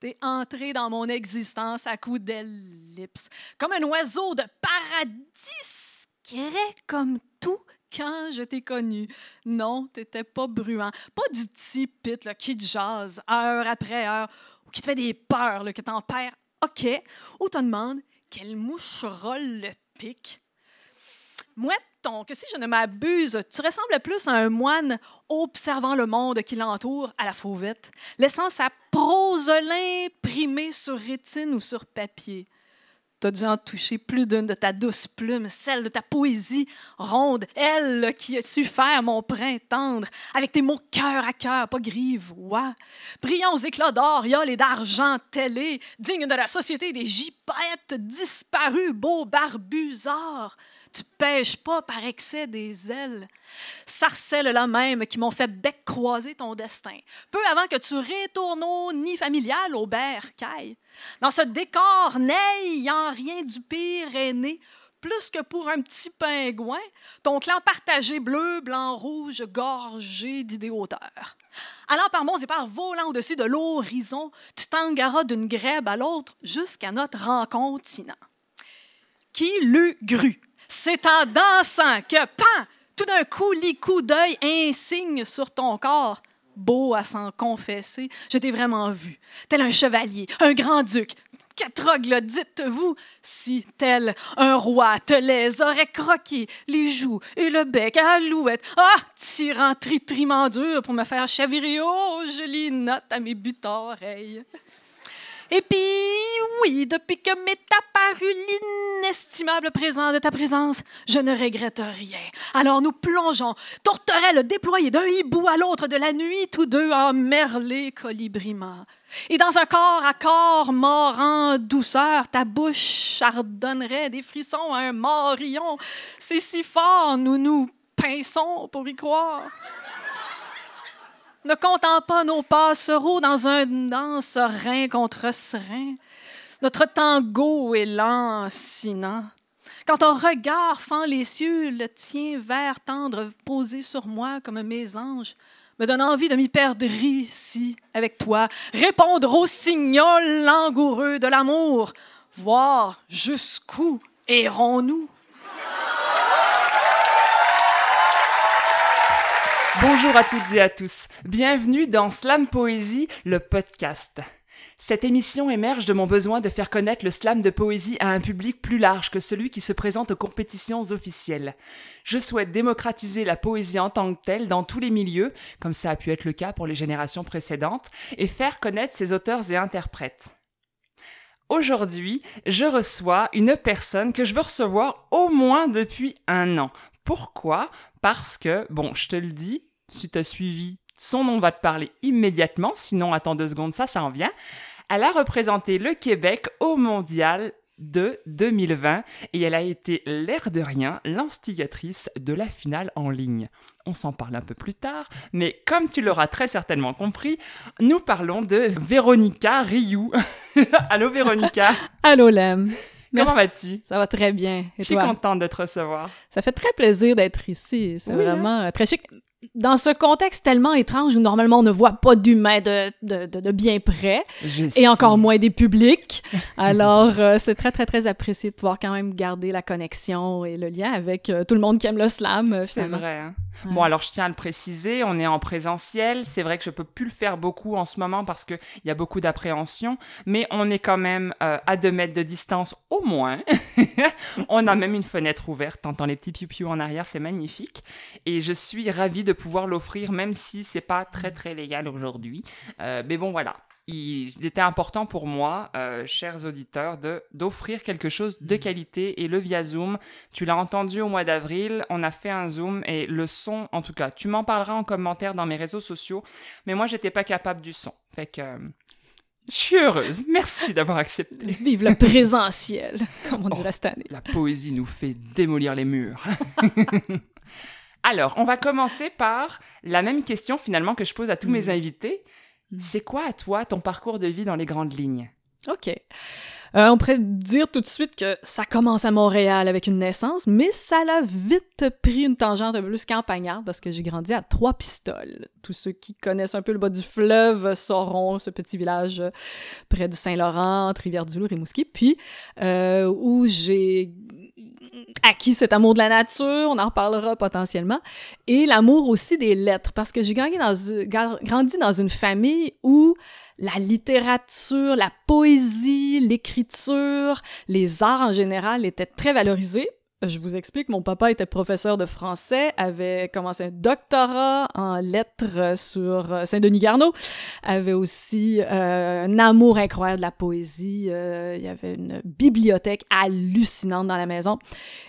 T'es entré dans mon existence à coups d'ellipse, comme un oiseau de paradis errait comme tout quand je t'ai connu. Non, t'étais pas bruant, pas du type là, qui te jase heure après heure, ou qui te fait des peurs, là, que t'en perds, OK, ou te demande quelle moucherolle le pique. Mouetton, que si je ne m'abuse, tu ressembles plus à un moine observant le monde qui l'entoure à la fauvette, laissant sa prose l'imprimée sur rétine ou sur papier. T'as dû en toucher plus d'une de ta douce plume, celle de ta poésie ronde, elle qui a su faire mon printemps avec tes mots cœur à cœur, pas grive, ouais. Brillants aux éclats d'or, et d'argent télé, dignes de la société des gypaètes disparus, beaux barbusards. Tu pêches pas par excès des ailes. Sarcelles-là même qui m'ont fait bec croiser ton destin, peu avant que tu retournes au nid familial au bercail. Dans ce décor n'ayant rien du pire plus que pour un petit pingouin, ton clan partagé bleu, blanc, rouge, gorgé d'idées hauteurs. Allant par monts et par volant au-dessus de l'horizon, tu t'engaras d'une grèbe à l'autre jusqu'à notre rencontre Qui l'eût gru? C'est en dansant que, pan, tout d'un coup, coup d'œil insigne sur ton corps. Beau à s'en confesser, je t'ai vraiment vu, tel un chevalier, un grand-duc. Quatre dites-vous, si tel un roi te les aurait croqués, les joues et le bec à louette. Ah, tirant tri-triment dur pour me faire chavirer, oh, jolie note à mes buts oreilles. Et puis, oui, depuis que m'est apparu l'inestimable présent de ta présence, je ne regrette rien. Alors nous plongeons, tourterelles déployées d'un hibou à l'autre de la nuit, tous deux en merlé colibriment. Et dans un corps à corps mort en douceur, ta bouche chardonnerait des frissons à un morillon. C'est si fort, nous nous pinçons pour y croire. Ne comptant pas nos passereaux dans un danse serein contre serein, notre tango est lancinant. Quand ton regard fend les cieux, le tien vert tendre posé sur moi comme mes anges, me donne envie de m'y perdre ici avec toi, répondre au signal langoureux de l'amour, voir jusqu'où errons-nous. Bonjour à toutes et à tous. Bienvenue dans Slam Poésie, le podcast. Cette émission émerge de mon besoin de faire connaître le slam de poésie à un public plus large que celui qui se présente aux compétitions officielles. Je souhaite démocratiser la poésie en tant que telle dans tous les milieux, comme ça a pu être le cas pour les générations précédentes, et faire connaître ses auteurs et interprètes. Aujourd'hui, je reçois une personne que je veux recevoir au moins depuis un an. Pourquoi? Parce que, bon, je te le dis, si tu as suivi, son nom va te parler immédiatement, sinon attends deux secondes, ça, ça en vient. Elle a représenté le Québec au mondial de 2020 et elle a été l'air de rien l'instigatrice de la finale en ligne. On s'en parle un peu plus tard, mais comme tu l'auras très certainement compris, nous parlons de Véronica Rioux. Allô Véronica Allô Lem Comment vas-tu? Ça va très bien. Je suis contente de te recevoir. Ça fait très plaisir d'être ici. C'est vraiment hein? très chic dans ce contexte tellement étrange où normalement on ne voit pas d'humains de, de, de, bien près et encore moins des publics. Alors euh, c'est très très très apprécié de pouvoir quand même garder la connexion et le lien avec euh, tout le monde qui aime le slam. Euh, c'est vrai. Hein? Bon alors je tiens à le préciser, on est en présentiel. C'est vrai que je peux plus le faire beaucoup en ce moment parce que il y a beaucoup d'appréhension, mais on est quand même à deux mètres de distance au moins. on a même une fenêtre ouverte, t'entends les petits piou en arrière, c'est magnifique. Et je suis ravie de de pouvoir l'offrir, même si c'est pas très très légal aujourd'hui. Euh, mais bon, voilà. Il, était important pour moi, euh, chers auditeurs, de d'offrir quelque chose de qualité et le via Zoom. Tu l'as entendu au mois d'avril, on a fait un Zoom et le son, en tout cas, tu m'en parleras en commentaire dans mes réseaux sociaux. Mais moi, j'étais pas capable du son. Fait que je suis heureuse. Merci d'avoir accepté. Vive le présentiel, comme on dirait cette année. La poésie nous fait démolir les murs. Alors, on va commencer par la même question finalement que je pose à tous mes mm. invités. Mm. C'est quoi à toi ton parcours de vie dans les grandes lignes? Ok. Euh, on pourrait dire tout de suite que ça commence à Montréal avec une naissance, mais ça l'a vite pris une tangente un peu plus campagnarde parce que j'ai grandi à Trois-Pistoles. Tous ceux qui connaissent un peu le bas du fleuve sauront ce petit village près du Saint-Laurent, entre Rivière-du-Loup, Rimouski, puis euh, où j'ai acquis cet amour de la nature, on en reparlera potentiellement, et l'amour aussi des lettres, parce que j'ai grandi dans, grandi dans une famille où la littérature, la poésie, l'écriture, les arts en général étaient très valorisés. Je vous explique, mon papa était professeur de français, avait commencé un doctorat en lettres sur euh, Saint-Denis-Garneau, avait aussi euh, un amour incroyable de la poésie, euh, il y avait une bibliothèque hallucinante dans la maison.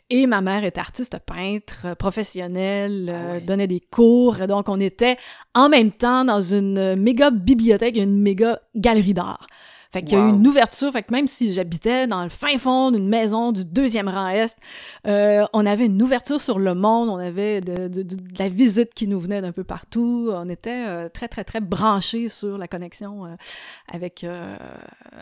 Et ma mère est artiste peintre professionnelle, ah donnait des cours, donc on était en même temps dans une méga bibliothèque, une méga galerie d'art. Fait qu'il y a eu une ouverture. Fait que même si j'habitais dans le fin fond d'une maison du deuxième rang Est, euh, on avait une ouverture sur le monde. On avait de, de, de, la visite qui nous venait d'un peu partout. On était euh, très, très, très branchés sur la connexion euh, avec,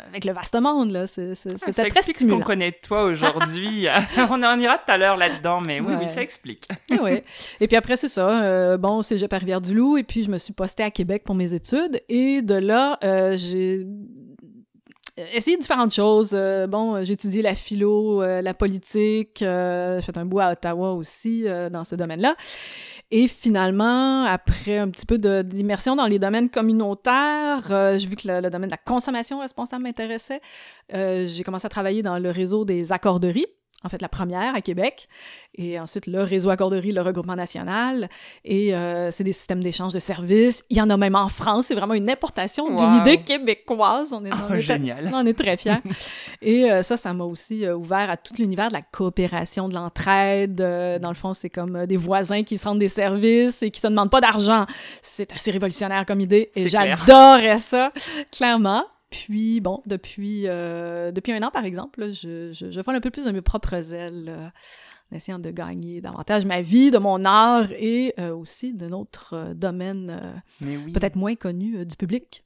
avec le vaste monde. Là. C'est, c'est, ah, ça très explique ce qu'on connaît de toi aujourd'hui. on en ira tout à l'heure là-dedans, mais oui, oui, ça explique. oui. Et puis après, c'est ça. bon, c'est à Rivière-du-Loup. Et puis, je me suis postée à Québec pour mes études. Et de là, j'ai essayer différentes choses. Euh, bon, euh, j'ai étudié la philo, la politique, j'ai fait un bout à Ottawa aussi dans ce domaine-là. Et finalement, après un petit peu d'immersion dans les domaines communautaires, j'ai vu que le, le, domaine de la consommation responsable m'intéressait. j'ai commencé à travailler dans le réseau des accorderies en fait la première à Québec, et ensuite le réseau accorderie, le regroupement national, et euh, c'est des systèmes d'échange de services. Il y en a même en France, c'est vraiment une importation d'une idée québécoise. On est, on est, génial. on est très fiers. et euh, ça, ça m'a aussi euh, ouvert à tout l'univers de la coopération, de l'entraide. dans le fond, c'est comme des voisins qui se rendent des services et qui se demandent pas d'argent. C'est assez révolutionnaire comme idée, et j'adorais ça, clairement. Puis, bon, depuis, euh, depuis un an, par exemple, je, je, je un peu plus de mes propres ailes, euh, en essayant de gagner davantage ma vie, de mon art et euh, aussi de notre domaine peut-être moins connu du public.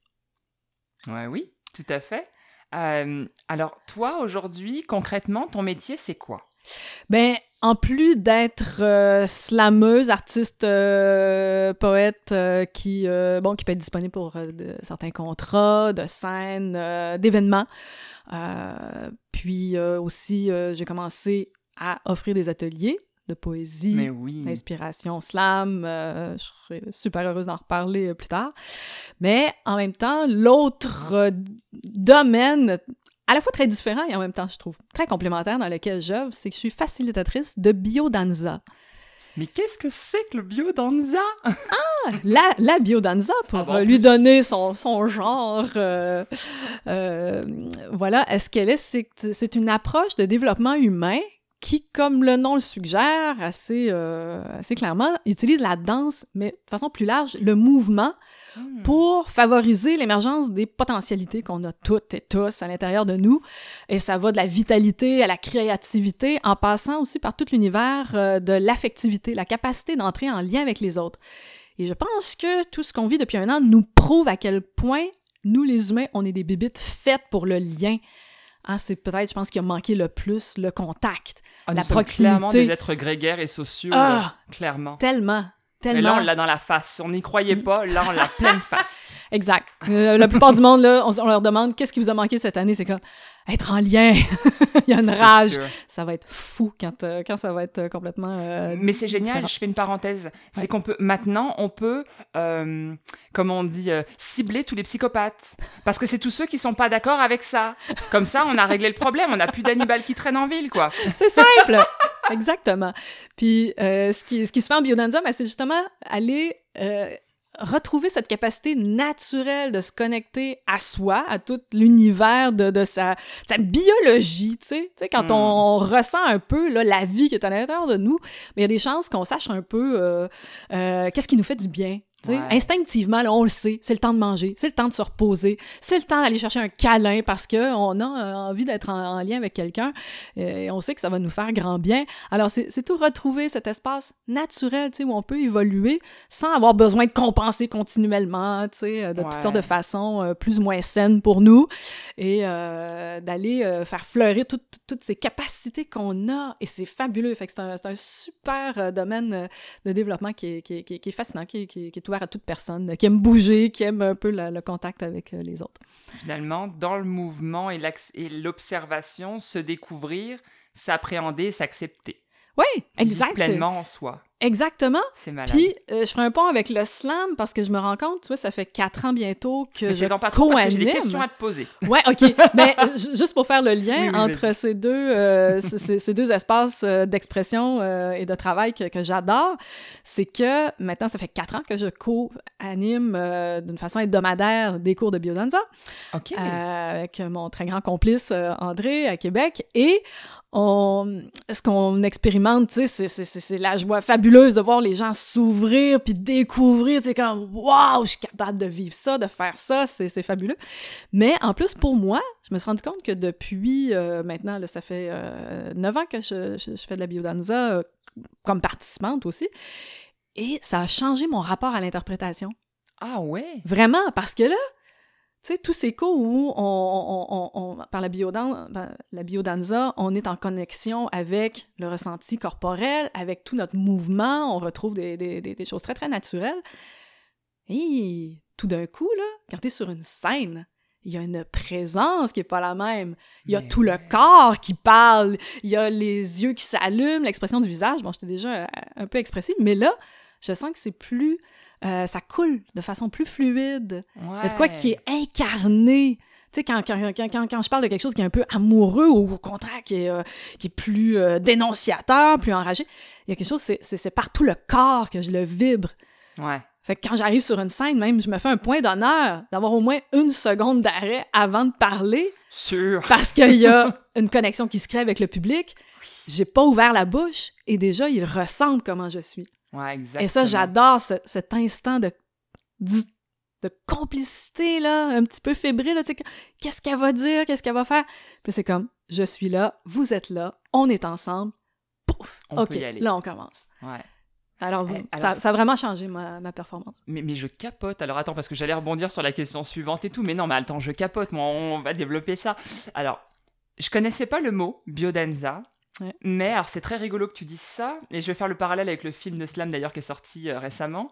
Ouais, oui, tout à fait. alors, toi, aujourd'hui, concrètement, ton métier, c'est quoi? Ben, en plus d'être euh, slameuse, artiste, euh, poète euh, qui, bon, qui peut être disponible pour certains contrats de scènes, d'événements. puis aussi, j'ai commencé à offrir des ateliers de poésie, d'inspiration slam. je serais super heureuse d'en reparler plus tard. Mais en même temps, l'autre domaine à la fois très différent et en même temps, je trouve, très complémentaire dans lequel j'œuvre, c'est que je suis facilitatrice de biodanza. Mais qu'est-ce que c'est que le biodanza? ah! La, la biodanza, pour ah lui donner son, son genre. Euh, euh, voilà, est-ce qu'elle est? C'est une approche de développement humain qui, comme le nom le suggère assez, euh, assez clairement, utilise la danse, mais de façon plus large, le mouvement Hmm. pour favoriser l'émergence des potentialités qu'on a toutes et tous à l'intérieur de nous. Et ça va de la vitalité à la créativité, en passant aussi par tout l'univers euh, de l'affectivité, la capacité d'entrer en lien avec les autres. Et je pense que tout ce qu'on vit depuis un an nous prouve à quel point nous, les humains, on est des bébites faites pour le lien. Hein, c'est peut-être, je pense, qui a manqué le plus le contact, ah, la nous proximité. clairement des êtres grégaires et sociaux, ah, clairement. Tellement. Mais là, on l'a dans la face. On n'y croyait pas, là, on l'a pleine face. Exact. Euh, la plupart du monde, là, on, leur demande qu'est-ce qui vous a manqué cette année? C'est comme être en lien. Il y a une rage. Ça va être fou quand, euh, quand ça va être euh, complètement. Mais c'est génial. Je fais une parenthèse. C'est qu'on peut maintenant, on peut, comme on dit, cibler tous les psychopathes parce que c'est tous ceux qui sont pas d'accord avec ça. Comme ça, on a réglé le problème. On n'a plus d'Hannibal qui traîne en ville, quoi. C'est simple. Exactement. Puis euh, ce, qui, ce qui se fait en biodanza, ben, c'est justement aller euh, retrouver cette capacité naturelle de se connecter à soi, à tout l'univers de, de sa, sa, biologie, tu sais. quand on, hmm. ressent un peu là, la vie qui est à l'intérieur de nous, mais il y a des chances qu'on sache un peu euh, qu'est-ce qui nous fait du bien, Tu sais, Ouais. Instinctivement, là, on le sait, c'est le temps de manger, c'est le temps de se reposer, c'est le temps d'aller chercher un câlin parce que on a euh, envie d'être en, en lien avec quelqu'un euh, et on sait que ça va nous faire grand bien. Alors, c'est tout retrouver cet espace naturel, où on peut évoluer sans avoir besoin de compenser continuellement, euh, de Ouais. toutes sortes de façons euh, plus ou moins saines pour nous et euh, d'aller euh, faire fleurir toutes- toutes- toutes ces capacités qu'on a et c'est fabuleux. Fait que c'est un, super domaine de développement qui est, qui est- qui fascinant, qui est, qui est- est ouvert à toute personne, qui aime bouger, qui aime un peu la- le contact avec euh, les autres. Finalement, dans le mouvement et l'observation, se découvrir, s'appréhender, s'accepter. Oui, Vivre exact. pleinement en soi. Exactement. C'est malade. Puis, euh, je ferai un pont avec le slam parce que je me rends compte, tu vois, ça fait quatre ans bientôt que Mais je pas trop parce que j'ai des questions à te poser. Ouais, OK. Mais euh, ju- juste pour faire le lien Oui, oui, entre ces deux, euh, ces deux espaces d'expression euh, et de travail que, que j'adore, c'est que maintenant, ça fait quatre ans que je co-anime d'une façon hebdomadaire des cours de biodanza avec mon très grand complice André à Québec. Et on, ce qu'on expérimente, tu sais, c'est la joie fabuleuse de voir les gens s'ouvrir puis découvrir. C'est comme, waouh, je suis capable de vivre ça, de faire ça, c'est fabuleux. Mais en plus, pour moi, je me suis rendu compte que depuis euh, maintenant, là, ça fait euh, neuf ans que je, je- je fais de la biodanza euh, comme participante aussi. Et ça a changé mon rapport à l'interprétation. Ah ouais? Vraiment, parce que là, tu sais, tous ces cours où on, on- on- on- par la, biodan, ben, la biodanza, on est en connexion avec le ressenti corporel, avec tout notre mouvement, on retrouve des, des- des- des choses très, très naturelles. Et tout d'un coup, là, quand tu es sur une scène, il y a une présence qui est pas la même. Il y a Mais tout le corps qui parle, il y a les yeux qui s'allument, l'expression du visage. Bon, j'étais déjà euh, un peu expressive, mais là, je sens que c'est plus... euh, ça coule de façon plus fluide. Il y a de quoi qui est incarné. Tu sais, quand, quand, quand, quand, quand je parle de quelque chose qui est un peu amoureux ou au contraire qui est, euh, qui est plus euh, dénonciateur, plus enragé, il y a quelque chose, c'est partout le corps que je le vibre. Ouais. Fait que quand j'arrive sur une scène, même, je me fais un point d'honneur d'avoir au moins une seconde d'arrêt avant de parler Sûr. parce qu'il y a une connexion qui se crée avec le public. J'ai pas ouvert la bouche et déjà, ils ressentent comment je suis. Ouais, exactement. Et ça, j'adore ce- cet instant de, de, complicité, là, un petit peu fébrile. Qu'est-ce qu'elle va dire? Qu'est-ce qu'elle va faire? Puis c'est comme, je suis là, vous êtes là, on est ensemble. Pouf! On OK, peut y aller. là, on commence. Ouais. Alors, Eh, ça, ça a vraiment changé ma, ma performance. Mais, mais je capote. Alors attends, parce que j'allais rebondir sur la question suivante et tout. Mais non, mais attends, je capote. Moi, on va développer ça. Alors, je connaissais pas le mot biodanza. Ouais. Mais alors, c'est très rigolo que tu dises ça. Et je vais faire le parallèle avec le film de slam d'ailleurs qui est sorti euh, récemment.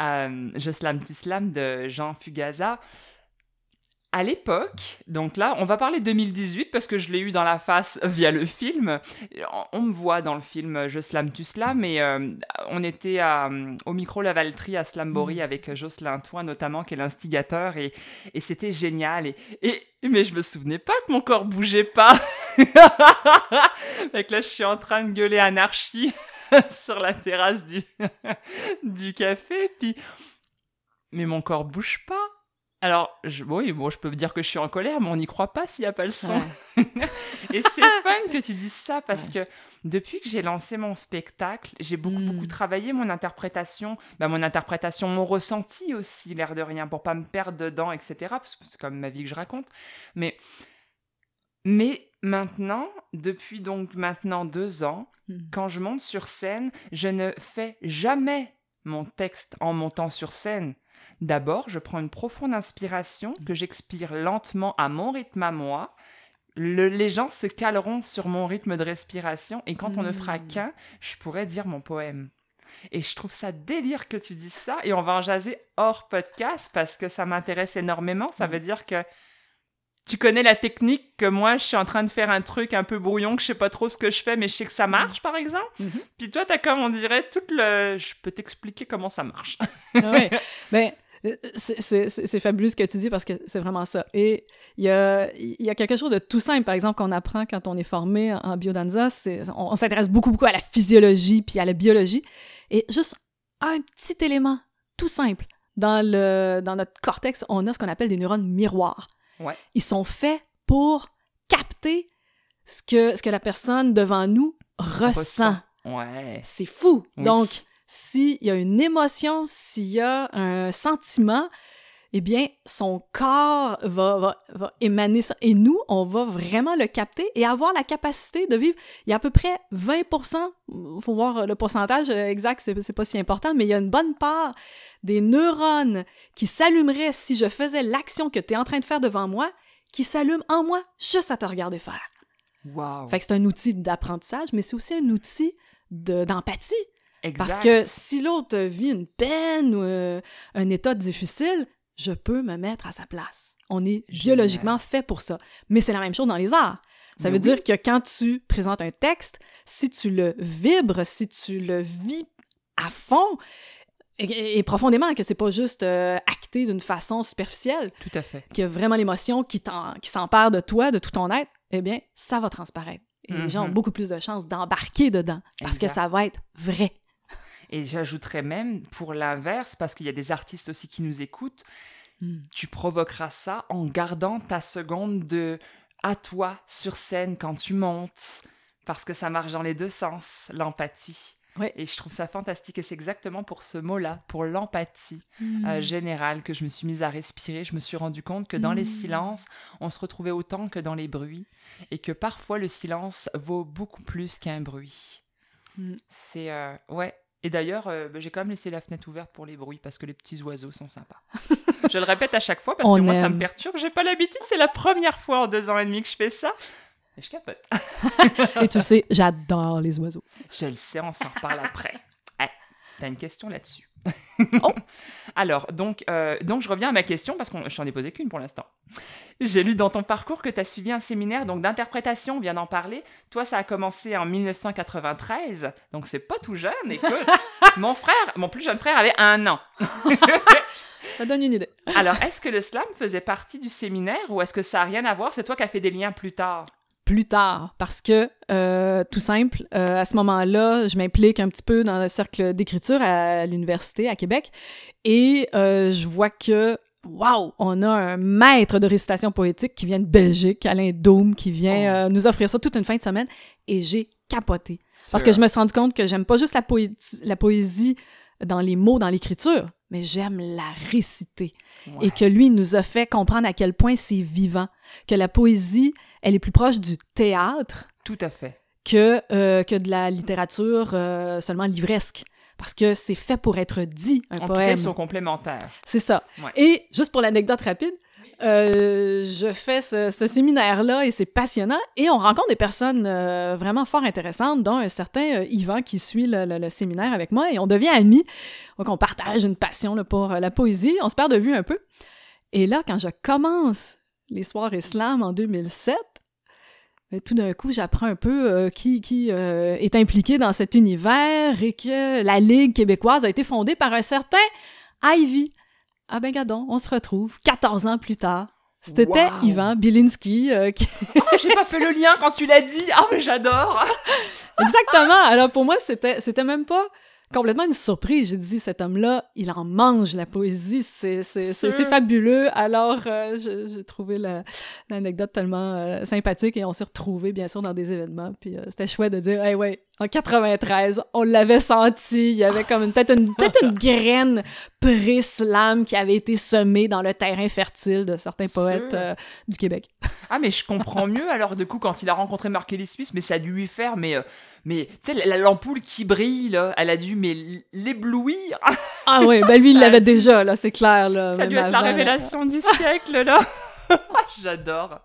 Euh, je slam, tu slam de Jean Fugaza. À l'époque, donc là, on va parler 2018 parce que je l'ai eu dans la face via le film. On, on me voit dans le film Je slam, tu slam, et euh, on était à, euh, au micro Lavaltrie à Slambori avec Jocelyn Toin notamment, qui est l'instigateur, et, et c'était génial. Et, et, mais je me souvenais pas que mon corps bougeait pas. que là, je suis en train de gueuler anarchie sur la terrasse du, du café, puis... Mais mon corps bouge pas. Alors, je, oui, bon, je peux me dire que je suis en colère, mais on n'y croit pas s'il n'y a pas le son. Ouais. Et c'est fun que tu dises ça parce que depuis que j'ai lancé mon spectacle, j'ai beaucoup, Mm. beaucoup travaillé mon interprétation, bah, mon interprétation, mon ressenti aussi, l'air de rien, pour pas me perdre dedans, etc. Parce que c'est comme ma vie que je raconte. Mais, mais maintenant, depuis donc maintenant deux ans, Mm. quand je monte sur scène, je ne fais jamais mon texte en montant sur scène. D'abord, je prends une profonde inspiration que j'expire lentement à mon rythme à moi. Le- les gens se caleront sur mon rythme de respiration et quand on ne fera Mm. qu'un, je pourrai dire mon poème. Et je trouve ça délire que tu dises ça et on va en jaser hors podcast parce que ça m'intéresse énormément. Ça Mm. veut dire que tu connais la technique que moi je suis en train de faire un truc un peu brouillon que je sais pas trop ce que je fais mais je sais que ça marche par exemple. Mhm. Puis toi t'as comme on dirait tout le je peux t'expliquer comment ça marche. oui. Ben, euh, c'est- fabuleux ce que tu dis parce que c'est vraiment ça. Et il y a, y a quelque chose de tout simple, par exemple, qu'on apprend quand on est formé en, en biodanza. c'est- On, on s'intéresse beaucoup, beaucoup à la physiologie puis à la biologie. Et juste un petit élément tout simple. Dans, le, dans notre cortex, on a ce qu'on appelle des neurones miroirs. Ouais. Ils sont faits pour capter ce que, ce que la personne devant nous ressent. Ouais. C'est fou. Oui. Donc, s'il y a une émotion, s'il y a un sentiment, eh bien, son corps va, va, va, émaner ça. Et nous, on va vraiment le capter et avoir la capacité de vivre. Il y a à peu près 20 il faut voir le pourcentage exact, c'est pas si important, mais il y a une bonne part des neurones qui s'allumeraient si je faisais l'action que tu es en train de faire devant moi, qui s'allument en moi juste à te regarder faire. Wow. Fait que c'est un outil d'apprentissage, mais c'est aussi un outil d'empathie. Parce que si l'autre vit une peine ou euh, un état difficile, je peux me mettre à sa place. On est biologiquement fait pour ça. Mais c'est la même chose dans les arts. Ça veut dire que quand tu présentes un texte, si tu le vibres, si tu le vis à fond et, profondément, que c'est pas juste euh, acté d'une façon superficielle, tout à fait, a vraiment l'émotion qui s'empare de toi, de tout ton être, eh bien, ça va transparaître. Et les gens ont mm-hmm. beaucoup plus de chances d'embarquer dedans parce que ça va être vrai. Et j'ajouterais même, pour l'inverse, parce qu'il y a des artistes aussi qui nous écoutent, hmm. tu provoqueras ça en gardant ta seconde de à toi sur scène quand tu montes, parce que ça marche dans les deux sens, l'empathie. Et je trouve ça fantastique et c'est exactement pour ce mot-là, pour l'empathie euh, hmm. générale que je me suis mise à respirer. Je me suis rendu compte que dans les hmm. silences, on se retrouvait autant que dans les bruits et que parfois le silence vaut beaucoup plus qu'un bruit. C'est euh, ouais, et d'ailleurs, euh, bah, j'ai quand même laissé la fenêtre ouverte pour les bruits parce que les petits oiseaux sont sympas. je le répète à chaque fois parce que moi, ça me perturbe. J'ai pas l'habitude. C'est la première fois en deux ans et demi que je fais ça. Et je capote. et tu sais, j'adore les oiseaux. Je le sais, on s'en reparle après. Hey, T'as une question là-dessus. oh. Alors, donc, euh, donc, je reviens à ma question parce que je t'en ai posé qu'une pour l'instant. J'ai lu dans ton parcours que tu as suivi un séminaire donc d'interprétation, on vient d'en parler. Toi, ça a commencé en 1993, donc c'est pas tout jeune. Écoute, mon frère, mon plus jeune frère avait un an. ça donne une idée. Alors, est-ce que le slam faisait partie du séminaire ou est-ce que ça a rien à voir? C'est toi qui as fait des liens plus tard plus tard parce que euh, tout simple euh, à ce moment-là je m'implique un petit peu dans le cercle d'écriture à l'université à Québec et euh, je vois que Wow! On a un maître de récitation poétique qui vient de Belgique, Alain Dôme, qui vient oh. nous offrir ça toute une fin de semaine. Et j'ai capoté. Parce que je me suis rendu compte que j'aime pas juste la, la poésie dans les mots, dans l'écriture, mais j'aime la réciter. Et que lui nous a fait comprendre à quel point c'est vivant. Que la poésie, elle est plus proche du théâtre. Tout à fait. Que, euh, que de la littérature euh, seulement livresque parce que c'est fait pour être dit, un en poème. Sont complémentaires. C'est ça. Et juste pour l'anecdote rapide, euh, je fais ce, séminaire-là et c'est passionnant. Et on rencontre des personnes euh, vraiment fort intéressantes, dont un certain euh, Yvan qui suit le, séminaire avec moi. Et on devient amis. Donc, on partage une passion pour la poésie. On se perd de vue un peu. Et là, quand je commence les soirs islam en 2007, tout d'un coup, j'apprends un peu euh, qui, qui euh, est impliqué dans cet univers et que la Ligue québécoise a été fondée par un certain Ivy. Ah ben gadon, on se retrouve 14 ans plus tard. C'était Ivan Bilinski. Euh, qui... oh, j'ai pas fait le lien quand tu l'as dit. Ah, mais j'adore. Exactement. Alors pour moi, c'était, c'était même pas complètement une surprise. J'ai dit, cet homme-là, il en mange la poésie, c'est fabuleux. Alors, euh, j'ai trouvé l'anecdote tellement euh, sympathique et on s'est retrouvés, bien sûr, dans des événements. Puis euh, c'était chouette de dire, hey, ouais, en 93, on l'avait senti. Il y avait comme peut-être une, peut une graine pré-slam qui avait été semée dans le terrain fertile de certains poètes du Québec. ah, mais je comprends mieux alors, du coup, quand il a rencontré Mark Ellis Smith, mais ça a dû lui faire, mais mais tu sais, l'ampoule qui brille, là, elle a dû mais l'éblouir. ah oui, ben lui, il l'avait déjà, là, c'est clair. Là, ça a dû être la révélation du siècle, là. J'adore.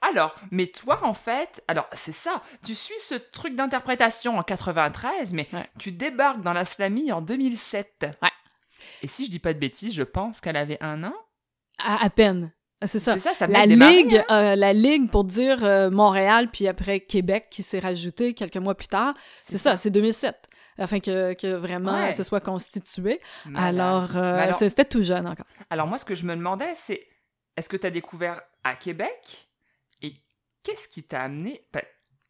Alors, mais toi, en fait, alors c'est ça, tu suis ce truc d'interprétation en 93, mais tu débarques dans la slamie en 2007. Ouais. Et si je dis pas de bêtises, je pense qu'elle avait un an. à peine. Ah, c'est ça. la ligue, euh, la ligue pour dire euh, Montréal puis après Québec qui s'est rajouté quelques mois plus tard. C'est ça, c'est 2007 afin que, que vraiment ce soit constitué. Alors, euh, c'était tout jeune encore. Alors moi, ce que je me demandais, c'est est-ce que tu as découvert à Québec? Qu'est-ce qui t'a amené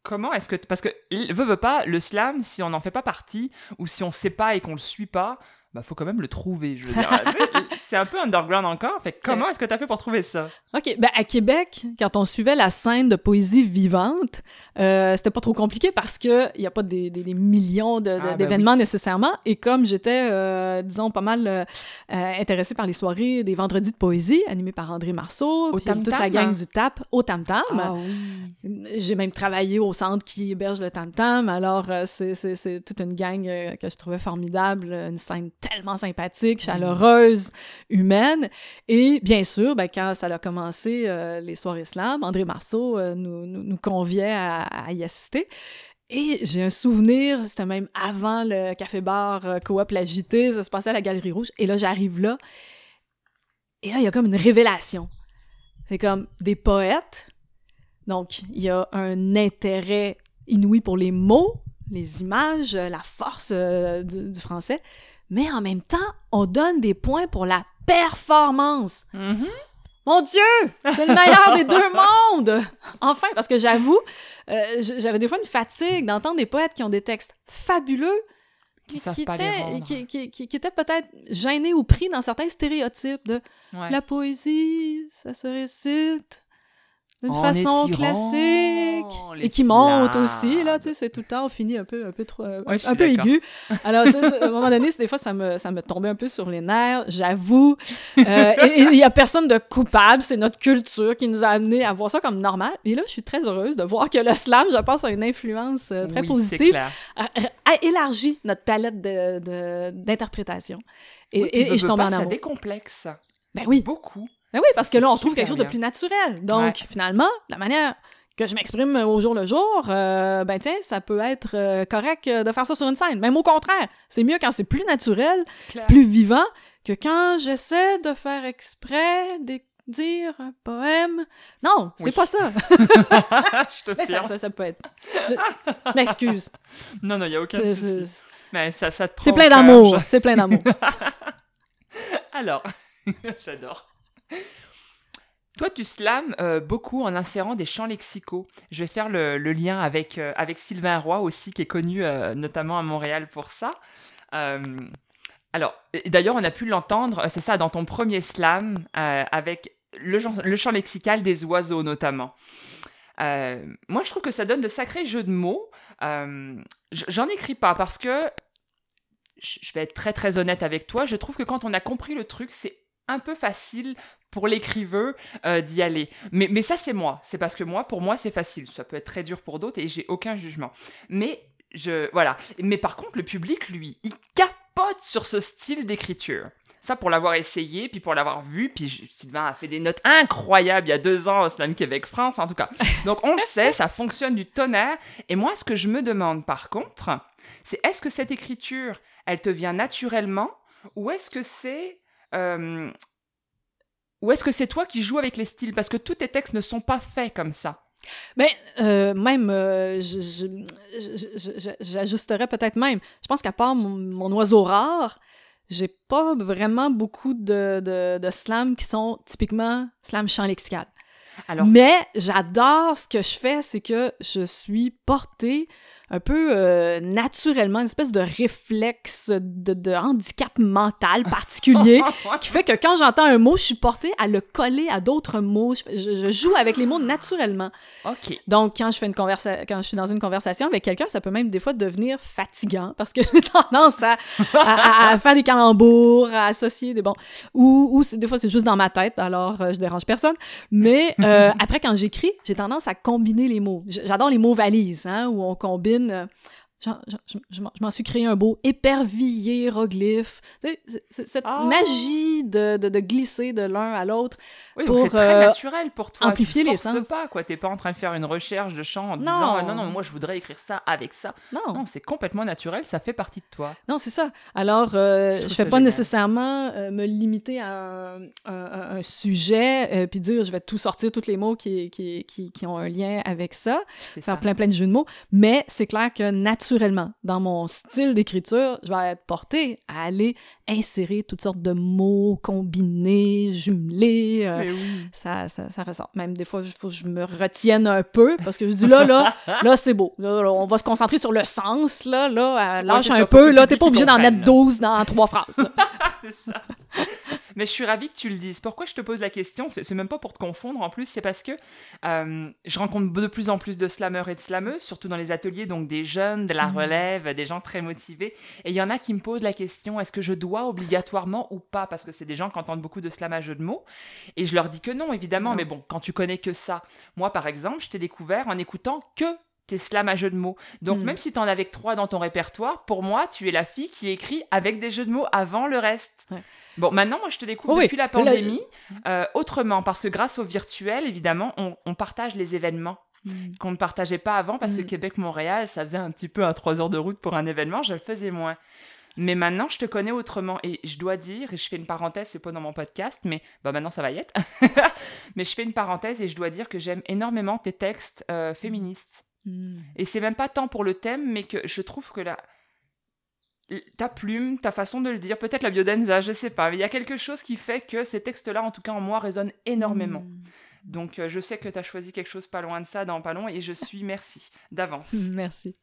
Comment est-ce que parce que veut veut pas le slam si on n'en fait pas partie ou si on sait pas et qu'on le suit pas, bah faut quand même le trouver. Je veux dire, c'est un peu underground encore. Fait que comment est-ce que tu as fait pour trouver ça? OK. Ben, à Québec, quand on suivait la scène de poésie vivante, euh, c'était pas trop compliqué parce que il y a pas des, des, des millions de- de- Ah, ben d'événements oui. nécessairement. Et comme j'étais, euh, disons, pas mal euh, euh, intéressée par les soirées des vendredis de poésie animées par André Marceau, Au puis toute la Tam Tam, gang hein? du TAP au Tam Tam. Ah oui. J'ai même travaillé au centre qui héberge le Tam Tam, alors euh, c'est- c'est c'est toute une gang euh, que je trouvais formidable, une scène tellement sympathique, chaleureuse, humaine. Et bien sûr, ben, quand ça a commencé, euh, les soirées slam, André Marceau euh, nous, nous, nous conviait à, à y assister. Et j'ai un souvenir, c'était même avant le café-bar euh, Coop La JT, ça se passait à la Galerie Rouge. Et là, j'arrive là, et là, il y a comme une révélation. C'est comme des poètes. Donc, il y a un intérêt inouï pour les mots, les images, la force euh, du, du français. Mais en même temps, on donne des points pour la performance. Mhm. Mon Dieu, c'est le meilleur des deux mondes! Enfin, parce que j'avoue, euh, j'avais des fois une fatigue d'entendre des poètes qui ont des textes fabuleux, Qui étaient, rendre. qui, qui- qui- qui étaient peut-être gênés ou pris dans certains stéréotypes de Ouais. la poésie, ça se récite d'une façon classique et qui monte aussi là, tu sais, c'est tout le temps on finit un peu un peu trop euh, Ouais, un peu aigu. Alors ça, ça, à un moment donné, des fois ça me ça me tombait un peu sur les nerfs, j'avoue. Euh, et il y a personne de coupable, c'est notre culture qui nous a amené à voir ça comme normal. Et là, je suis très heureuse de voir que le slam, je pense, a une influence euh, très Oui, positive clair. a, a élargi notre palette de- de- d'interprétation. Et, Oui, puis et- veux, et je tombe en ça amour. décomplexe. Ben oui. Beaucoup. Ben oui, parce que là, on trouve quelque chose de plus naturel. Donc, Ouais. finalement, la manière que je m'exprime au jour le jour, euh, ben tiens, ça peut être euh, correct euh, de faire ça sur une scène. Même au contraire, c'est mieux quand c'est plus naturel, plus vivant, que quand j'essaie de faire exprès de dire un poème. Non, c'est pas ça. je te Mais ça, ça, ça peut être. Je, m'excuse. Non, non, il n'y a aucun souci. Mais ça, ça te prend c'est plein d'amour. C'est plein d'amour. Alors, j'adore. Toi, tu slams euh, beaucoup en insérant des champs lexicaux. Je vais faire le, lien avec, euh, avec Sylvain Roy aussi, qui est connu euh, notamment à Montréal pour ça. Alors, d'ailleurs, on a pu l'entendre, c'est ça, dans ton premier slam, avec le, le champ lexical des oiseaux notamment. Moi, je trouve que ça donne de sacrés jeux de mots. J'en écris pas parce que je vais être très très honnête avec toi, je trouve que quand on a compris le truc, c'est un peu facile pour l'écriveur euh, d'y aller. Mais, mais ça, c'est moi. C'est parce que moi, pour moi, c'est facile. Ça peut être très dur pour d'autres et j'ai aucun jugement. Mais je voilà. Mais par contre, le public, lui, il capote sur ce style d'écriture. Ça, pour l'avoir essayé, puis pour l'avoir vu, puis Sylvain a fait des notes incroyables il y a deux ans au Slam Québec France, en tout cas. Donc, on le sait, ça fonctionne du tonnerre. Et moi, ce que je me demande, par contre, c'est est-ce que cette écriture, elle te vient naturellement, ou est-ce que c'est... euh, ou est-ce que c'est toi qui joues avec les styles? Parce que tous tes textes ne sont pas faits comme ça. Mais euh, même, euh, j'ajusterais peut-être même. Je pense qu'à part mon, mon oiseau rare, j'ai pas vraiment beaucoup de, de, de slams qui sont typiquement slam champ lexical. Alors, Mais j'adore ce que je fais, c'est que je suis portée un peu euh, naturellement, une espèce de réflexe de, de handicap mental particulier qui fait que quand j'entends un mot, je suis portée à le coller à d'autres mots. Je, joue avec les mots naturellement. ok. Donc, quand je fais une conversa quand je suis dans une conversation avec quelqu'un, ça peut même des fois devenir fatigant parce que j'ai tendance à, à- à- à faire des calembours, à associer des bons. Ou, ou des fois, c'est juste dans ma tête, alors euh, je dérange personne. Mais euh, après, quand j'écris, j'ai tendance à combiner les mots. J'adore les mots valises, hein, où on combine. Euh, je, je m'en- je m'en suis créé un beau épervier hiéroglyphe. Cette Ah. magie de, de, de glisser de l'un à l'autre. Oui, pour, c'est très euh, naturel pour toi. amplifier tu les sens. pas, quoi. T'es pas en train de faire une recherche de chant en Non. disant euh, non, non, moi je voudrais écrire ça avec ça. Non. Non, c'est complètement naturel, ça fait partie de toi. Non, c'est ça. Alors, euh, Je fais pas génial. nécessairement euh, me limiter à un, un- un sujet puis dire je vais tout sortir tous les mots qui, qui, qui, qui ont un lien avec ça, C'est faire ça. plein plein de jeux de mots. Mais c'est clair que naturellement, dans mon style d'écriture, je vais être portée à aller insérer toutes sortes de mots combinés, jumelés. euh, oui. ça, ça, ça ressort. Même des fois, il faut que je me retienne un peu parce que je dis là, là, là, c'est beau. Là, là, on va se concentrer sur le sens, là, là, euh, lâche un peu, là, t'es pas obligé d'en mettre 12 dans trois phrases. C'est ça. Mais je suis ravie que tu le dises. Pourquoi je te pose la question? C'est même pas pour te confondre en plus, c'est parce que euh, je rencontre de plus en plus de slammeurs et de slammeuses, surtout dans les ateliers, donc des jeunes, de la mhm. relève, des gens très motivés. Et il y en a qui me posent la question est-ce que je dois obligatoirement ou pas? Parce que c'est des gens qui entendent beaucoup de slam à jeu de mots. Et je leur dis que non, évidemment. Mais bon, quand tu connais que ça, moi par exemple, je t'ai découvert en écoutant que tes slams à jeux de mots. Donc, hmm. même si tu en as avec trois dans ton répertoire, pour moi, tu es la fille qui écrit avec des jeux de mots avant le reste. Bon, maintenant, moi, je te découvre depuis la pandémie euh, autrement, parce que grâce au virtuel, évidemment, on, partage les événements. Hmm. qu'on ne partageait pas avant parce que hmm. Québec-Montréal, ça faisait un petit peu à trois heures de route pour un événement, je le faisais moins. Mais maintenant, je te connais autrement et je dois dire, et je fais une parenthèse, c'est pas dans mon podcast, mais bah maintenant ça va y être. mais je fais une parenthèse et je dois dire que j'aime énormément tes textes euh, féministes. Hmm. Et c'est même pas tant pour le thème, mais que je trouve que la, ta plume, ta façon de le dire, peut-être la biodenza, je sais pas, mais il y a quelque chose qui fait que ces textes-là, en tout cas en moi, résonnent énormément. Hmm. Donc euh, je sais que tu as choisi quelque chose pas loin de ça dans pas long et je suis merci d'avance. Merci.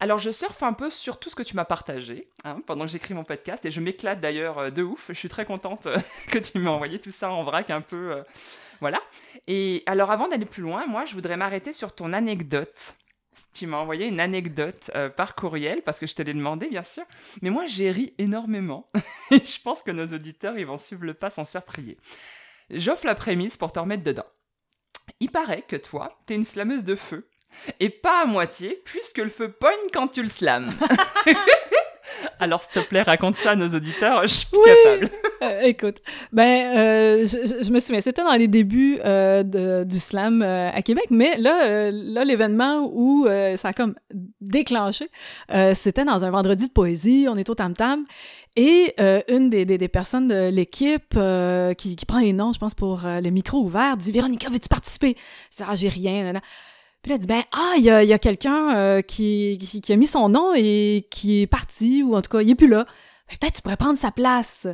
Alors je surfe un peu sur tout ce que tu m'as partagé hein, pendant que j'écris mon podcast et je m'éclate d'ailleurs euh, de ouf. Je suis très contente euh, que tu m'aies envoyé tout ça en vrac un peu. Voilà. Et alors avant d'aller plus loin, moi je voudrais m'arrêter sur ton anecdote. Tu m'as envoyé une anecdote euh, par courriel parce que je te l'ai demandé bien sûr. Mais moi j'ai ri énormément. et je pense que nos auditeurs ils vont suivre le pas sans se faire prier. J'offre la prémisse pour te remettre dedans. Il paraît que toi, t'es une slameuse de feu. Et pas à moitié, puisque le feu pogne quand tu le slams. Alors, s'il te plaît, raconte ça à nos auditeurs, je suis plus capable. Euh, écoute, ben, euh, je, me souviens, c'était dans les débuts euh, de, du slam à Québec, mais là, là l'événement où ça a comme déclenché, c'était dans un vendredi de poésie, on est au tam-tam, et une des, des, personnes de l'équipe qui, qui, prend les noms, je pense, pour le micro ouvert, dit « Véronica, veux-tu participer? » Je dis « Ah, j'ai rien. » Puis là, elle dit, ben, ah, il y a, y a quelqu'un euh, qui, qui, a mis son nom et qui est parti, ou en tout cas, il est plus là. Ben, peut-être tu pourrais prendre sa place.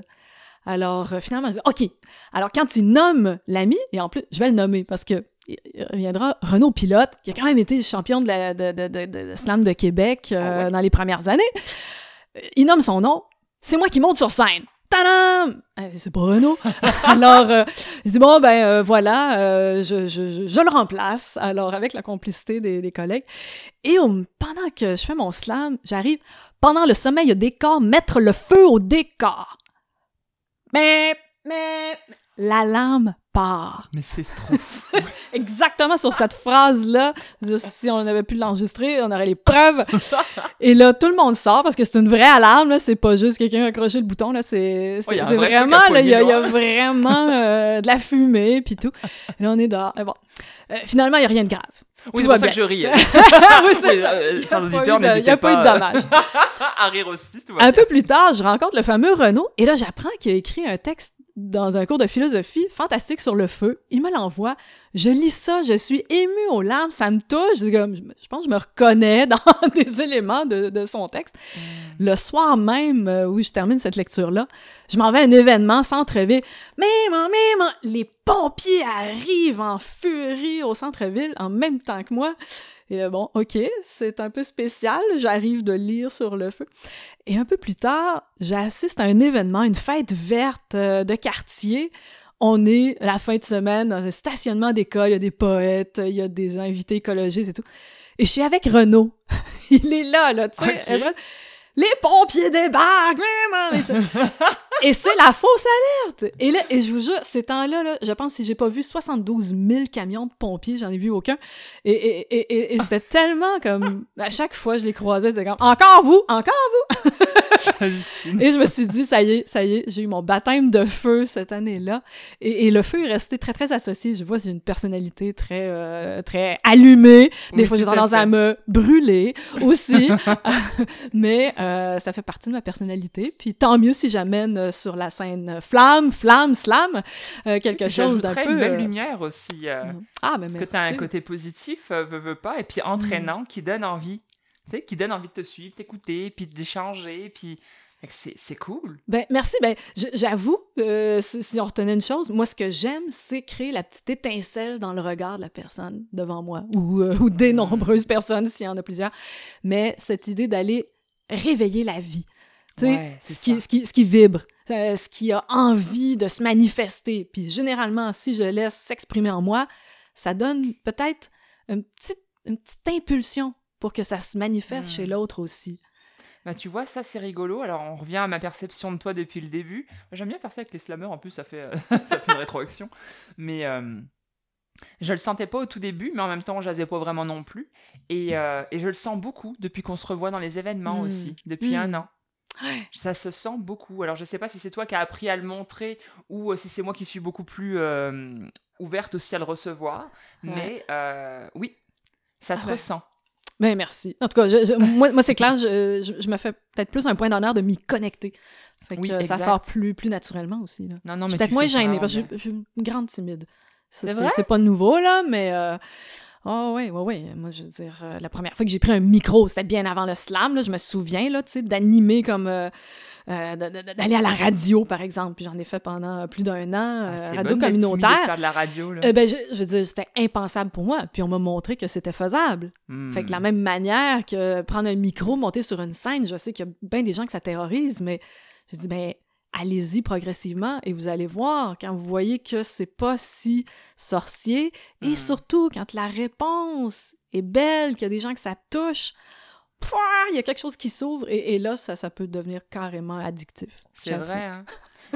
Alors, euh, finalement, elle dit, OK. Alors, quand il nomme l'ami, et en plus, je vais le nommer parce que il reviendra Renaud Pilote, qui a quand même été champion de, la, de, de, de, slam de Québec euh, ah dans les premières années. Il nomme son nom. C'est moi qui monte sur scène. Tadam! Eh, c'est pas Renaud. Alors, euh, je dis, bon, ben euh, voilà, euh, je, le remplace, alors avec la complicité des, des collègues. Et pendant que je fais mon slam, j'arrive, pendant le sommeil au décor, mettre le feu au décor. Mais, mais, la lame part. Mais c'est trop Exactement sur cette phrase-là. Si on avait pu l'enregistrer, on aurait les preuves. Et là, tout le monde sort parce que c'est une vraie alarme. Là. C'est pas juste quelqu'un qui a accroché le bouton. Là. C'est, c'est, vraiment, il y, a vraiment euh, de la fumée puis tout. Et là, on est dehors. bon. Euh, finalement, il n'y a rien de grave. Oui, c'est pour ça que je ris. oui, c'est euh, sans l'auditeur, Il n'y a pas eu de dommage. à rire aussi, Un peu plus tard, je rencontre le fameux Renaud et là, j'apprends qu'il a écrit un texte dans un cours de philosophie fantastique sur le feu. Il me l'envoie. Je lis ça, je suis émue aux larmes, ça me touche. Je, pense que je me reconnais dans des éléments de, de son texte. Mm. Le soir même euh, où je termine cette lecture-là, je m'en vais à un événement centre-ville. Mais, mais, les pompiers arrivent en furie au centre-ville en même temps que moi. Et bon, ok, c'est un peu spécial, j'arrive de lire sur le feu. Et un peu plus tard, j'assiste à un événement, une fête verte euh, de quartier. On est la fin de semaine dans un stationnement d'école, il y a des poètes, il y a des invités écologistes et tout. Et je suis avec Renaud. il est là, là, tu sais les pompiers débarquent! et c'est la fausse alerte! Et là, et je vous jure, ces temps-là, là, je pense que si j'ai pas vu 72 000 camions de pompiers, j'en ai vu aucun. Et, et, et, et c'était tellement comme, à chaque fois je les croisais, c'était comme, encore vous! Encore vous! et je me suis dit, ça y est, ça y est, j'ai eu mon baptême de feu cette année-là. Et, le feu est resté très, très associé. Je vois, j'ai une personnalité très, euh, très allumée. Des fois, j'ai tendance à me brûler aussi. Mais euh, ça fait partie de ma personnalité. Puis tant mieux si j'amène euh, sur la scène flamme, flamme, slam, quelque chose d'un peu... une belle lumière aussi. ah, mais Parce que tu as un côté positif, veux, veux pas, et puis entraînant, qui donne envie qui donne envie de te suivre, t'écouter, puis d'échanger, puis c'est cool. Ben merci. Ben j'avoue, euh, si, on retenait une chose, moi ce que j'aime, c'est créer la petite étincelle dans le regard de la personne devant moi, ou, euh, ou des mm. nombreuses personnes s'il y en a plusieurs. Mais cette idée d'aller réveiller la vie, tu sais, ce, qui, ce, qui, ce qui vibre, euh, ce qui a envie de se manifester. Puis généralement, si je laisse s'exprimer en moi, ça donne peut-être une petite, une petite impulsion pour que ça se manifeste chez l'autre aussi. Bah, tu vois, ça c'est rigolo. Alors, on revient à ma perception de toi depuis le début. J'aime bien faire ça avec les slammers, en plus, ça fait, euh, ça fait une rétroaction. Mais euh, je le sentais pas au tout début, mais en même temps, j'asais pas vraiment non plus. Et, euh, et je le sens beaucoup depuis qu'on se revoit dans les événements Mm. aussi, depuis Mm. un an. Ça se sent beaucoup. Alors, je sais pas si c'est toi qui as appris à le montrer ou euh, si c'est moi qui suis beaucoup plus euh, ouverte aussi à le recevoir. Ouais. Mais oui, ça se Ah ben. ressent. Ben merci. En tout cas, je- je- moi, moi c'est clair, je, je- me fais peut-être plus un point d'honneur de m'y connecter. Fait que Oui, ça sort plus, plus naturellement aussi. Là. Non, non, Je suis peut-être moins gênée parce que je suis une grande timide. C'est pas nouveau, là, mais. Euh... Oh, oui, oui, oui. Moi, je veux dire, euh, la première fois que j'ai pris un micro, c'était bien avant le slam, là, je me souviens, là, tu sais, d'animer comme. euh, euh, d'aller à la radio, par exemple. Puis j'en ai fait pendant plus d'un an, Ah, radio bonne, timide, de communautaire. faire de la radio, là. Ben, je, je veux dire, c'était impensable pour moi. Puis on m'a montré que c'était faisable. Hmm. Fait que de la même manière que prendre un micro, monter sur une scène, je sais qu'il y a bien des gens que ça terrorise, mais je dis, ben, allez-y progressivement et vous allez voir quand vous voyez que c'est pas si sorcier et Mm. surtout quand la réponse est belle, qu'il y a des gens que ça touche, pouah, il y a quelque chose qui s'ouvre et, et là, ça, ça peut devenir carrément addictif. C'est vrai, hein.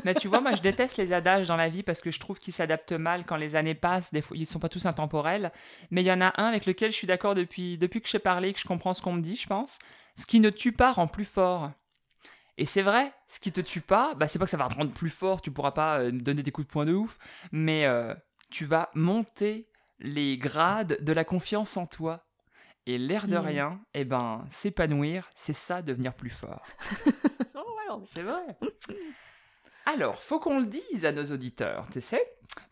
Mais tu vois, moi, je déteste les adages dans la vie parce que je trouve qu'ils s'adaptent mal quand les années passent. Des fois, ils sont pas tous intemporels. Mais il y en a un avec lequel je suis d'accord depuis, depuis que je sais parler, que je comprends ce qu'on me dit, je pense. Ce qui ne tue pas rend plus fort. Et c'est vrai, ce qui te tue pas, bah, c'est pas que ça va te rendre plus fort, tu pourras pas euh, donner des coups de poing de ouf, mais euh, tu vas monter les grades de la confiance en toi. Et l'air de Mm. rien, eh ben, s'épanouir, c'est ça, devenir plus fort. Oh, C'est vrai. Alors, faut qu'on le dise à nos auditeurs, tu sais,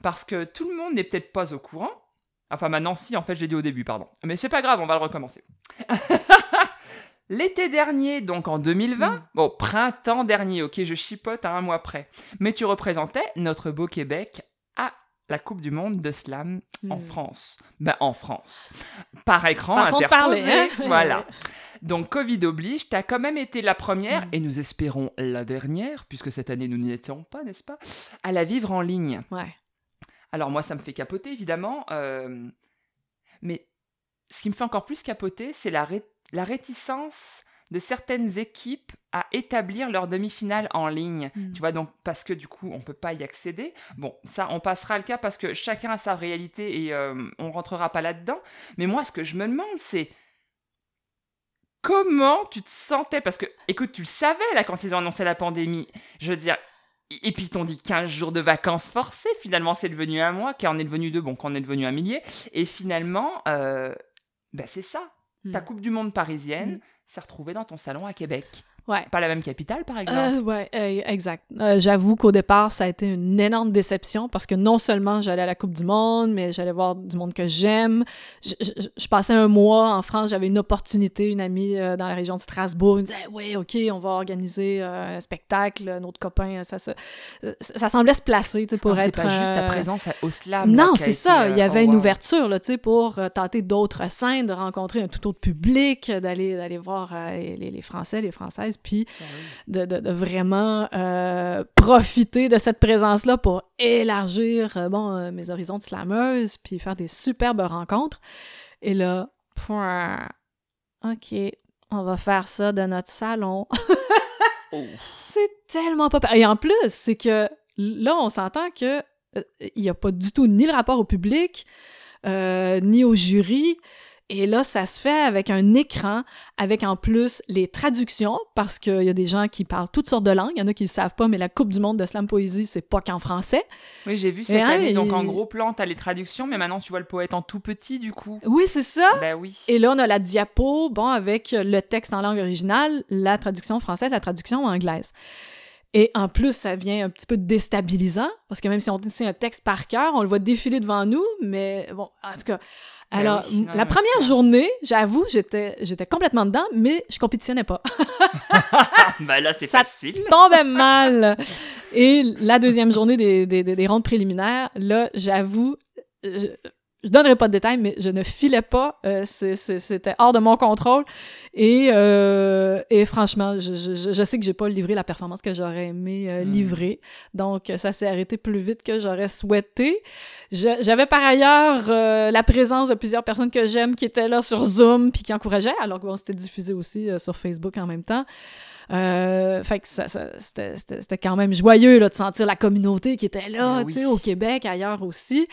parce que tout le monde n'est peut-être pas au courant. Enfin, maintenant, si, en fait, je l'ai dit au début, pardon. Mais c'est pas grave, on va le recommencer. L'été dernier, donc en 2020, Mm. bon, printemps dernier, ok, je chipote à un mois près, mais tu représentais notre beau Québec à la Coupe du Monde de Slam en Mm. France. Ben, en France. Par écran Façon de interposé. parler, hein? Voilà. Donc, Covid oblige, t'as quand même été la première, Mm. et nous espérons la dernière, puisque cette année nous n'y étions pas, n'est-ce pas, à la vivre en ligne. Ouais. Alors moi, ça me fait capoter, évidemment, euh, mais ce qui me fait encore plus capoter, c'est la, ré- la réticence de certaines équipes à établir leur demi-finale en ligne. Mm. Tu vois, donc parce que du coup, on peut pas y accéder. Bon, ça, on passera le cas parce que chacun a sa réalité et euh, on rentrera pas là-dedans. Mais moi, ce que je me demande, c'est comment tu te sentais? Parce que, écoute, tu le savais là quand ils ont annoncé la pandémie. Je veux dire, et puis ils t'ont dit 15 jours de vacances forcées. Finalement, c'est devenu un mois, en est devenu deux, bon, qu'en est devenu un millier. Et finalement, euh, ben, c'est ça. Ta Mm. Coupe du Monde parisienne Mm. s'est retrouvée dans ton salon à Québec. Ouais. Pas la même capitale, par exemple. Euh, ouais, euh, exact. Euh, J'avoue qu'au départ, ça a été une énorme déception parce que non seulement j'allais à la Coupe du Monde, mais j'allais voir du monde que j'aime. Je, je- je passais un mois en France, j'avais une opportunité, une amie euh, dans la région de Strasbourg, me disait Oui, OK, on va organiser euh, un spectacle, notre copain, ça, ça, ça, ça semblait se placer pour Alors, être. C'est pas juste ta euh, présence à- au slam. là, non, c'est ça. euh, Il y avait oh, une wow. ouverture là, pour euh, tenter d'autres scènes, de rencontrer un tout autre public, d'aller d'aller voir euh, les, les Français, les Françaises, puis oui. de, de- de vraiment euh, profiter de cette présence-là pour élargir euh, bon, euh, mes horizons de slameuse, puis faire des superbes rencontres. Et là, point, OK, on va faire ça de notre salon. Oh. C'est tellement pas... pa- Et en plus, c'est que là, on s'entend que il n'y a pas du tout ni le rapport au public, euh, ni au jury. Et là, ça se fait avec un écran, avec en plus les traductions, parce qu'il y a des gens qui parlent toutes sortes de langues. Il y en a qui ne savent pas, mais la Coupe du monde de slam poésie, c'est pas qu'en français. Oui, j'ai vu cette hein, année. Donc, en gros plan, t'as les traductions, mais maintenant, tu vois le poète en tout petit, du coup. Oui, c'est ça. Ben oui. Et là, on a la diapo, bon, avec le texte en langue originale, la traduction française, la traduction anglaise. Et en plus, ça vient un petit peu déstabilisant, parce que même si on sait un texte par cœur, on le voit défiler devant nous, mais bon, en tout cas. Ben Alors, oui, non, la première journée, j'avoue, j'étais, j'étais complètement dedans, mais je compétitionnais pas. ben là, c'est Ça- facile. tombait mal. Et la deuxième journée des, des, des- des rondes préliminaires, là, j'avoue, je- je donnerai pas de détails, mais je ne filais pas. Euh, c'était hors de mon contrôle. Et, euh, et franchement, je, je, je, sais que j'ai pas livré la performance que j'aurais aimé euh, hmm. livrer. Donc, ça s'est arrêté plus vite que j'aurais souhaité. J'avais par ailleurs euh, la présence de plusieurs personnes que j'aime qui étaient là sur Zoom puis qui encourageaient, alors que bon, c'était diffusé aussi sur Facebook en même temps. Euh, fait que ça, c'était quand même joyeux là, de sentir la communauté qui était là, ben tu sais, au Québec, ailleurs aussi.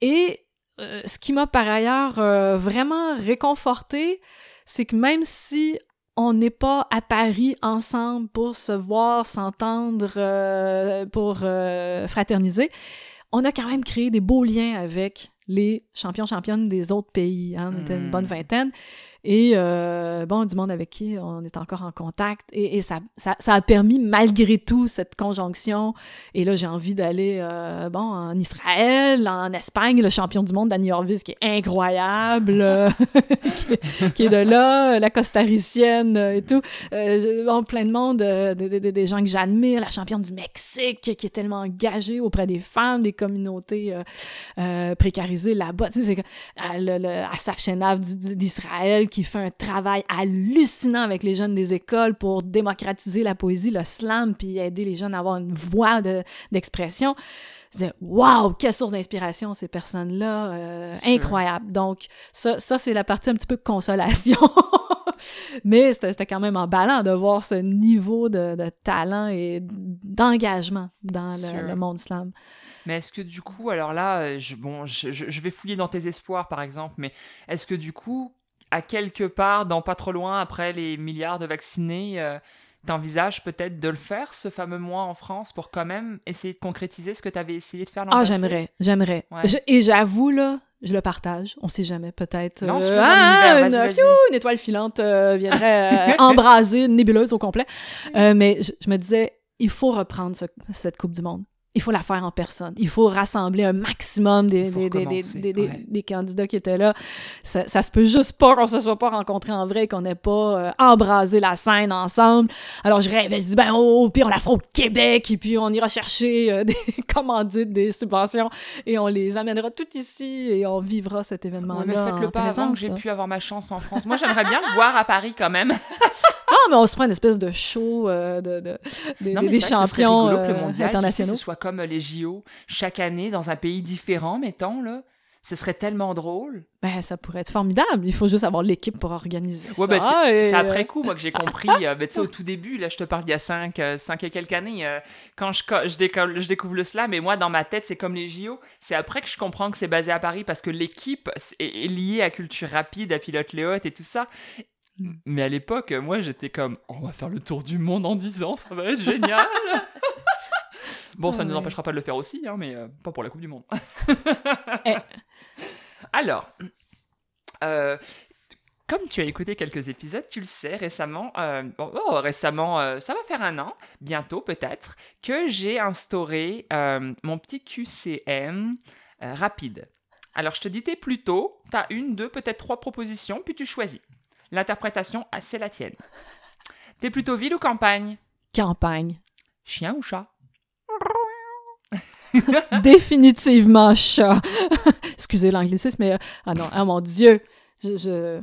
Et euh, ce qui m'a par ailleurs euh, vraiment réconforté, c'est que même si on n'est pas à Paris ensemble pour se voir, s'entendre, euh, pour fraterniser, on a quand même créé des beaux liens avec les champions championnes des autres pays. Hein? On était une bonne hmm. vingtaine. Et euh, bon, du monde avec qui on est encore en contact. Et, et ça, ça, ça, a permis, malgré tout, cette conjonction. Et là, j'ai envie d'aller, euh, bon, en Israël, en Espagne, le champion du monde, Dani Orvis, qui est incroyable, euh, qui, est, de là, la costaricienne et tout. Euh, bon, plein de monde, des gens que j'admire, la championne du Mexique, qui est tellement engagée auprès des femmes, des communautés précarisées là-bas. Tu sais, c'est le, le Asaf Shenav d'Israël, qui fait un travail hallucinant avec les jeunes des écoles pour démocratiser la poésie, le slam, puis aider les jeunes à avoir une voix d'expression. De, Waouh, quelle source d'inspiration ces personnes-là, euh, incroyable. Donc ça, ça c'est la partie un petit peu consolation. Mais c'était quand même emballant de voir ce niveau de, de talent et d'engagement dans le, le, monde slam. Mais est-ce que du coup, alors là, euh, je, bon, je, je, vais fouiller dans tes espoirs par exemple, mais est-ce que du coup, à quelque part, dans pas trop loin, après les milliards de vaccinés, euh, t'envisages peut-être de le faire, ce fameux mois en France, pour quand même essayer de concrétiser ce que tu avais essayé de faire l'an Ah, j'aimerais, j'aimerais. et j'avoue, là, je le partage. On sait jamais, peut-être. Euh, ah, une, une, étoile filante euh, viendrait embraser une nébuleuse au complet. mais je, me disais, il faut reprendre cette Coupe du Monde il faut la faire en personne. Il faut rassembler un maximum des, des, des, des, des, candidats qui étaient là. Ça, ça se peut juste pas qu'on se soit pas rencontrés en vrai, qu'on n'ait pas euh, embrasé la scène ensemble. Alors je rêvais, je dis, ben, oh, puis on la fera au Québec, et puis on ira chercher euh, des commandites, des subventions, et on les amènera tout ici, et on vivra cet événement-là. Ouais, mais faites-le pas avant que j'ai pu avoir ma chance en France. Moi, j'aimerais bien le voir à Paris quand même. mais on se prend une espèce de show euh, de, de, des champions internationaux. soit comme les JO chaque année dans un pays différent, mettons, là. Ce serait tellement drôle. Ben, ça pourrait être formidable. Il faut juste avoir l'équipe pour organiser ouais, ça. Ben c'est après coup, moi, que j'ai compris. euh, ben, tu sais, au tout début, là, je te parle d'il y a cinq, euh, cinq et quelques années, euh, quand je, je, découvre, je découvre le slam, et moi, dans ma tête, c'est comme les JO. C'est après que je comprends que c'est basé à Paris parce que l'équipe est, liée à Culture Rapide, à Pilote Léote et tout ça. Mm. Mais à l'époque, moi, j'étais comme, on va faire le tour du monde en 10 ans, ça va être génial. Bon, ça ne nous empêchera pas de le faire aussi, hein, mais euh, pas pour la Coupe du Monde. Eh. Alors, euh, comme tu as écouté quelques épisodes, tu le sais récemment, euh, oh, récemment, ça va faire un an, bientôt peut-être, que j'ai instauré mon petit QCM rapide. Alors, je te disais plus tôt, tu as une, deux, peut-être trois propositions, puis tu choisis. L'interprétation, ah, c'est la tienne. T'es plutôt ville ou campagne? Campagne. Chien ou chat? Définitivement chat. Excusez l'anglicisme, mais... Ah non, ah mon Dieu. Je...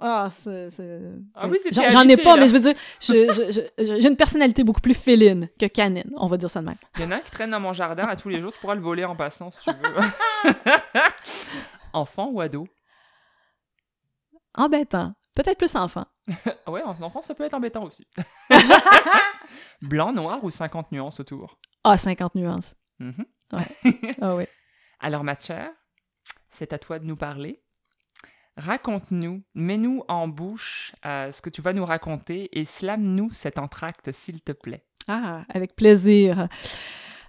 Ah, c'est... Ah oui, J'en ai pas, mais je veux dire, j'ai une personnalité beaucoup plus féline que canine, on va dire ça de même. Il y en a un qui traîne dans mon jardin à tous les jours, tu pourras le voler en passant si tu veux. enfant ou ado? Embêtant. Peut-être plus enfant. ouais, enfant, ça peut être embêtant aussi. Blanc, noir ou 50 nuances autour? Ah, 50 nuances. Mm-hmm. ah. Alors, ma chère, c'est à toi de nous parler. Raconte-nous, mets-nous en bouche euh, ce que tu vas nous raconter et slame-nous cet entracte, s'il te plaît. Ah, avec plaisir.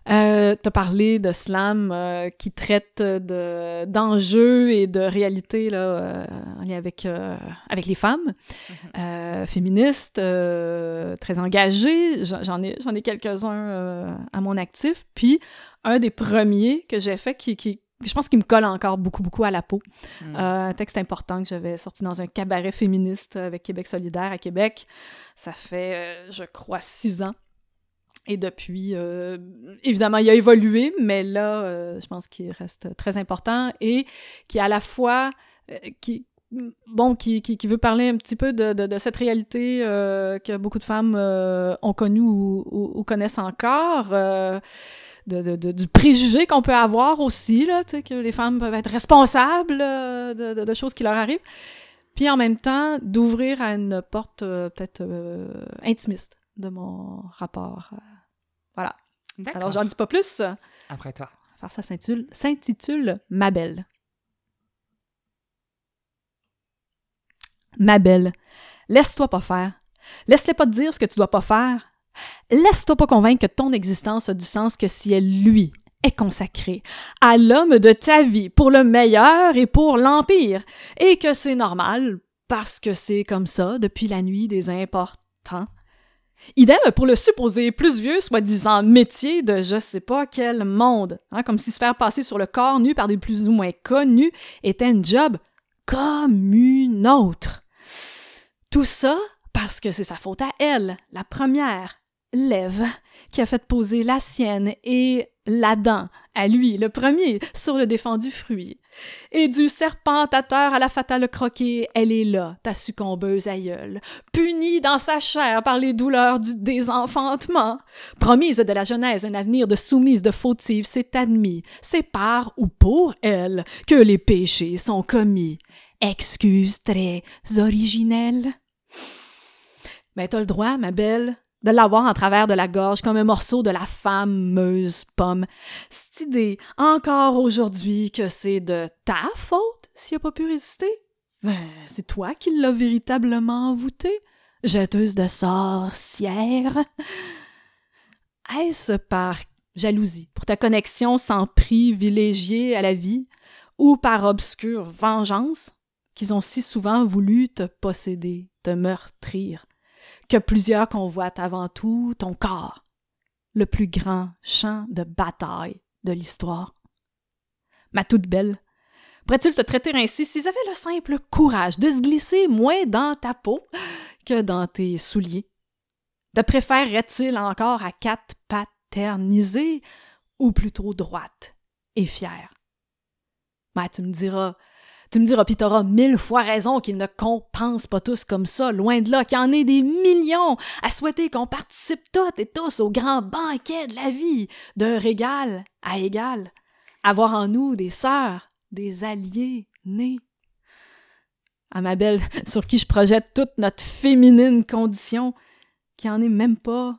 Euh, tu as parlé de slam euh, qui traite de, d'enjeux et de réalités là, euh, en lien avec, euh, avec les femmes, mm-hmm. féministes, très engagées. J'en ai, j'en ai quelques-uns à mon actif. Puis, un des premiers que j'ai fait qui, qui, je pense qu'il me colle encore beaucoup, beaucoup à la peau. Mm. un texte important que j'avais sorti dans un cabaret féministe avec Québec solidaire à Québec. Ça fait, je crois, six ans. Et depuis, euh, évidemment, il a évolué, mais là, euh, je pense qu'il reste très important et qui à la fois, euh, qui, bon, qui, qui, qui, veut parler un petit peu de, de, de cette réalité que beaucoup de femmes ont connue ou, ou, connaissent encore. De, de, du préjugé qu'on peut avoir aussi, là, que les femmes peuvent être responsables de, de, choses qui leur arrivent. Puis en même temps, d'ouvrir à une porte peut-être intimiste de mon rapport. Voilà. Alors, j'en dis pas plus. Après toi. Alors, ça s'intitule Ma belle. Ma belle, laisse-toi pas faire. Laisse-les pas te dire ce que tu dois pas faire. Laisse-toi pas convaincre que ton existence a du sens que si elle, lui, est consacrée à l'homme de ta vie pour le meilleur et pour l'empire, et que c'est normal parce que c'est comme ça depuis la nuit des importants Idem pour le supposé plus vieux, soi-disant métier de je sais pas quel monde, hein, comme si se faire passer sur le corps nu par des plus ou moins connus était un job comme une autre. Tout ça parce que c'est sa faute à elle, la première, Lève, qui a fait poser la sienne et la dent à lui, le premier, sur le défendu fruit. Et du serpentateur à la fatale croquée, elle est là, ta succombeuse aïeule, punie dans sa chair par les douleurs du désenfantement. Promise de la Genèse un avenir de soumise, de fautive, c'est admis, c'est par ou pour elle que les péchés sont commis. Excuse très originelle. Mais t'as le droit, ma belle, de l'avoir en travers de la gorge comme un morceau de la fameuse pomme. Cette idée, encore aujourd'hui, que c'est de ta faute s'il n'a pas pu résister? Ben, c'est toi qui l'as véritablement envoûté, jetteuse de sorcière. Est-ce par jalousie pour ta connexion sans privilégié à la vie, ou par obscure vengeance qu'ils ont si souvent voulu te posséder, te meurtrir? Que plusieurs convoitent avant tout ton corps, le plus grand champ de bataille de l'histoire. Ma toute belle, pourrait-il te traiter ainsi s'ils avaient le simple courage de se glisser moins dans ta peau que dans tes souliers? Te préférerait-il encore à quatre paternisées ou plutôt droite et fière? Mais tu me diras, tu me diras, puis t'auras mille fois raison qu'ils ne compensent pas tous comme ça, loin de là, qu'il y en ait des millions à souhaiter qu'on participe toutes et tous au grand banquet de la vie, de régal à égal, avoir en nous des sœurs, des alliés nés. À ma belle, sur qui je projette toute notre féminine condition, qui en est même pas,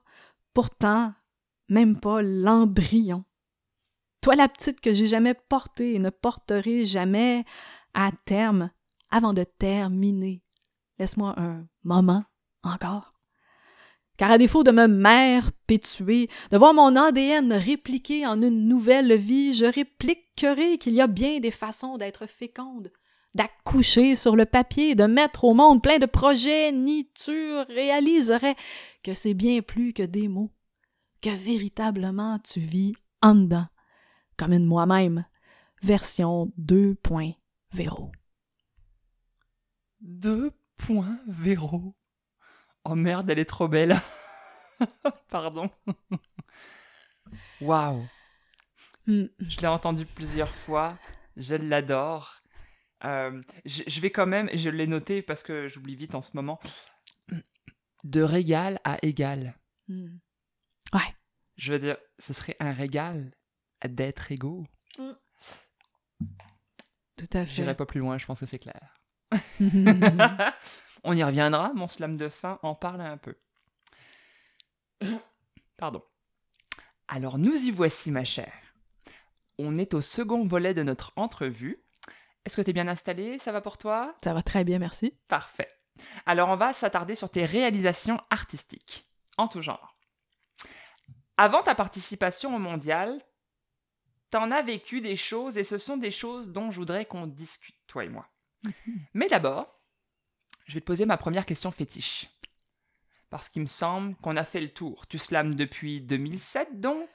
pourtant, même pas l'embryon. Toi la petite que j'ai jamais portée et ne porterai jamais, à terme, avant de terminer. Laisse-moi un moment encore. Car à défaut de me mère pétuer, de voir mon ADN répliqué en une nouvelle vie, je répliquerai qu'il y a bien des façons d'être féconde, d'accoucher sur le papier, de mettre au monde plein de projets, ni tu réaliserais que c'est bien plus que des mots, que véritablement tu vis en dedans, comme une moi-même, version 2.0. Véro. Deux points Véro. Oh merde, elle est trop belle. Pardon. Waouh. Hmm. Je l'ai entendue plusieurs fois. Je l'adore. Euh, je, vais quand même, je l'ai noté parce que j'oublie vite en ce moment, de régal à égal. Hmm. Ouais. Je veux dire, ce serait un régal d'être égaux. Tout à fait. J'irai pas plus loin, je pense que c'est clair. On y reviendra, mon slam de fin en parle un peu. Pardon. Alors nous y voici, ma chère. On est au second volet de notre entrevue. Est-ce que tu es bien installée? Ça va pour toi? Ça va très bien, merci. Parfait. Alors on va s'attarder sur tes réalisations artistiques, en tout genre. Avant ta participation au mondial, t'en as vécu des choses et ce sont des choses dont je voudrais qu'on discute, toi et moi. Mhm. Mais d'abord, je vais te poser ma première question fétiche. Parce qu'il me semble qu'on a fait le tour. Tu slams depuis 2007, donc.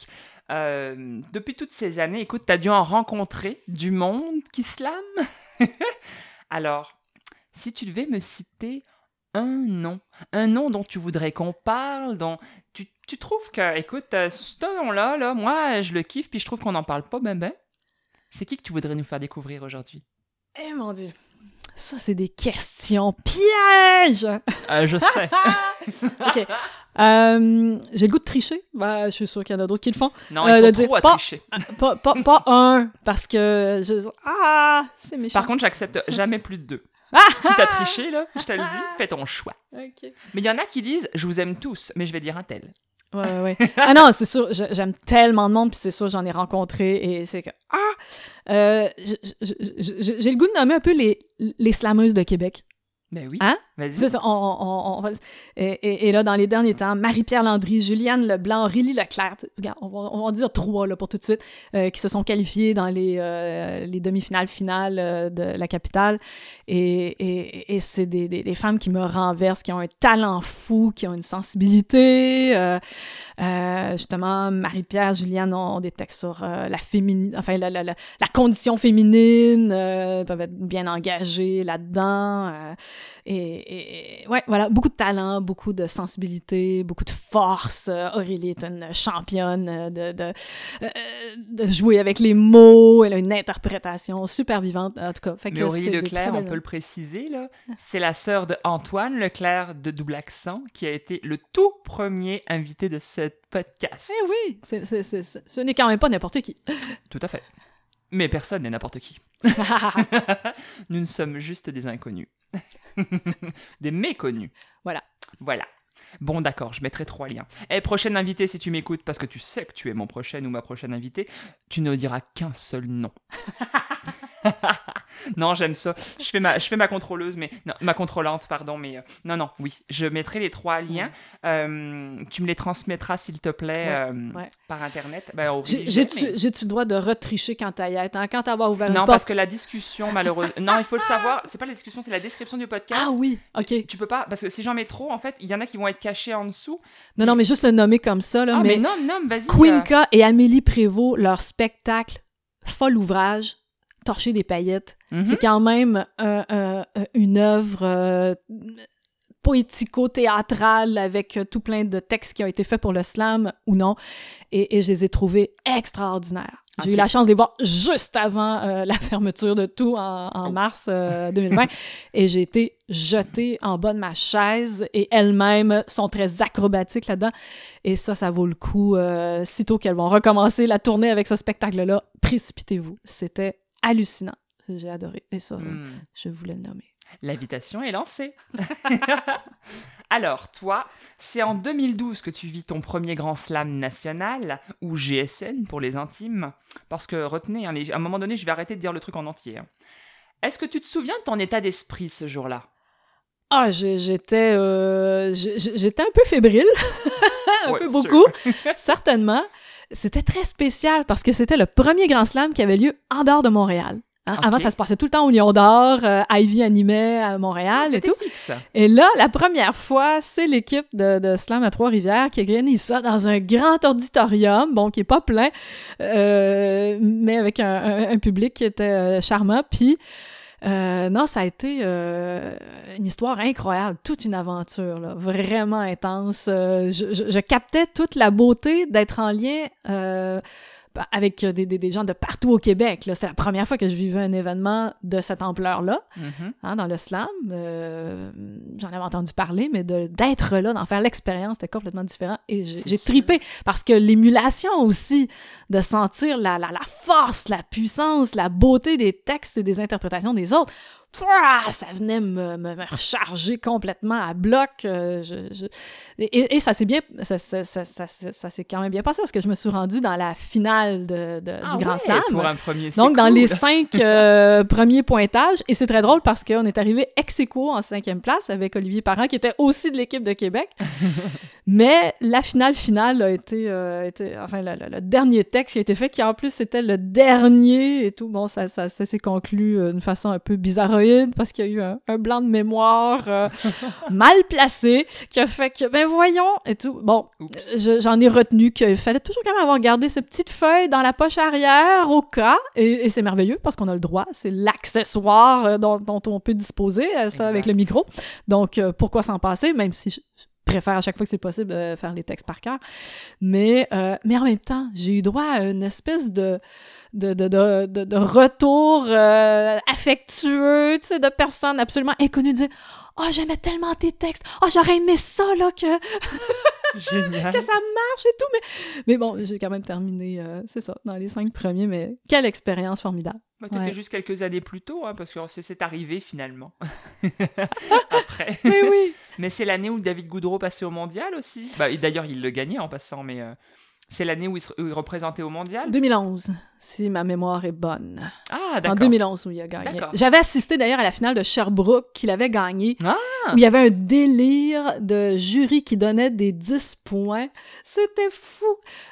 Euh, depuis toutes ces années, écoute, t'as dû en rencontrer du monde qui slame. Alors, si tu devais me citer un nom, un nom dont tu voudrais qu'on parle, dont tu tu trouves que, écoute, euh, ce nom-là, là, moi, je le kiffe, puis je trouve qu'on n'en parle pas même. Ben. C'est qui que tu voudrais nous faire découvrir aujourd'hui? Eh mon Dieu! Ça, c'est des questions pièges! Euh, je sais. OK. Euh, J'ai le goût de tricher. Ben, je suis sûre qu'il y en a d'autres qui le font. Non, Euh, ils de sont dire trop à pas- tricher. Pas, pas, pas un, parce que je... Ah, c'est méchant. Par contre, j'accepte jamais plus de deux. Quitte à tricher, là, je te le dis, fais ton choix. OK. Mais il y en a qui disent, je vous aime tous, mais je vais dire un tel. Ouais, ouais, ouais. Ah non, c'est sûr, j'aime tellement de monde, puis c'est sûr, j'en ai rencontré, et c'est que... Ah! Euh, J'ai le goût de nommer un peu les, les slameuses de Québec. Ben oui. Hein? Vas-y. C'est ça, on, on- on va- et, et- et là, dans les derniers temps, Marie-Pierre Landry, Juliane Leblanc, Rélie Leclerc, regarde, on va, on va en dire trois là, pour tout de suite, euh, qui se sont qualifiées dans les, euh, les demi-finales finales euh, de la capitale. Et, et- et c'est des, des- des femmes qui me renversent, qui ont un talent fou, qui ont une sensibilité. justement, Marie-Pierre, Juliane ont, des textes sur la féminine, enfin, la, la- la- la condition féminine, euh, peuvent être bien engagées là-dedans. Et, et- ouais, voilà, beaucoup de talent, beaucoup de sensibilité, beaucoup de force. Euh, Aurélie est une championne euh, de, de, euh, de jouer avec les mots. Elle a une interprétation super vivante, en tout cas. Fait Mais Aurélie Leclerc, on peut le préciser, là, c'est la sœur de Antoine Leclerc de Double Accent qui a été le tout premier invité de ce podcast. Eh oui, ce n'est quand même pas n'importe qui. Tout à fait. Mais personne n'est n'importe qui. Nous ne sommes juste des inconnus. des méconnus. Voilà. Voilà. Bon, d'accord, je mettrai trois liens. Et prochaine invitée, si tu m'écoutes, parce que tu sais que tu es mon prochaine ou ma prochaine invitée, tu ne diras qu'un seul nom. non, j'aime ça. Je fais ma, je fais ma contrôleuse, mais non, ma contrôlante, pardon, mais euh, non, non, oui, je mettrai les trois liens. Euh, tu me les transmettras, s'il te plaît, Ouais, euh, ouais. par internet. Ben, J'ai-tu mais- le droit de retricher quand t'as y être, hein? Quand t'as ouvert non, une parce porte? que la discussion, malheureusement. non, il faut le savoir. C'est pas la discussion, c'est la description du podcast. Ah oui, Tu- ok. Tu, peux pas, parce que si j'en mets trop, en fait, il y en a qui vont être cachés en dessous. Non, non, mais juste le nommer comme ça, là. Ah, mais, mais non, non, vas-y. Queenca et Amélie Prévost, leur spectacle Folle ouvrage, Torcher des paillettes, mhm. c'est quand même euh, euh, une œuvre euh, poético-théâtrale avec tout plein de textes qui ont été faits pour le slam ou non. Et, et je les ai trouvés extraordinaires. J'ai eu la chance de les voir juste avant euh, la fermeture de tout en, en Oh. mars euh, 2020 et j'ai été jetée en bas de ma chaise et elles-mêmes sont très acrobatiques là-dedans et ça, ça vaut le coup. euh, sitôt qu'elles vont recommencer la tournée avec ce spectacle-là, précipitez-vous. C'était hallucinant. J'ai adoré. Et ça, Hmm. je voulais le nommer. L'invitation est lancée. Alors, toi, c'est en 2012 que tu vis ton premier grand slam national, ou GSN pour les intimes, parce que retenez, hein, les- à un moment donné, je vais arrêter de dire le truc en entier. hein. Est-ce que tu te souviens de ton état d'esprit ce jour-là? Ah, j'étais euh, j'étais un peu fébrile, un Ouais, peu beaucoup, certainement. C'était très spécial parce que c'était le premier Grand Slam qui avait lieu en dehors de Montréal. Hein. Avant, ça se passait tout le temps au Lion d'Or, euh, Ivy animait à Montréal et C'était tout. fixe. Et là, la première fois, c'est l'équipe de, de Slam à Trois-Rivières qui organise ça dans un grand auditorium, bon, qui est pas plein, euh, mais avec un, un- un public qui était euh, charmant. Puis, euh, non, ça a été euh, une histoire incroyable, toute une aventure, vraiment intense. Euh, je, je- je captais toute la beauté d'être en lien avec des, des- des gens de partout au Québec. là. C'est la première fois que je vivais un événement de cette ampleur-là Mhm. hein, dans le slam. Euh, J'en avais entendu parler, mais de- d'être là, d'en faire l'expérience, c'était complètement différent. Et j'ai tripé parce que l'émulation aussi, de sentir la, la, la force, la puissance, la beauté des textes et des interprétations des autres, pouah, ça venait me, me, me recharger complètement à bloc. euh, je- je- Et, et ça s'est bien, ça, ça, ça, ça, ça- ça s'est quand même bien passé parce que je me suis rendue dans la finale de, de- Ah du Grand ouais, Slam. Pour un premier, Donc, dans les cinq euh, premiers pointages, et c'est très drôle parce qu'on est arrivé ex aequo en cinquième place avec Olivier Parent, qui était aussi de l'équipe de Québec. Mais la finale finale a été, euh, été- enfin, le, le- le dernier texte qui a été fait, qui en plus était le dernier et tout. Bon, ça, ça, s'est conclu d'une façon un peu parce qu'il y a eu un, un blanc de mémoire euh, mal placé qui a fait que, ben voyons, et tout. Bon, je- j'en ai retenu qu'il fallait toujours quand même avoir gardé ces petites feuilles dans la poche arrière au cas, et, et c'est merveilleux parce qu'on a le droit, c'est l'accessoire euh, dont, dont on peut disposer, euh, ça, avec le micro. Donc, euh, pourquoi s'en passer, même si je- préfère à chaque fois que c'est possible euh, faire les textes par cœur. Mais, euh, mais en même temps, j'ai eu droit à une espèce de, de, de, de, de, retour euh, affectueux, de personnes absolument inconnues dire Oh, j'aimais tellement tes textes. Oh, j'aurais aimé ça, là, que, Génial. que ça marche et tout. Mais, mais bon, j'ai quand même terminé, euh, c'est ça, dans les cinq premiers. Mais quelle expérience formidable. Bah, T'étais Ouais. juste quelques années plus tôt, hein, parce que c'est arrivé finalement. Après. Mais oui. Mais c'est l'année où David Goudreau passait au mondial aussi. Bah, et D'ailleurs, il le gagnait en passant, mais euh, c'est l'année où il, se- où il représentait au mondial. 2011, si ma mémoire est bonne. Ah, C'est en d'accord. 2011 où il a gagné. D'accord. J'avais assisté d'ailleurs à la finale de Sherbrooke qu'il avait gagné, Ah! où il y avait un délire de jury qui donnait des 10 points. C'était fou!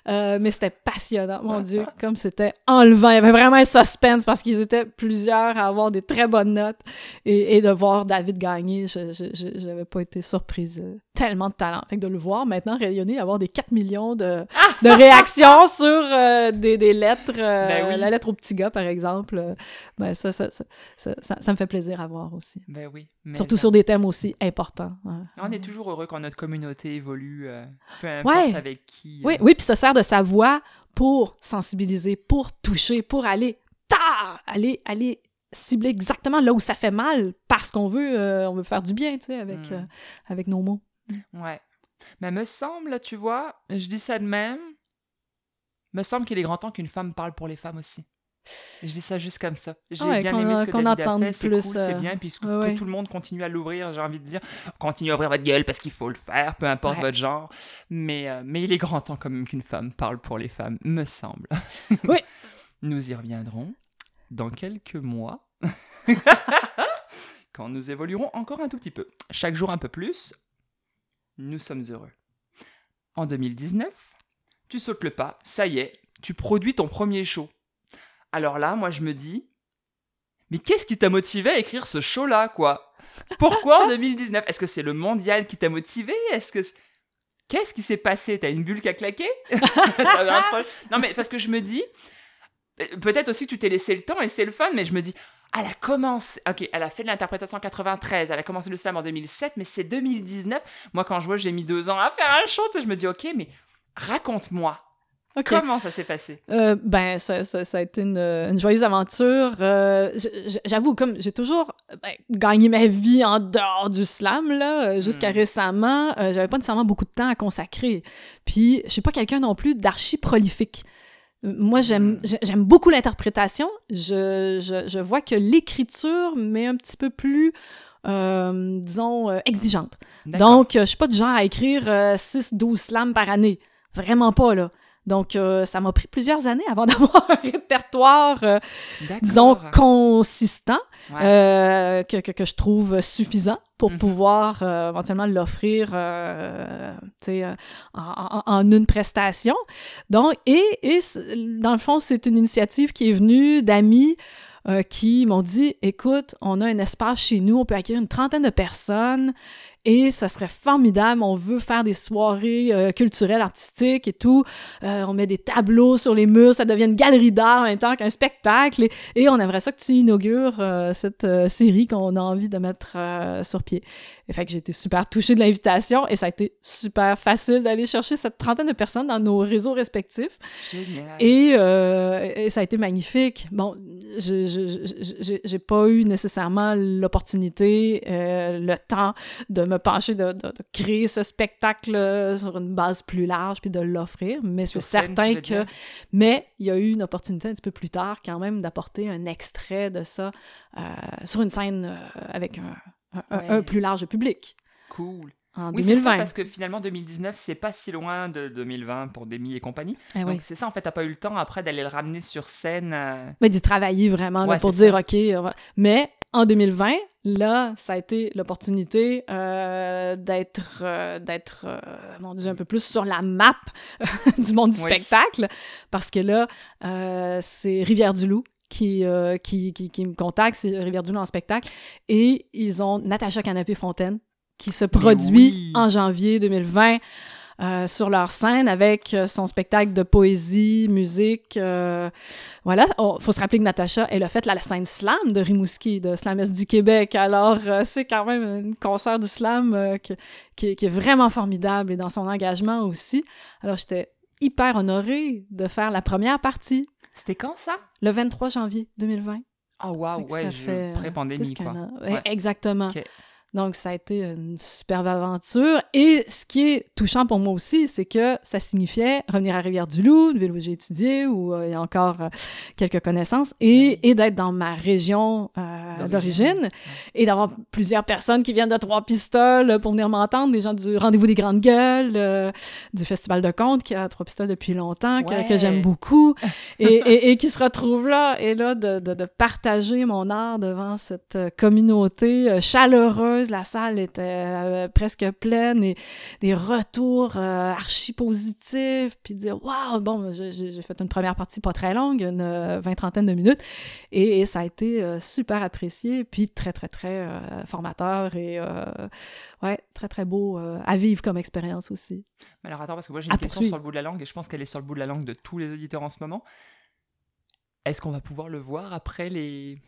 Euh, mais c'était passionnant, mon Dieu, comme c'était enlevant. Il y avait vraiment un suspense parce qu'ils étaient plusieurs à avoir des très bonnes notes. Et, et de voir David gagner, je j'avais pas été surprise. Tellement de talent. Fait que de le voir maintenant rayonner, avoir des 4 millions de, de réactions sur euh, des, des lettres, euh, Ben oui. la lettre au petit gars, par exemple, euh, ben ça, ça, ça, ça, ça- ça me fait plaisir à voir aussi. Ben oui. Surtout ça- sur des thèmes aussi importants. ouais. On est toujours heureux quand notre communauté évolue, euh, peu importe Ouais. avec qui. Oui, euh, oui, puis se sert de sa voix pour sensibiliser, pour toucher, pour aller, ta, aller, aller cibler exactement là où ça fait mal parce qu'on veut, euh, on veut faire du bien, tu sais, avec, Mm. euh, avec nos mots. Ouais. Mais me semble, tu vois, je dis ça de même, me semble qu'il est grand temps qu'une femme parle pour les femmes aussi. Je dis ça juste comme ça. J'ai Ouais, bien aimé ce que David a fait, c'est cool, euh, c'est bien, puis que, ouais, ouais. que tout le monde continue à l'ouvrir, j'ai envie de dire. Continuez à ouvrir votre gueule parce qu'il faut le faire, peu importe votre genre. Mais, euh, mais il est grand temps quand même qu'une femme parle pour les femmes, me semble. Oui. Nous y reviendrons dans quelques mois. quand nous évoluerons encore un tout petit peu. Chaque jour un peu plus, nous sommes heureux. En 2019, tu sautes le pas, ça y est, tu produis ton premier show. Alors là, moi je me dis, mais qu'est-ce qui t'a motivé à écrire ce show-là, quoi? Pourquoi en 2019 Est-ce que c'est le mondial qui t'a motivé? Est-ce que Qu'est-ce qui s'est passé? T'as une bulle qui a claqué? Non mais parce que je me dis, euh, peut-être aussi que tu t'es laissé le temps et c'est le fun, mais je me dis, elle a commencé, ok, elle a fait de l'interprétation en 93, elle a commencé le slam en 2007, mais c'est 2019. Moi, quand je vois, j'ai mis deux ans à faire un chant, je me dis, ok, mais raconte-moi, comment ça s'est passé? Euh, ben, ça, ça- ça a été une, une joyeuse aventure. Euh, J'avoue, comme j'ai toujours ben, gagné ma vie en dehors du slam, là, euh, jusqu'à Mm. récemment, euh, j'avais pas nécessairement beaucoup de temps à consacrer. Puis, je suis pas quelqu'un non plus d'archi prolifique. Moi, j'aime Mm. j'ai- j'aime beaucoup l'interprétation. Je, je, je vois que l'écriture m'est un petit peu plus, euh, disons, euh, exigeante. Donc, euh, je suis pas du genre à écrire 6-12 slams par année. Vraiment pas, là. Donc, euh, ça m'a pris plusieurs années avant d'avoir un répertoire, euh, disons, consistant, Ouais. euh, que, que, que je trouve suffisant pour Mhm. pouvoir éventuellement l'offrir, tu sais, en, en- une prestation. Donc, et, et dans le fond, c'est une initiative qui est venue d'amis qui m'ont dit, écoute, on a un espace chez nous, on peut accueillir une trentaine de personnes et ça serait formidable. On veut faire des soirées euh, culturelles, artistiques et tout. Euh, on met des tableaux sur les murs, ça devient une galerie d'art en même temps qu'un spectacle. Et, et on aimerait ça que tu inaugures euh, cette euh, série qu'on a envie de mettre sur pied. Et fait que j'ai été super touchée de l'invitation et ça a été super facile d'aller chercher cette trentaine de personnes dans nos réseaux respectifs. Génial. Et, euh, et ça a été magnifique. Bon, je- j'ai pas eu nécessairement l'opportunité, euh, le temps de me pencher, de, de- de créer ce spectacle sur une base plus large puis de l'offrir, mais c'est certain que... dire? Mais il y a eu une opportunité un petit peu plus tard quand même d'apporter un extrait de ça euh, sur une scène euh, avec un, un- un- Ouais. un plus large public Cool. en Oui, c'est ça, 2020. parce que finalement, 2019, c'est pas si loin de 2020 pour Demi et compagnie. Eh oui. Donc, c'est ça, en fait, t'as pas eu le temps après d'aller le ramener sur scène. euh, Mais d'y travailler vraiment là, pour dire, ça. OK, euh, voilà. Mais en 2020, là, ça a été l'opportunité euh, d'être, euh, d'être euh, mon Dieu, un peu plus sur la map du monde du Oui. spectacle. Parce que là, euh, c'est Rivière-du-Loup qui, euh, qui, qui, qui me contacte, c'est Rivière-du-Loup en spectacle. Et ils ont Natacha Canapé-Fontaine qui se produit oui. en janvier 2020. euh, sur leur scène avec euh, son spectacle de poésie, musique. Euh, voilà, il oh, faut se rappeler que Natacha, elle a fait la scène slam de Rimouski, de Slamès du Québec. Alors, c'est quand même un concert du slam qui, qui, est vraiment formidable et dans son engagement aussi. Alors, j'étais hyper honorée de faire la première partie. C'était quand ça? Le 23 janvier 2020. Oh wow, ouais, pré-pandémie quoi. Exactement. Donc, ça a été une superbe aventure. Et ce qui est touchant pour moi aussi, c'est que ça signifiait revenir à Rivière-du-Loup, une ville où j'ai étudié, où euh, il y a encore euh, quelques connaissances, et, et d'être dans ma région euh, d'origine, et d'avoir plusieurs personnes qui viennent de Trois-Pistoles pour venir m'entendre, des gens du Rendez-vous des Grandes Gueules, du Festival de Contes, qui a Trois-Pistoles depuis longtemps, que, j'aime beaucoup, et, et, qui se retrouvent là, et là, de, de, de partager mon art devant cette communauté chaleureuse la salle était euh, presque pleine et des retours euh, archi positifs, puis dire waouh, bon, j'ai fait une première partie pas très longue, une euh, vingt trentaine de minutes, et, ça a été super apprécié, puis très très très formateur et ouais, très très beau à vivre comme expérience aussi. Mais alors attends, parce que moi j'ai une question sur le bout de la langue et je pense qu'elle est sur le bout de la langue de tous les auditeurs en ce moment. Est-ce qu'on va pouvoir le voir après les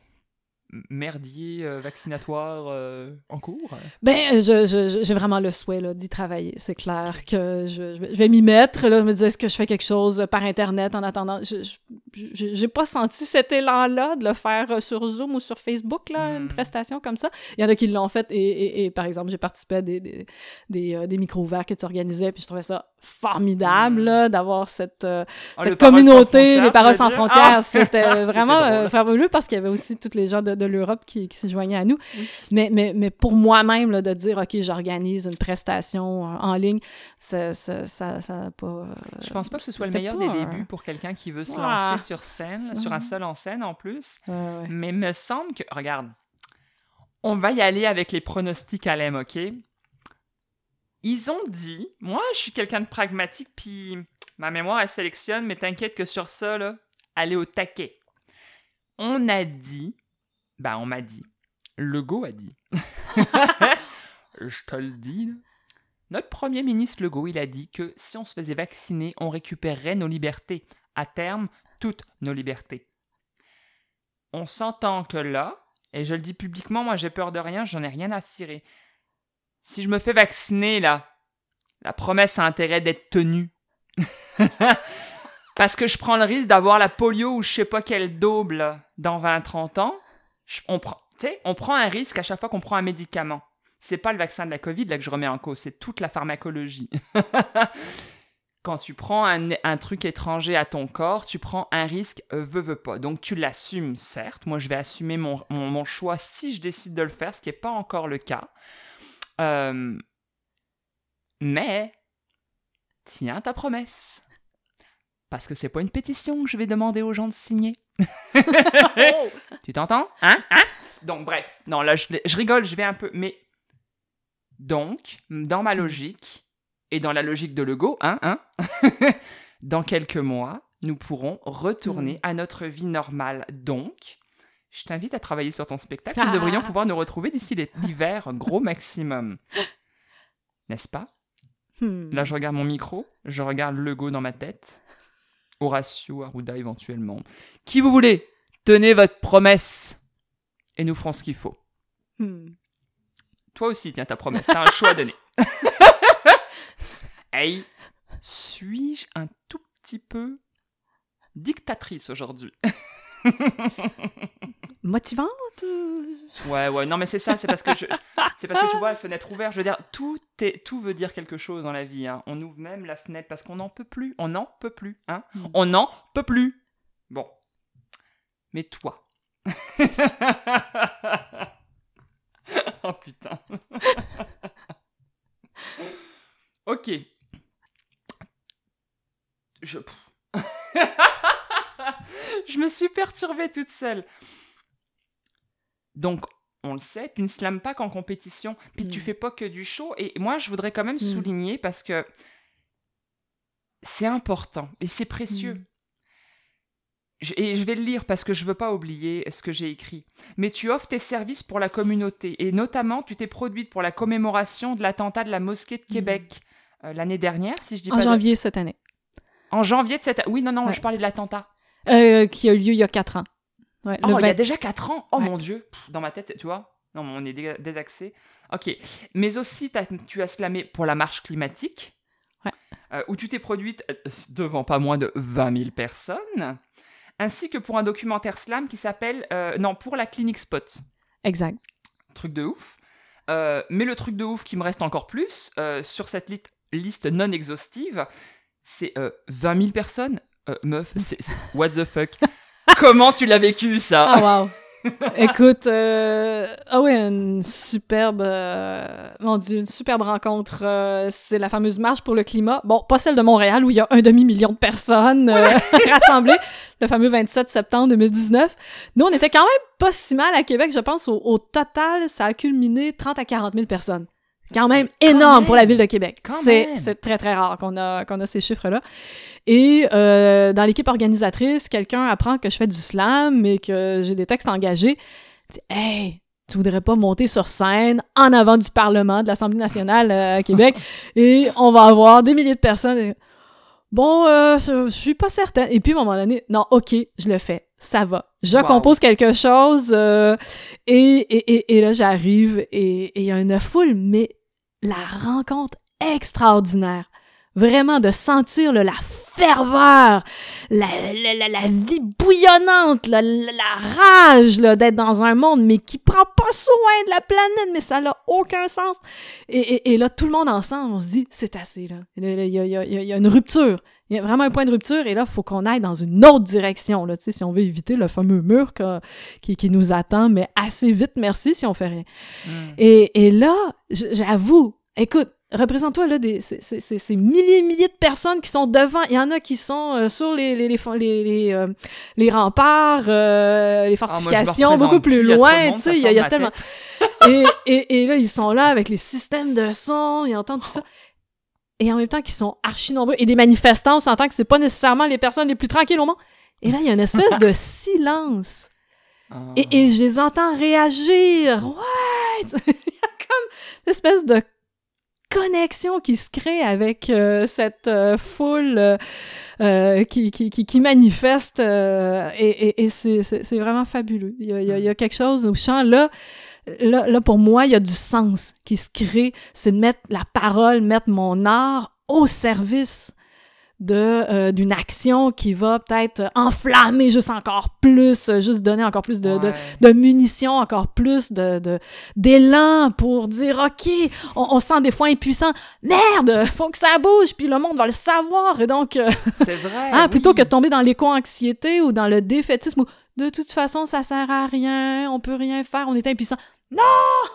merdier euh, vaccinatoire euh, en cours? Ben, j'ai je, vraiment le souhait d'y travailler. C'est clair que je, je vais m'y mettre. Là, je me disais, est-ce que je fais quelque chose par Internet en attendant? Je n'ai pas senti cet élan-là de le faire euh, sur Zoom ou sur Facebook, là, une hmm. prestation comme ça. Il y en a qui l'ont fait et, et, par exemple, j'ai participé à des, des, des, des micros ouverts que tu organisais puis je trouvais ça formidable hmm. d'avoir cette, ah, cette communauté, les paroles sans frontières. Ah! C'était vraiment fabuleux parce qu'il y avait aussi toutes les gens de de l'Europe qui, qui, se joignaient à nous. Mais, mais, mais pour moi-même, de dire, OK, j'organise une prestation euh, en ligne, ça ça, ça, ça pas... Euh, je pense pas que ce soit le meilleur des débuts pour quelqu'un qui veut se lancer sur scène, sur un seul en scène en plus. Mais me semble que... Regarde, on va y aller avec les pronostics à l'EM, OK? Ils ont dit... Moi, je suis quelqu'un de pragmatique, puis ma mémoire, elle sélectionne, mais t'inquiète que sur ça, là, aller au taquet. On a dit bah, on m'a dit. Legault a dit. Je te le dis, Notre premier ministre Legault, il a dit que si on se faisait vacciner, on récupérerait nos libertés. À terme, toutes nos libertés. On s'entend que là, et je le dis publiquement, moi j'ai peur de rien, j'en ai rien à cirer. Si je me fais vacciner, là, la promesse a intérêt d'être tenue. Parce que je prends le risque d'avoir la polio ou je sais pas quel double dans 20-30 ans on, prend, on prend un risque à chaque fois qu'on prend un médicament. C'est pas le vaccin de la Covid là que je remets en cause, c'est toute la pharmacologie. Quand tu prends un, truc étranger à ton corps, tu prends un risque euh, veux, veux pas. Donc tu l'assumes, certes. Moi, je vais assumer mon, mon, choix si je décide de le faire, ce qui n'est pas encore le cas. Euh, mais tiens ta promesse. Parce que c'est pas une pétition que je vais demander aux gens de signer. Oh. Tu t'entends? Hein? Hein? Donc, bref. Non, là, je, rigole, je vais un peu. Mais. Donc, dans ma logique, et dans la logique de Lego, hein, hein Dans quelques mois, nous pourrons retourner mm. à notre vie normale. Donc, je t'invite à travailler sur ton spectacle. Nous devrions pouvoir nous retrouver d'ici l'hiver, gros maximum. N'est-ce pas? Hmm. Là, je regarde mon micro, je regarde Lego dans ma tête. Horatio Arruda éventuellement. Qui vous voulez Tenez votre promesse et nous ferons ce qu'il faut. Hmm. Toi aussi, tiens ta promesse, t'as un choix à donner. hey, suis-je un tout petit peu dictatrice aujourd'hui? motivante Ouais, ouais, non, mais c'est ça, c'est parce que je, c'est parce que tu vois, la fenêtre ouverte, je veux dire, tout est, tout veut dire quelque chose dans la vie, hein. On ouvre même la fenêtre parce qu'on n'en peut plus, on n'en peut plus, hein. Mm. On n'en peut plus. Bon. Mais toi. oh putain. ok. Je. je me suis perturbée toute seule. Donc, on le sait, tu ne slams pas qu'en compétition, puis tu mm. fais pas que du show. Et moi, je voudrais quand même mm. souligner parce que c'est important et c'est précieux. Mm. et je vais le lire parce que je veux pas oublier ce que j'ai écrit. Mais tu offres tes services pour la communauté et notamment tu t'es produite pour la commémoration de l'attentat de la mosquée de Québec euh, l'année dernière, si je dis En pas de- janvier cette année. En janvier de cette Oui, non, non, Ouais. je parlais de l'attentat. Euh, qui a eu lieu il y a quatre ans. Ouais, Oh, il y a 20 déjà 4 ans? Oh Ouais. mon Dieu Dans ma tête, tu vois? Non, on est dé- désaxé. Ok. Mais aussi, tu as slamé pour la marche climatique, Ouais. euh, où tu t'es produite euh, devant pas moins de 20 000 personnes, ainsi que pour un documentaire slam qui s'appelle... euh, non, pour la Clinic Spot. Exact. Truc de ouf. Euh, mais le truc de ouf qui me reste encore plus, sur cette liste non exhaustive, c'est euh, 20 000 personnes. Euh, meuf, c'est... What the fuck? Comment tu l'as vécu, ça? Ah, wow. Écoute, euh, ah ouais, une superbe, euh, mon Dieu, une superbe rencontre. euh, c'est la fameuse marche pour le climat. Bon, pas celle de Montréal où il y a un demi-million de personnes rassemblées, le fameux 27 septembre 2019. Nous, on était quand même pas si mal à Québec, je pense. Au, au total, ça a culminé 30 à 40 000 personnes. Quand même énorme même. pour la ville de Québec. C'est très, très rare qu'on a, qu'on a ces chiffres-là. Et euh, dans l'équipe organisatrice, quelqu'un apprend que je fais du slam et que j'ai des textes engagés. Il dit Hey, tu voudrais pas monter sur scène en avant du Parlement de l'Assemblée nationale euh, à Québec? Et on va avoir des milliers de personnes. Bon, euh, je, je suis pas certaine. Et puis à un moment donné, non, ok, je le fais. Ça va. Je Wow. compose quelque chose euh, et, et, et, et là j'arrive et et il y a une foule, mais la rencontre extraordinaire. Vraiment de sentir là, la ferveur, la, la, la, la vie bouillonnante, la, rage là, d'être dans un monde, mais qui prend pas soin de la planète, mais ça n'a aucun sens. Et, et, et là, tout le monde ensemble, on se dit, c'est assez, là. Il y a, il y a- il y a- il y a une rupture. Il y a vraiment un point de rupture, et là, il faut qu'on aille dans une autre direction, là, tu sais, si on veut éviter le fameux mur que- qui, qui nous attend, mais assez vite, merci, si on fait rien. Hmm. Et, et là, j'avoue, écoute, représente-toi là des ces, ces- ces- ces milliers et milliers de personnes qui sont devant. Il y en a qui sont euh, sur les les les les, les, euh, les remparts, euh, les Ah, fortifications, beaucoup plus loin. Tu sais, il y a, y tellement. et, et, et là, ils sont là avec les systèmes de son, ils entendent tout ça. Et en même temps qu'ils sont archi nombreux. Et des manifestants, on s'entend que c'est pas nécessairement les personnes les plus tranquilles au monde. Et là, il y a une espèce de silence. Ah. Et, et je les entends réagir. Ouais! Il y a comme une espèce de connexion qui se crée avec euh, cette euh, foule euh, euh, qui, qui, qui, qui manifeste. euh, et et, et c'est vraiment fabuleux. Il y, a, il y a- il y a quelque chose au chant là. Là, là, pour moi, il y a du sens qui se crée. C'est de mettre la parole, mettre mon art au service de euh, d'une action qui va peut-être enflammer juste encore plus, euh, juste donner encore plus de, de, Ouais. de munitions, encore plus de de- d'élan pour dire OK, on, on se sent des fois impuissant. Merde, faut que ça bouge, puis le monde va le savoir. Et donc, euh, C'est vrai. ah, plutôt que de tomber dans l'éco-anxiété ou dans le défaitisme où de toute façon ça sert à rien, on peut rien faire, on est impuissant. Non,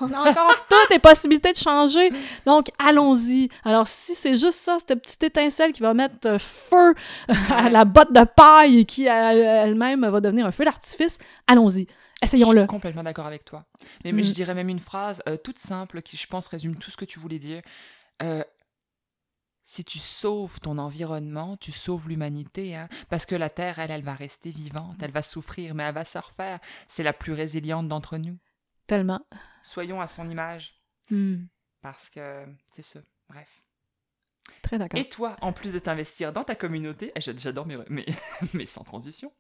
on a encore toutes les possibilités de changer. Donc allons-y. Alors si c'est juste ça, cette petite étincelle qui va mettre euh, feu à la botte de paille et qui elle- elle-même va devenir un feu d'artifice, allons-y. Je Essayons-le. suis complètement d'accord avec toi. Mais, mais Mm. je dirais même une phrase euh, toute simple qui, je pense, résume tout ce que tu voulais dire. Euh, si tu sauves ton environnement, tu sauves l'humanité. hein. Parce que la Terre, elle, elle va rester vivante, elle va souffrir, mais elle va se refaire. C'est la plus résiliente d'entre nous. Tellement. Soyons à son image. Hmm. Parce que c'est ça. Bref. Très d'accord. Et toi, en plus de t'investir dans ta communauté, eh, j'a- j'adore mes, mais, mais sans transition.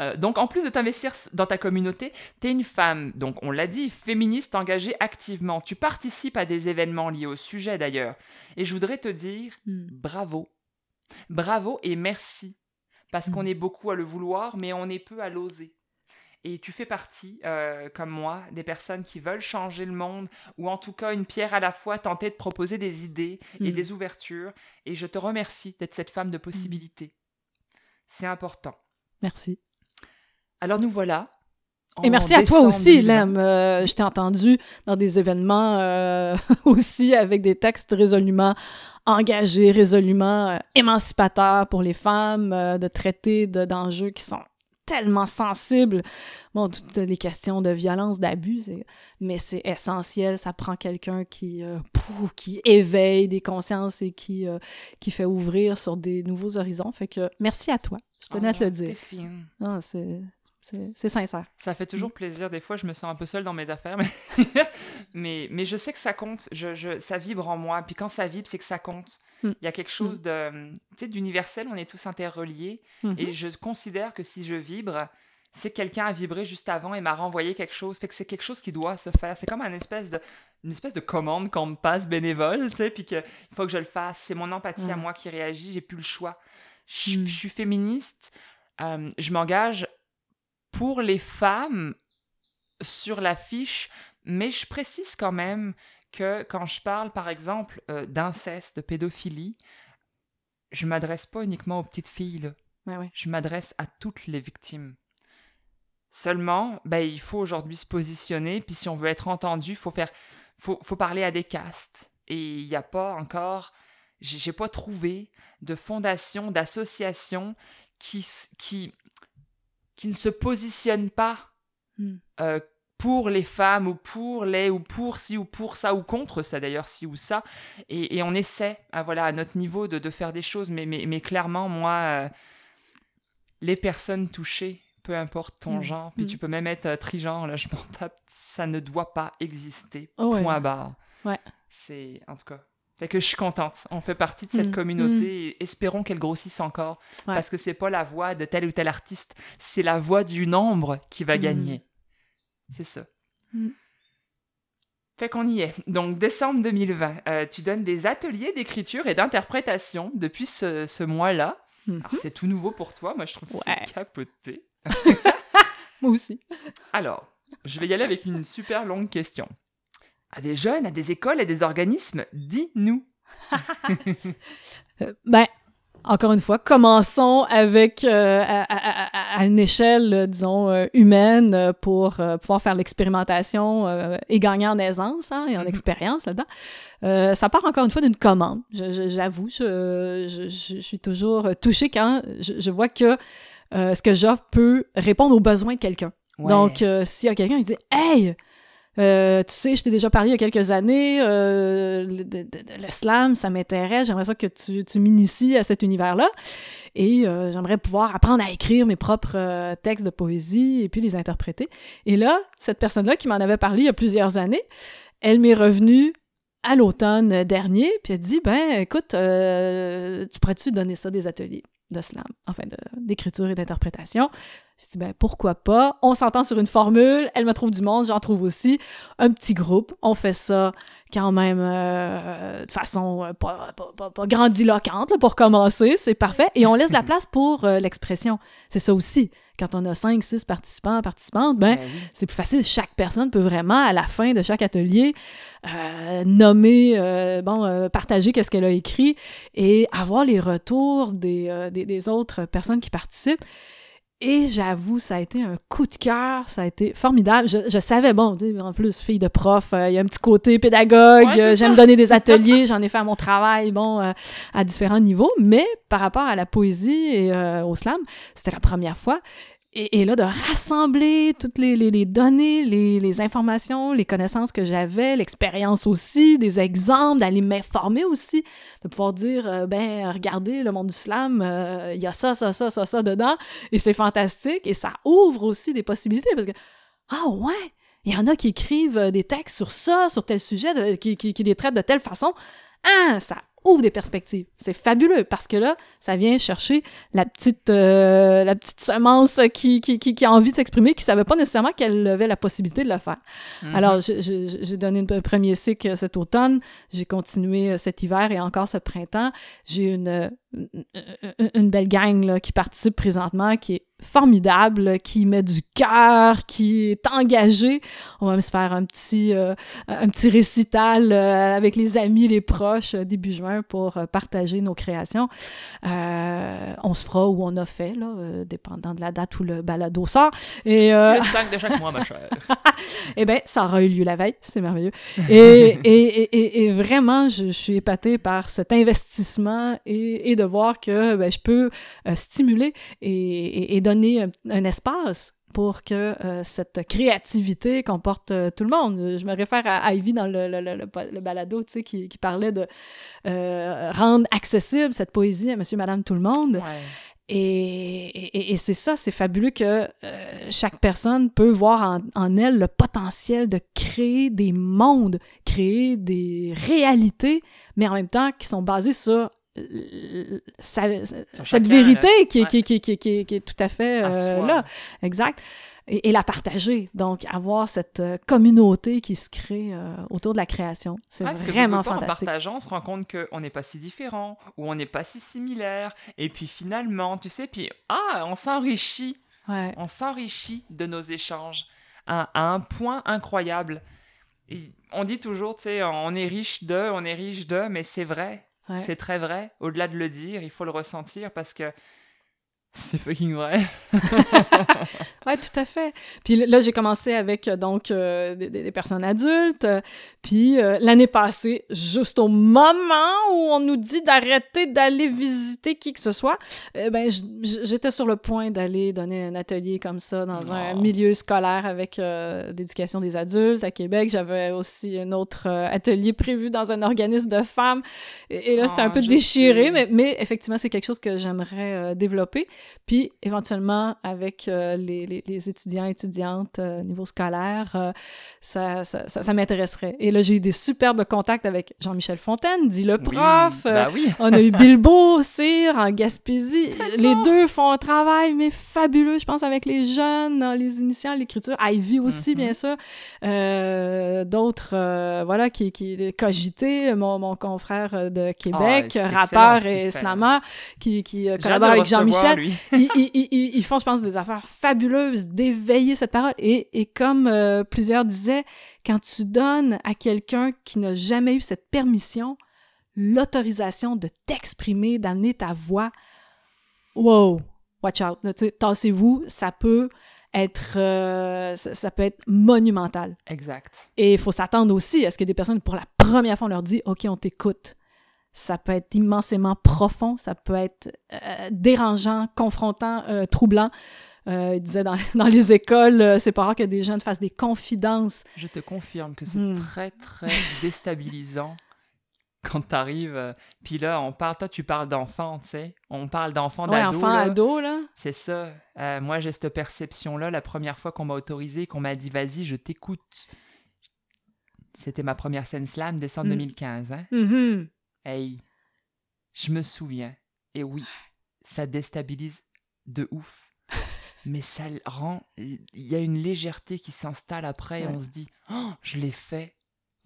Euh, donc, en plus de t'investir dans ta communauté, t'es une femme, donc on l'a dit, féministe engagée activement. Tu participes à des événements liés au sujet d'ailleurs. Et je voudrais te dire Hmm. bravo. Bravo et merci. Parce Mm. qu'on est beaucoup à le vouloir, mais on est peu à l'oser. Et tu fais partie, euh, comme moi, des personnes qui veulent changer le monde, ou en tout cas une pierre à la fois, tenter de proposer des idées et Mm. des ouvertures. Et je te remercie d'être cette femme de possibilités. C'est important. Merci. Alors nous voilà. Et merci à toi aussi, 2020. Lem. Euh, je t'ai entendu dans des événements euh, aussi avec des textes résolument engagés, résolument euh, émancipateurs pour les femmes, de traiter de- d'enjeux qui sont tellement sensibles. Bon, toutes les questions de violence, d'abus, mais c'est essentiel. Ça prend quelqu'un qui, euh, pouf, qui éveille des consciences et qui, euh, qui fait ouvrir sur des nouveaux horizons. Fait que merci à toi. Je tenais à te le t'es dire. fine. Ah, c'est c'est sincère. Ça fait toujours plaisir. Des fois, je me sens un peu seule dans mes affaires, mais, mais, je sais que ça compte. Je, je, ça vibre en moi. Puis quand ça vibre, c'est que ça compte. Mm. Il y a quelque chose mm. de, d'universel. On est tous interreliés. Mm-hmm. Et je considère que si je vibre, c'est que quelqu'un a vibré juste avant et m'a renvoyé quelque chose. Fait que c'est quelque chose qui doit se faire. C'est comme une espèce de, une espèce de commande qu'on me passe bénévole, tu sais, puis qu'il faut que je le fasse. C'est mon empathie à moi qui réagit. J'ai plus le choix. Je, suis féministe. Euh, je m'engage pour les femmes sur l'affiche, mais je précise quand même que quand je parle, par exemple, euh, d'inceste, de pédophilie, je m'adresse pas uniquement aux petites filles. Je m'adresse à toutes les victimes. Seulement, ben, il faut aujourd'hui se positionner, puis si on veut être entendu, il faut faire, faut, faut parler à des castes. Et il n'y a pas encore, j'ai pas trouvé de fondation, d'association qui, qui, qui ne se positionnent pas hmm. euh, pour les femmes ou pour les ou pour ci ou pour ça ou contre ça d'ailleurs ci ou ça et, on essaie à, voilà à notre niveau de, de faire des choses mais, mais, mais clairement moi euh, les personnes touchées peu importe ton hmm. genre puis hmm. tu peux même être euh, trigenre là je m'en tape ça ne doit pas exister oh point barre ouais c'est en tout cas fait que je suis contente. On fait partie de cette mm. communauté mm. espérons qu'elle grossisse encore. Parce que c'est pas la voix de tel ou tel artiste, c'est la voix du nombre qui va mm. gagner. C'est ça. Fait qu'on y est. Donc, décembre 2020, euh, tu donnes des ateliers d'écriture et d'interprétation depuis ce, mois-là. Mm-hmm. Alors, c'est tout nouveau pour toi. Moi, je trouve ça capoté. Moi aussi. Alors, je vais y aller avec une super longue question à des jeunes, à des écoles, à des organismes Dis-nous. Euh, ben, encore une fois, commençons avec euh, à, une échelle, disons, euh, humaine pour pouvoir faire l'expérimentation et gagner en aisance hein, et en mhm. expérience là-dedans. ça part encore une fois d'une commande. J'avoue, je, je, je, suis toujours touchée quand je, vois que ce que j'offre peut répondre aux besoins de quelqu'un. Donc, s'il y a quelqu'un qui dit « Hey! » Euh, tu sais, je t'ai déjà parlé il y a quelques années, euh, de, l'islam, ça m'intéresse, j'aimerais ça que tu, tu m'inities à cet univers-là. Et euh, j'aimerais pouvoir apprendre à écrire mes propres textes de poésie et puis les interpréter. Et là, cette personne-là qui m'en avait parlé il y a plusieurs années, elle m'est revenue à l'automne dernier, puis elle dit, ben écoute, tu pourrais-tu donner ça des ateliers de slam, enfin d'écriture et d'interprétation? Je dis, ben, pourquoi pas? On s'entend sur une formule, elle me trouve du monde, j'en trouve aussi. Un petit groupe, on fait ça quand même euh, de façon euh, pas, pas, pas, grandiloquente pour commencer, c'est parfait. Et on laisse la place pour euh, l'expression. C'est ça aussi. Quand on a cinq, six participants, participantes, ben, ben c'est plus facile. Chaque personne peut vraiment, à la fin de chaque atelier, nommer, bon, partager qu'est-ce qu'elle a écrit et avoir les retours des, des, des autres personnes qui participent. Et j'avoue, ça a été un coup de cœur, ça a été formidable. Je, savais, bon, en plus, fille de prof, euh, il y a un petit côté pédagogue, j'aime donner des ateliers, j'en ai fait à mon travail, bon, euh, à différents niveaux, mais par rapport à la poésie et euh, au slam, c'était la première fois. Et, là, de rassembler toutes les, données, les, informations, les connaissances que j'avais, l'expérience aussi, des exemples, d'aller m'informer aussi, de pouvoir dire, euh, ben, regardez, le monde du slam, euh, il y a ça, ça, ça, ça, ça dedans, et c'est fantastique, et ça ouvre aussi des possibilités, parce que, ah ouais, il y en a qui écrivent euh, des textes sur ça, sur tel sujet, qui, qui, qui les traitent de telle façon. Ah, ça ouvre des perspectives. C'est fabuleux parce que là, ça vient chercher la petite, euh, la petite semence qui, qui, qui, a envie de s'exprimer, qui savait pas nécessairement qu'elle avait la possibilité de le faire. Mm-hmm. Alors, j'ai donné un premier cycle cet automne, j'ai continué euh, cet hiver et encore ce printemps. J'ai une, une belle gang là, qui participe présentement, qui est formidable, qui met du cœur, qui est engagé. On va même se faire un petit, euh, un petit récital euh, avec les amis, les proches euh, début juin pour partager nos créations. on se fera où on a fait, là, dépendant de la date où le balado sort. Et, le 5 de chaque mois, ma chère. eh bien, ça aura eu lieu la veille, c'est merveilleux. Et, et, et, et, vraiment, je, suis épatée par cet investissement et, de voir que ben, je peux stimuler et, et, donner un, espace pour que euh, cette créativité comporte euh, tout le monde. Je me réfère à Ivy dans le, le, le, balado, tu sais, qui, qui, parlait de euh, rendre accessible cette poésie à monsieur, madame, tout le monde. Et, et, c'est ça, c'est fabuleux que euh, chaque personne peut voir en, en, elle le potentiel de créer des mondes, créer des réalités, mais en même temps qui sont basées sur cette vérité qui, qui, qui, qui, qui, est tout à fait euh, là. Exact. Et, la partager. Donc, avoir cette euh, communauté qui se crée euh, autour de la création. C'est vraiment fantastique. En partageant, on se rend compte qu'on n'est pas si différent ou on n'est pas si similaire. Et puis finalement, tu sais, puis ah, on s'enrichit. On s'enrichit de nos échanges à, à, un point incroyable. Et on dit toujours, tu sais, on est riche de, on est riche de, mais c'est vrai. C'est très vrai. Au-delà de le dire, il faut le ressentir parce que c'est fucking vrai. ouais, tout à fait. Puis là, j'ai commencé avec euh, donc euh, des, personnes adultes. puis euh, l'année passée, juste au moment où on nous dit d'arrêter d'aller visiter qui que ce soit, ben j'étais sur le point d'aller donner un atelier comme ça dans un milieu scolaire avec l'éducation des adultes à Québec. J'avais aussi un autre atelier prévu dans un organisme de femmes. Et, là, c'était un ah, peu déchiré, mais, mais effectivement, c'est quelque chose que j'aimerais développer. Puis éventuellement, avec euh, les, les, les, étudiants et étudiantes euh, niveau scolaire, euh, ça, ça, ça, m'intéresserait. Et là, j'ai eu des superbes contacts avec Jean-Michel Fontaine, dit le prof. Ben oui. on a eu Bilbo aussi en Gaspésie. les deux font un travail, mais fabuleux, je pense, avec les jeunes, les initiants, l'écriture. Ivy aussi, bien mm-hmm. sûr. D'autres, voilà, qui, qui cogité, mon, mon confrère de Québec, ah, rappeur et slammer, qui, qui collabore avec Jean-Michel ils, font, je pense, des affaires fabuleuses d'éveiller cette parole. Et, comme euh, plusieurs disaient, quand tu donnes à quelqu'un qui n'a jamais eu cette permission, l'autorisation de t'exprimer, d'amener ta voix, wow, watch out, tassez-vous, ça peut être euh, ça, peut être monumental. Exact. Et il faut s'attendre aussi à ce que des personnes, pour la première fois, on leur dit OK, on t'écoute ça peut être immensément profond, ça peut être euh, dérangeant, confrontant, euh, troublant. Euh, il disait dans, dans les écoles, c'est pas rare que des jeunes fassent des confidences. Je te confirme que c'est hmm. très, très déstabilisant quand tu arrives. Puis là, on parle, toi, tu parles d'enfants, tu sais. On parle d'enfants, ouais, d'ados. enfants, ados, là. C'est ça. moi, j'ai cette perception-là. La première fois qu'on m'a autorisé, qu'on m'a dit, vas-y, je t'écoute. C'était ma première scène slam, décembre 2015. Hmm. Hein? Mm-hmm. Hey, je me souviens. Et oui, ça déstabilise de ouf. Mais ça rend. Il y a une légèreté qui s'installe après et on se dit oh, je l'ai fait.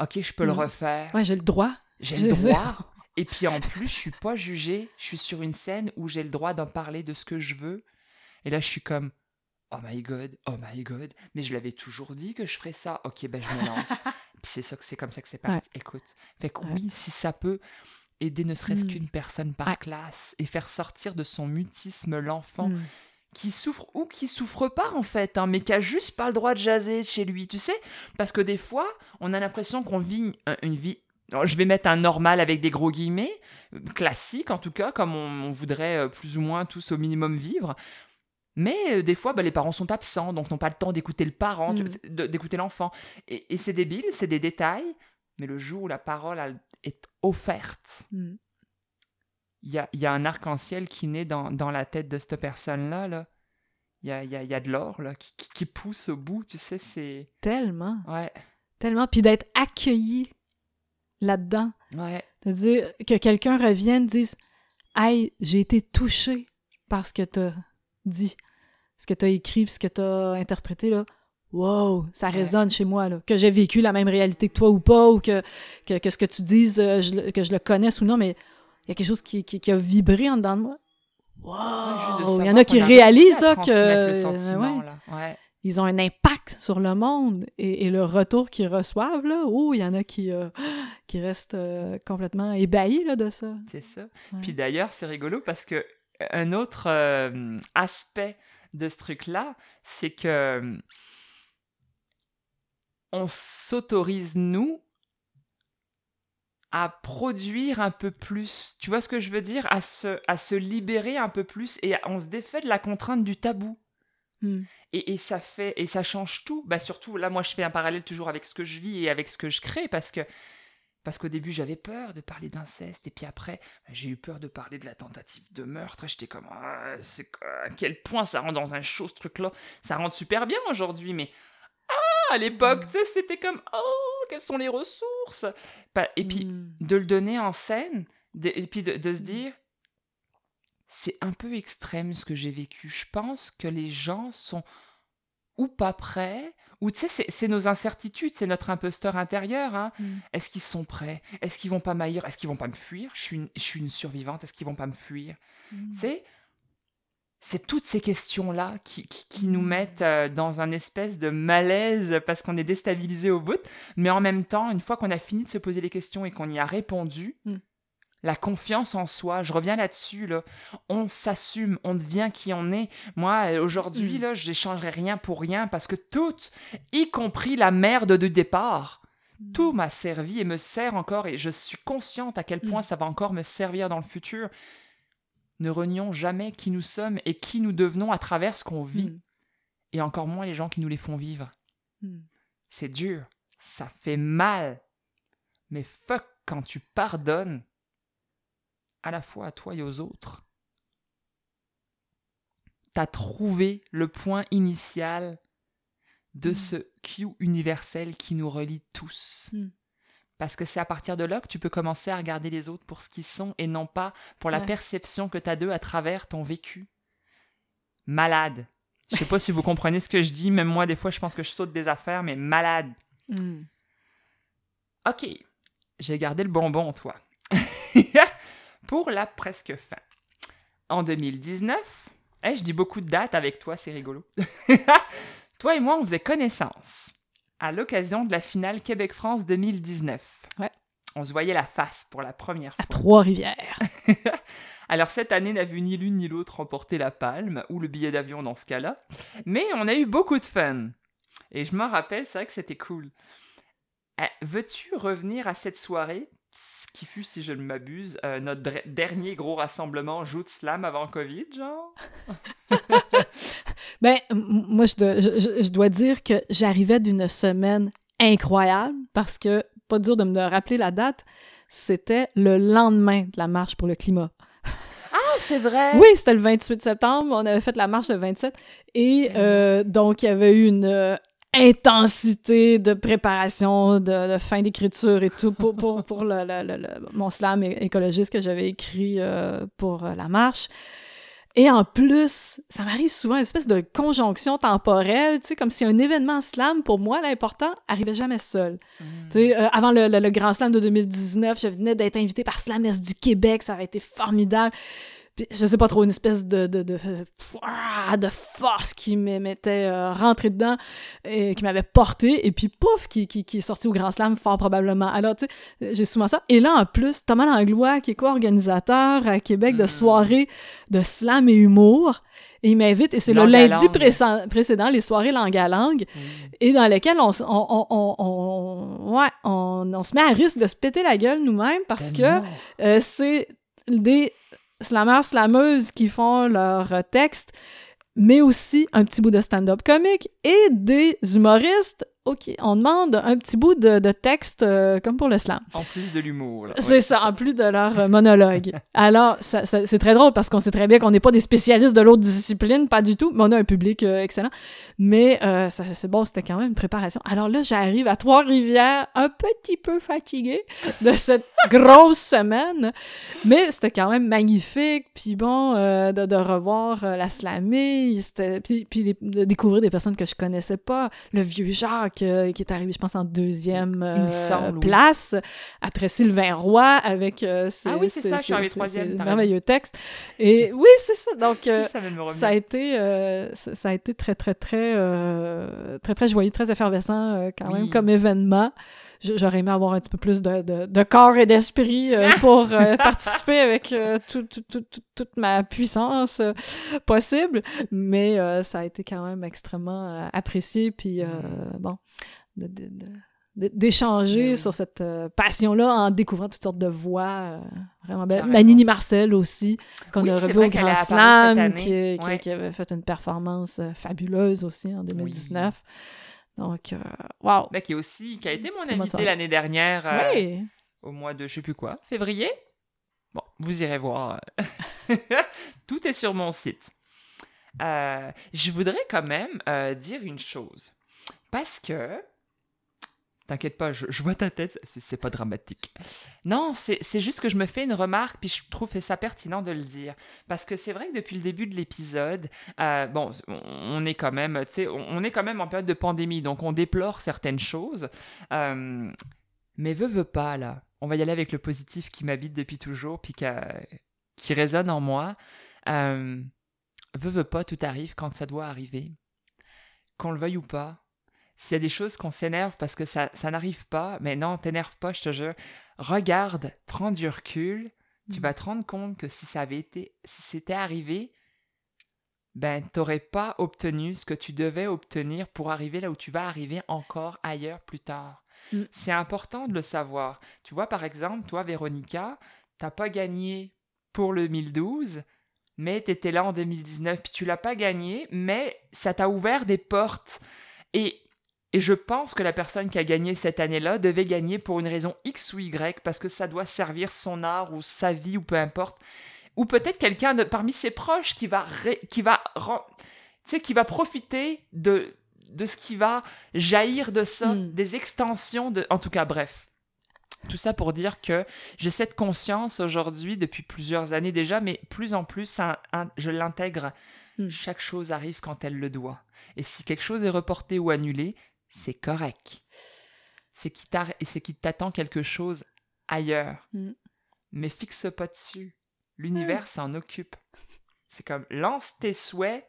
Ok, je peux le refaire. Ouais, j'ai le droit. J'ai le droit. Et puis en plus, je suis pas jugé. Je suis sur une scène où j'ai le droit d'en parler de ce que je veux. Et là, je suis comme Oh my god, oh my god. Mais je l'avais toujours dit que je ferais ça. Ok, ben je me lance. c'est ça que c'est comme ça que c'est parti. Écoute, fait que oui, si ça peut aider ne serait-ce mm. qu'une personne par classe et faire sortir de son mutisme l'enfant mm. qui souffre ou qui souffre pas en fait, hein, mais qui a juste pas le droit de jaser chez lui, tu sais, parce que des fois, on a l'impression qu'on vit une vie je vais mettre un normal avec des gros guillemets, classique en tout cas, comme on, voudrait euh, plus ou moins tous au minimum vivre. Mais euh, des fois, bah, les parents sont absents, donc n'ont pas le temps d'écouter le parent, mm. d'écouter l'enfant. Et, c'est débile, c'est des détails, mais le jour où la parole est offerte, mm. il y, a, y, a, un arc-en-ciel qui naît dans, dans, la tête de cette personne-là. Là. Il y a, y, a, y a, de l'or là, qui, qui, pousse au bout, tu sais, c'est... Tellement. Ouais. Tellement. Puis d'être accueilli là-dedans. Ouais. De dire que quelqu'un revienne, dise « Hey, j'ai été touché parce que t'as dit, ce que tu as écrit, ce que tu as interprété, là, wow, ça résonne chez moi, là. Que j'ai vécu la même réalité que toi ou pas, ou que, que, ce que tu dises, euh, que je le connaisse ou non, mais il y a quelque chose qui, qui, a vibré en dedans de moi. Wow! Il y en a qui réalisent ça, que. Ils ont un impact sur le monde et, le retour qu'ils reçoivent, là, oh, il y en a qui, euh, qui restent euh, complètement ébahis là, de ça. C'est ça. Puis d'ailleurs, c'est rigolo parce que un autre euh, aspect de ce truc-là, c'est que on s'autorise, nous, à produire un peu plus. Tu vois ce que je veux dire? À se, à se libérer un peu plus et on se défait de la contrainte du tabou. Hmm. Et, et, ça fait et ça change tout. Bah surtout là, moi, je fais un parallèle toujours avec ce que je vis et avec ce que je crée parce que Parce qu'au début, j'avais peur de parler d'inceste, et puis après, j'ai eu peur de parler de la tentative de meurtre. J'étais comme, ah, c'est à quel point ça rend dans un show ce truc-là? Ça rend super bien aujourd'hui, mais ah, à l'époque, mm. c'était comme, oh, quelles sont les ressources? Et puis, mm. de le donner en scène, et puis de, se mm. dire, c'est un peu extrême ce que j'ai vécu. Je pense que les gens sont ou pas prêts, ou tu sais, c'est nos incertitudes, c'est notre imposteur intérieur. Hein. Mm. Est-ce qu'ils sont prêts? Est-ce qu'ils vont pas m'haïr Est-ce qu'ils vont pas me fuir? Je suis, une, je suis une survivante, est-ce qu'ils vont pas me fuir? Mm. Tu sais, c'est toutes ces questions-là qui, qui, nous mm. mettent euh, dans un espèce de malaise parce qu'on est déstabilisé au bout. Mais en même temps, une fois qu'on a fini de se poser les questions et qu'on y a répondu, la confiance en soi, je reviens là-dessus, là. on s'assume, on devient qui on est. Moi, euh, aujourd'hui, mm. là, je n'échangerai rien pour rien parce que tout, y compris la merde de départ, mm. tout m'a servi et me sert encore et je suis consciente à quel point mm. ça va encore me servir dans le futur. Ne renions jamais qui nous sommes et qui nous devenons à travers ce qu'on vit. Et encore moins les gens qui nous les font vivre. C'est dur, ça fait mal. Mais fuck quand tu pardonnes à la fois à toi et aux autres. Tu as trouvé le point initial de mm. ce Q universel qui nous relie tous. Mm. Parce que c'est à partir de là que tu peux commencer à regarder les autres pour ce qu'ils sont et non pas pour la perception que tu as d'eux à travers ton vécu. Malade. Je sais pas si vous comprenez ce que je dis, même moi, des fois, je pense que je saute des affaires, mais malade. Mm. Ok, j'ai gardé le bonbon, toi. pour la presque fin. En 2019, je dis beaucoup de dates avec toi, c'est rigolo. toi et moi, on faisait connaissance à l'occasion de la finale Québec-France 2019. Ouais. On se voyait la face pour la première fois. À Trois-Rivières. Alors cette année n'a vu ni l'une ni l'autre remporter la palme, ou le billet d'avion dans ce cas-là, mais on a eu beaucoup de fun. Et je m'en rappelle, c'est vrai que c'était cool. Eh, veux-tu revenir à cette soirée qui fut, si je ne m'abuse, euh, notre dernier gros rassemblement joue de slam avant Covid, genre? ben, moi, je dois, dire que j'arrivais d'une semaine incroyable parce que, pas dur de me rappeler la date, c'était le lendemain de la marche pour le climat. Ah, c'est vrai! Oui, c'était le 28 septembre. On avait fait la marche le 27. Et euh, donc, il y avait eu une intensité de préparation, de, fin d'écriture et tout pour, pour, pour le, le, mon slam écologiste que j'avais écrit euh, pour euh, la marche. Et en plus, ça m'arrive souvent une espèce de conjonction temporelle, tu sais, comme si un événement slam, pour moi, l'important, arrivait jamais seul. Mm. Tu sais, euh, avant le, le, grand slam de 2019, je venais d'être invité par Slam du Québec, ça avait été formidable je sais pas trop, une espèce de, de, de, de force qui m'était euh, rentrée dedans et qui m'avait porté, et puis pouf, qui, qui, qui, est sorti au Grand Slam fort probablement. Alors, tu sais, j'ai souvent ça. Et là, en plus, Thomas Langlois, qui est co-organisateur à Québec de mm. soirées de slam et humour, et il m'invite, et c'est le lundi précédent, les soirées langue à langue, mm. et dans lesquelles on, on, on, on, ouais, on, se met à risque de se péter la gueule nous-mêmes parce que euh, c'est des slammers, slameuses qui font leur texte, mais aussi un petit bout de stand-up comique et des humoristes OK, on demande un petit bout de, texte euh, comme pour le slam. En plus de l'humour. C'est ça, en plus de leur euh, monologue. Alors, c'est très drôle parce qu'on sait très bien qu'on n'est pas des spécialistes de l'autre discipline, pas du tout, mais on a un public euh, excellent. Mais c'est bon, c'était quand même une préparation. Alors là, j'arrive à Trois-Rivières, un petit peu fatiguée de cette grosse semaine, mais c'était quand même magnifique. Puis bon, de, revoir la slamée, puis, puis de découvrir des personnes que je connaissais pas, le vieux Jacques, qui est arrivé, je pense, en deuxième euh, place. Après Sylvain Roy avec euh, ses, ah oui, c'est ça, je suis troisième. merveilleux texte. Et oui, c'est ça. Donc, euh, ça, a été, ça, a été très, très, très, très, très joyeux, très effervescent quand même comme événement j'aurais aimé avoir un petit peu plus de, de, corps et d'esprit pour participer avec toute ma puissance possible. Mais ça a été quand même extrêmement apprécié. Puis, mm. bon, d'échanger ben sur cette euh, passion-là en découvrant toutes sortes de voix euh, vraiment belles. Manini Marcel aussi, qu'on a revu au Grand Slam, qui, qui, avait fait une performance euh, fabuleuse aussi en 2019. Donc, waouh! Ben, qui, aussi, qui a été mon invité l'année dernière. oui! au mois de je sais plus quoi, février. Bon, vous irez voir. Tout est sur mon site. Euh, je voudrais quand même euh, dire une chose. Parce que. T'inquiète pas, je, vois ta tête, c'est pas dramatique. Non, c'est juste que je me fais une remarque, puis je trouve ça pertinent de le dire. Parce que c'est vrai que depuis le début de l'épisode, euh, bon, on est quand même, on est quand même en période de pandémie, donc on déplore certaines choses. Euh, mais veux, veux pas, là. On va y aller avec le positif qui m'habite depuis toujours, puis qui, qui résonne en moi. Euh, veux, veux pas, tout arrive quand ça doit arriver. Qu'on le veuille ou pas, s'il y a des choses qu'on s'énerve parce que ça, ça n'arrive pas, mais non, t'énerve pas, je te jure. Regarde, prends du recul, tu vas te rendre compte que si ça avait été, si c'était arrivé, ben t'aurais pas obtenu ce que tu devais obtenir pour arriver là où tu vas arriver encore ailleurs plus tard. Mm. C'est important de le savoir. Tu vois, par exemple, toi, Véronica, t'as pas gagné pour le 2012, mais tu étais là en 2019, puis tu l'as pas gagné, mais ça t'a ouvert des portes. Et et je pense que la personne qui a gagné cette année-là devait gagner pour une raison X ou Y, parce que ça doit servir son art ou sa vie ou peu importe. Ou peut-être quelqu'un parmi ses proches qui va, qui va, qui va profiter de, de ce qui va jaillir de ça, hmm. des extensions de... En tout cas, bref. Tout ça pour dire que j'ai cette conscience aujourd'hui depuis plusieurs années déjà, mais plus en plus, je l'intègre. Hmm. Chaque chose arrive quand elle le doit. Et si quelque chose est reporté ou annulé, c'est correct. C'est qu'il t'attend quelque chose ailleurs. Mm. Mais fixe pas dessus. L'univers mm. s'en occupe. C'est comme lance tes souhaits,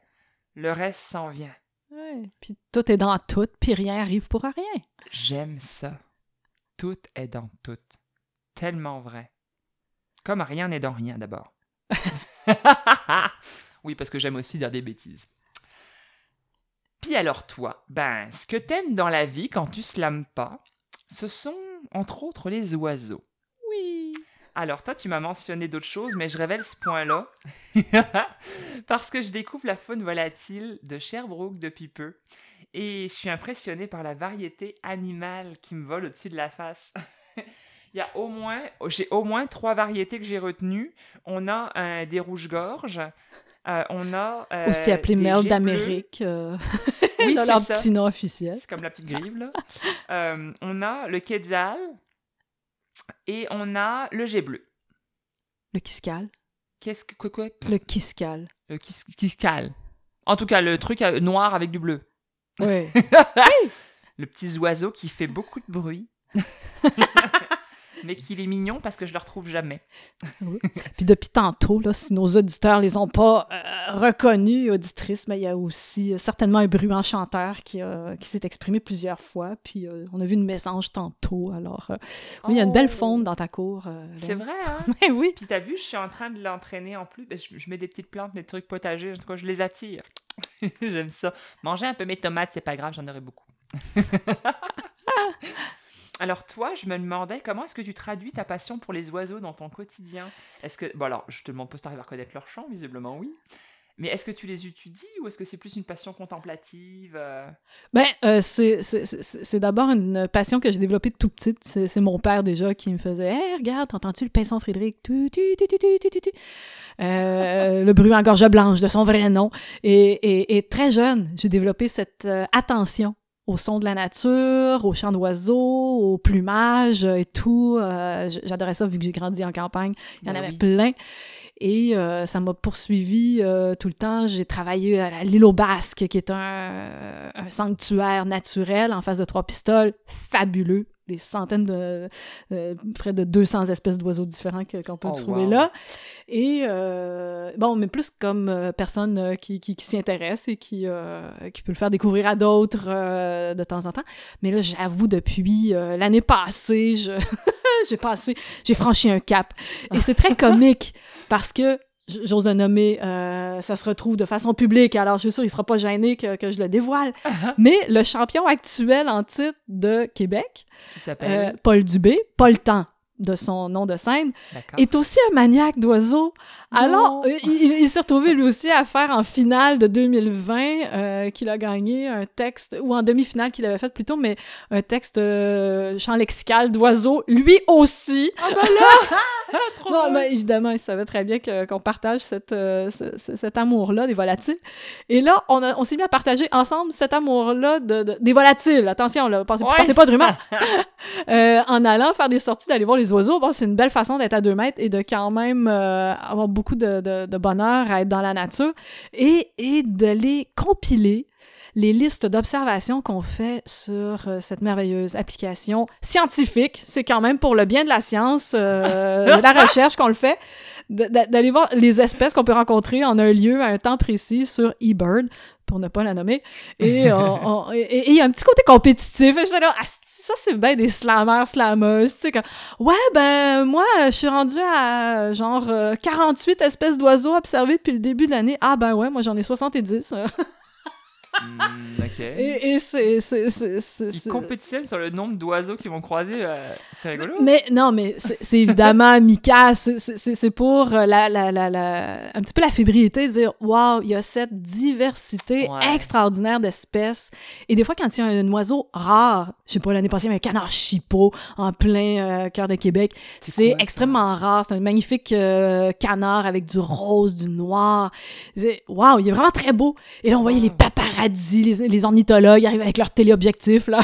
le reste s'en vient. Ouais. Puis tout est dans tout, puis rien arrive pour rien. J'aime ça. Tout est dans tout. Tellement vrai. Comme rien n'est dans rien d'abord. oui, parce que j'aime aussi dire des bêtises. Puis alors toi, ben, ce que t'aimes dans la vie quand tu slams pas, ce sont entre autres les oiseaux. Oui. Alors toi, tu m'as mentionné d'autres choses, mais je révèle ce point-là parce que je découvre la faune volatile de Sherbrooke depuis peu et je suis impressionné par la variété animale qui me vole au-dessus de la face. Il y a au moins, j'ai au moins trois variétés que j'ai retenues. On a des rouges-gorges, euh, on a. Euh, Aussi appelé merle d'Amérique. Euh, oui, dans leur petit nom officiel. C'est comme la petite grive, là. on a le quetzal et on a le jet bleu. Le kiscal. Qu'est-ce que. Quoi, quoi? Le kiscal. Le kiscal. En tout cas, le truc noir avec du bleu. Oui. le petit oiseau qui fait beaucoup de bruit. mais qu'il est mignon parce que je le retrouve jamais. Puis depuis tantôt, là, si nos auditeurs les ont pas euh, reconnus, auditrices, mais il y a aussi euh, certainement un bruit chanteur qui, qui s'est exprimé plusieurs fois. Puis euh, on a vu une mésange tantôt. Alors, oui, il y a une belle oh! faune dans ta cour. C'est vrai, hein? mais oui. Puis t'as vu, je suis en train de l'entraîner en plus. Ben, je, mets des petites plantes, des trucs potagers. En tout cas, je les attire. J'aime ça. Manger un peu mes tomates, c'est pas grave, j'en aurai beaucoup. Alors toi, je me demandais comment est-ce que tu traduis ta passion pour les oiseaux dans ton quotidien? Est-ce que bon alors, je te demande pas si tu arrives à reconnaître leur chant, visiblement oui. Mais est-ce que tu les étudies ou est-ce que c'est plus une passion contemplative euh? Ben, euh, c'est d'abord une passion que j'ai développée tout petite. C'est mon père déjà qui me faisait Hey, regarde, entends-tu le pinson Frédéric? Euh, Le bruit en gorge blanche de son vrai nom. Et, très jeune, j'ai développé cette attention au son de la nature, au chant d'oiseaux, au plumage et tout. Euh, j'adorais ça vu que j'ai grandi en campagne. Il y en ben avait plein. Et euh, ça m'a poursuivi euh, tout le temps. J'ai travaillé à l'île aux Basques, qui est un, un, sanctuaire naturel en face de Trois Pistoles, fabuleux des centaines de euh, près de 200 espèces d'oiseaux différents qu'on peut oh, trouver là. Et euh, bon mais plus comme euh, personne qui, qui, s'y intéresse et qui qui peut le faire découvrir à d'autres de temps en temps. Mais là j'avoue depuis l'année passée je j'ai passé j'ai franchi un cap. Et c'est très comique parce que j'ose le nommer, euh, ça se retrouve de façon publique, alors je suis sûre qu'il sera pas gêné que, que je le dévoile. Mais le champion actuel en titre de Québec, Qui s'appelle? euh, Paul Dubé, pas le temps. De son nom de scène, est aussi un maniaque d'oiseaux. Alors, euh, il, il s'est retrouvé lui aussi à faire en finale de 2020 euh, qu'il a gagné un texte, ou en demi-finale qu'il avait fait plutôt, mais un texte euh, chant lexical d'oiseaux, lui aussi. Ah bah là! Trop Non, ben, évidemment, il savait très bien que- qu'on partage cette, euh, ce- ce- cet amour-là des volatiles. Et là, on, a- on s'est mis à partager ensemble cet amour-là de, de- des volatiles. Attention, là, pensez, Ouais. partez pas de rumeurs. Euh, en allant faire des sorties, d'aller voir les oiseaux, bon, c'est une belle façon d'être à deux mètres et de quand même euh, avoir beaucoup de, de- de bonheur à être dans la nature et, et de les compiler les listes d'observations qu'on fait sur euh, cette merveilleuse application scientifique. C'est quand même pour le bien de la science, euh, de la recherche qu'on le fait, d'aller voir les espèces qu'on peut rencontrer en un lieu à un temps précis sur eBird, pour ne pas la nommer. Et il y a un petit côté compétitif. Et j'étais là, Ah, ça, c'est bien des slammers, slammeuses. Tu sais, comme, ouais, ben, moi, je suis rendue à genre euh, 48 espèces d'oiseaux observées depuis le début de l'année. Ah, ben ouais, moi, j'en ai 70. Hmm, ok. Et, et c'est. c'est- c'est- c'est- Ils compétitionnent sur le nombre d'oiseaux qu'ils vont croiser. euh, c'est rigolo. Mais non, mais c'est c'est évidemment amical. C'est- C'est c'est- c'est pour euh, la, la, la, la- un petit peu la fébrilité de dire Waouh, il y a cette diversité Ouais. extraordinaire d'espèces. Et des fois, quand il y a un oiseau rare, je sais pas, l'année passée, il y avait un canard chipot en plein euh, cœur de Québec. C'est C'est quoi, ça? extrêmement rare. C'est un magnifique euh, canard avec du rose, du noir. Waouh, il est vraiment très beau. Et là, on voyait les les, les ornithologues arriver avec leur téléobjectif, là.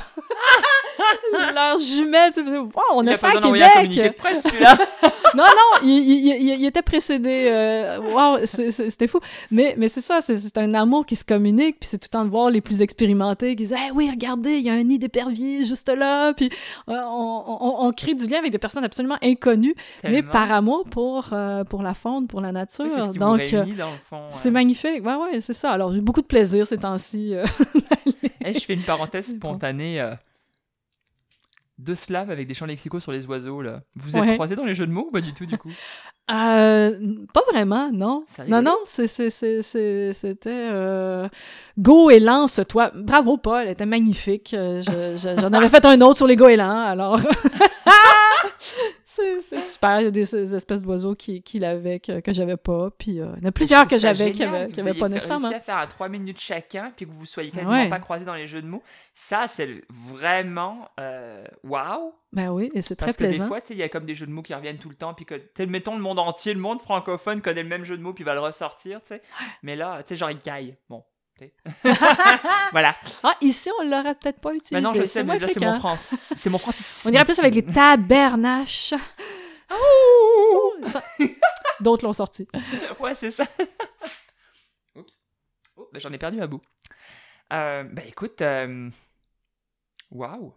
Tu sais, wow, on a a ça à Québec. presse, non, non, il, il- il- était précédé. euh, wow, c'était fou. Mais, mais c'est ça, c'est- un amour qui se communique, puis c'est tout le temps de voir les plus expérimentés qui disent hey, oui, regardez, il y a un nid d'épervier juste là, puis euh, on, on- on crée du lien avec des personnes absolument inconnues, mais par amour pour, euh, pour la faune, pour la nature. Oui, c'est ce qui vous Donc, euh, c'est magnifique. Ouais, ouais, c'est ça. Alors, j'ai beaucoup de plaisir ces temps-ci. Eh, je fais une parenthèse spontanée. Deux slaves avec des champs lexicaux sur les oiseaux, là. Vous êtes Ouais. croisés dans les jeux de mots ou pas du tout, du coup? Euh, pas vraiment, non. Non, non, c'était euh, go et lance-toi. Bravo, Paul, elle était magnifique. Euh, je- je- J'en avais fait un autre sur les goélands, alors. c'est c'est super. Il y a des, ces espèces d'oiseaux qui, qui l'avaient, que, que j'avais pas. Puis euh, il y en a plusieurs que j'avais qui n'avaient pas nécessairement. réussi à faire à 3 minutes chacun, puis que vous soyez quasiment Ouais. pas croisés dans les jeux de mots. Ça, c'est vraiment euh, waouh. Ben oui, et c'est très Parce que des plaisant. fois, il y a comme des jeux de mots qui reviennent tout le temps, puis que, mettons le monde entier, le monde francophone connaît le même jeu de mots, puis va le ressortir, tu sais. Mais là, tu sais, genre, il caille. Bon. voilà. Ah, ici, on l'aurait peut-être pas utilisé. Maintenant, je C'est sais, mais là, c'est mon France. C'est mon France. On dirait plus avec les tabernaches. Ça- D'autres l'ont sorti. Ouais, c'est ça. Oups. Oh, ben, j'en ai perdu un bout. Euh, ben écoute, euh, waouh.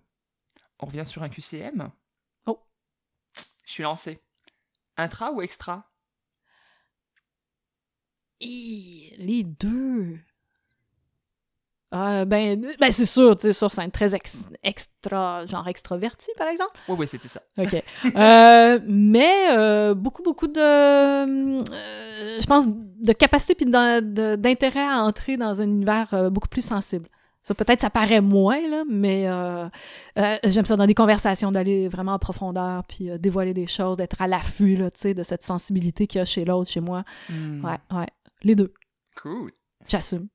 On revient sur un QCM. Oh. Je suis lancé. Intra ou extra? Les deux. Euh, ben, ben c'est sûr, tu sais, sur scène, très ex- extra, genre extraverti, par exemple. Ouais, ouais, c'était ça. OK. Euh, mais euh, beaucoup, beaucoup de, euh, je pense, de capacité puis d'intérêt à entrer dans un univers beaucoup plus sensible. Ça, peut-être, ça paraît moins, là, mais j'aime ça dans des conversations, d'aller vraiment en profondeur, puis dévoiler des choses, d'être à l'affût, là, tu sais, de cette sensibilité qu'il y a chez l'autre, chez moi. Hmm, Ouais, ouais. Les deux. Cool. J'assume.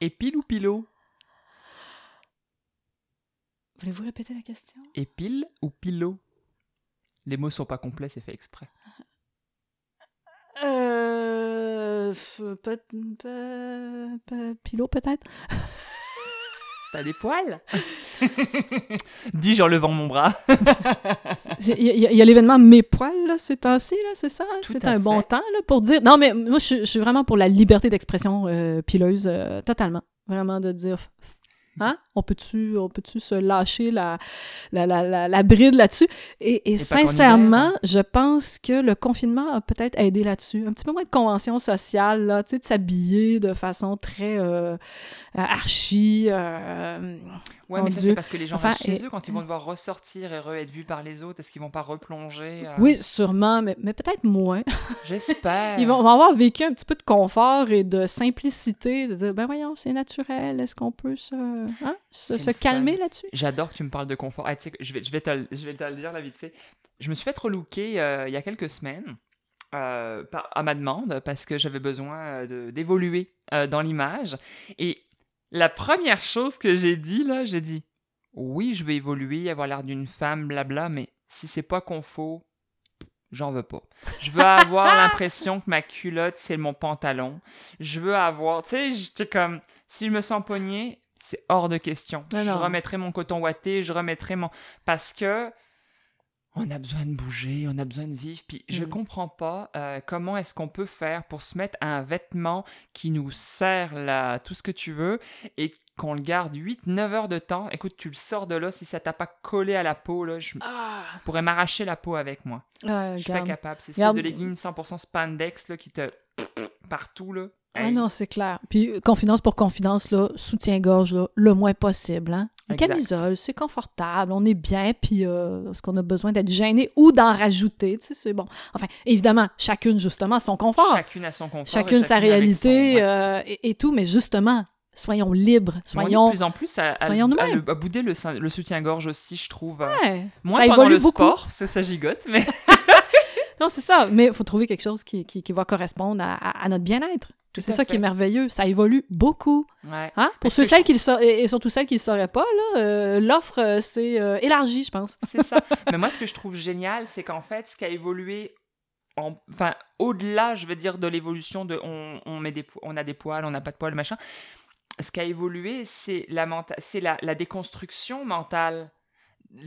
Et pile ou pilot Voulez-vous répéter la question? Et pile ou pilot Les mots sont pas complets, c'est fait exprès. Euh. peut- Pilot, peut-être? T'as des poils Dis-je en levant mon bras. Il y a, l'événement Mes poils, là, ces temps-ci, là, c'est ça? C'est un bon temps, là, pour dire. Non, mais moi, je, je suis vraiment pour la liberté d'expression euh, pileuse, euh, totalement. Vraiment de dire. Hein? On peut-tu on peut se lâcher la, la, la, la, la bride là-dessus? Et, sincèrement, hiver. je pense que le confinement a peut-être aidé là-dessus. Un petit peu moins de convention sociale, là, tu sais, de s'habiller de façon très euh, archi. euh, Ouais, mais ça, c'est parce que les gens Enfin, restent chez et- eux quand ils vont devoir ressortir et re être vus par les autres. Est-ce qu'ils vont pas replonger euh, Oui, sûrement, mais, mais peut-être moins. J'espère. Ils vont, vont avoir vécu un petit peu de confort et de simplicité, de dire, ben voyons, c'est naturel, est-ce qu'on peut se... euh, hein, se, calmer là-dessus? J'adore que tu me parles de confort. Ah, je, vais, je, vais te, le- je vais te le dire là vite fait. Je me suis fait relooker euh, il y a quelques semaines euh, par- à ma demande parce que j'avais besoin euh, d'évoluer dans l'image. Et la première chose que j'ai dit, là, j'ai dit oui, je vais évoluer, avoir l'air d'une femme, blabla, mais si c'est pas confort, j'en veux pas. Je veux avoir l'impression que ma culotte, c'est mon pantalon. Je veux avoir, tu sais, j'étais comme, si je me sens pognée, c'est hors de question. Non, je remettrai mon coton ouaté, je remettrai mon... Parce que on a besoin de bouger, on a besoin de vivre. Puis je Mm. comprends pas euh, comment est-ce qu'on peut faire pour se mettre un vêtement qui nous sert là, tout ce que tu veux et qu'on le garde 8-9 heures de temps. Écoute, tu le sors de là, si ça t'a pas collé à la peau, là, je pourrais m'arracher la peau avec moi. Ah, Je suis pas capable. C'est espèce Regarde. de leggings 100% spandex là, qui te... partout, là. Ah Hey. non, c'est clair. Puis, euh, confidence pour confidence, là, soutien-gorge, là, le moins possible. Hein? Une camisole, c'est confortable, on est bien, puis euh, est-ce qu'on a besoin d'être gêné ou d'en rajouter, tu sais, c'est bon. Enfin, évidemment, chacune, justement, son confort. Chacune a son confort. et chacune sa réalité son- ouais. euh, et, et tout, mais justement, soyons libres, soyons... de plus en plus à, à- soyons à nous-mêmes. le- à bouder le, le soutien-gorge aussi, je trouve. euh, Ouais, Moins ça pendant évolue le beaucoup. sport, parce que ça gigote, mais Non, c'est ça, mais il faut trouver quelque chose qui, qui, qui va correspondre à notre bien-être. C'est ça qui est merveilleux, ça évolue beaucoup. ouais. Hein? Pour ceux celles qui le sa- et surtout celles qui ne le sauraient pas, euh, l'offre euh, s'est euh, élargie, je pense. C'est ça. Mais moi, ce que je trouve génial, c'est qu'en fait, ce qui a évolué, en... enfin, au-delà, je veux dire, de l'évolution de on, on, met des on a des poils, on n'a pas de poils, machin, ce qui a évolué, c'est la, menta- c'est la, la déconstruction mentale.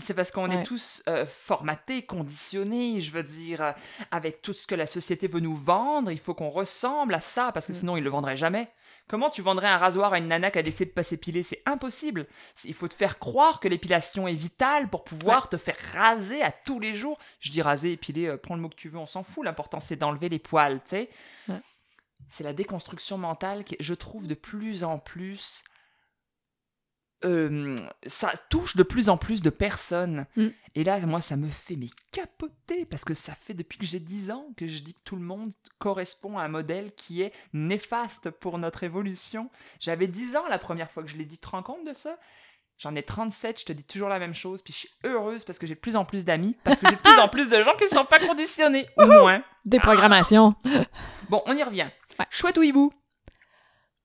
C'est parce qu'on Ouais. est tous euh, formatés, conditionnés, je veux dire, euh, avec tout ce que la société veut nous vendre, il faut qu'on ressemble à ça, parce que Mm. sinon, ils le vendraient jamais. Comment tu vendrais un rasoir à une nana qui a décidé de pas s'épiler? C'est impossible. Il faut te faire croire que l'épilation est vitale pour pouvoir te faire raser à tous les jours. Je dis raser, épiler, euh, prends le mot que tu veux, on s'en fout. L'important, c'est d'enlever les poils, tu sais. Ouais. C'est la déconstruction mentale qui, je trouve, de plus en plus... euh, ça touche de plus en plus de personnes. Mm. Et là, moi, ça me fait mais capoter parce que ça fait depuis que j'ai 10 ans que je dis que tout le monde correspond à un modèle qui est néfaste pour notre évolution. J'avais 10 ans la première fois que je l'ai dit. Tu te rends compte de ça? J'en ai 37, je te dis toujours la même chose, puis je suis heureuse parce que j'ai de plus en plus d'amis, parce que j'ai de plus en plus de gens qui ne sont pas conditionnés, au moins. Déprogrammation. Bon, on y revient. Ouais. Chouette ou hibou?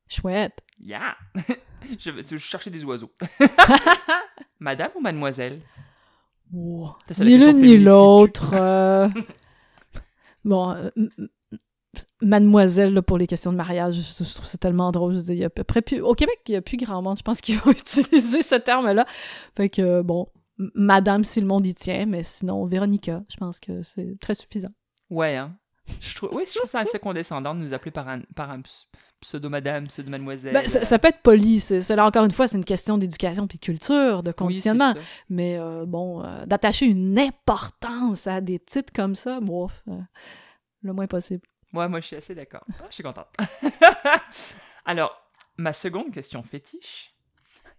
Chouette. Yeah je, vais- je cherchais des oiseaux. Madame ou mademoiselle? Oh. Ni l'une ni l'autre. euh. bon, euh, mademoiselle, là, pour les questions de mariage, je, je trouve ça tellement drôle. Je dis, il y a à peu près plus... Au Québec, il n'y a plus grand monde, je pense, qui va utiliser ce terme-là. Fait que, euh, bon, madame, si le monde y tient, mais sinon, Véronica, je pense que c'est très suffisant. Ouais, hein. Je trouve, oui, je trouve ça assez condescendant de nous appeler par un, par un pseudo-madame, pseudo-mademoiselle. Ben, ça, ça peut être poli. C'est, là, encore une fois, c'est une question d'éducation puis de culture, de conditionnement. Mais euh, bon, euh, d'attacher une importance à des titres comme ça, bon, euh, le moins possible. Ouais, moi, je suis assez d'accord. Ah, je suis contente. Alors, ma seconde question fétiche.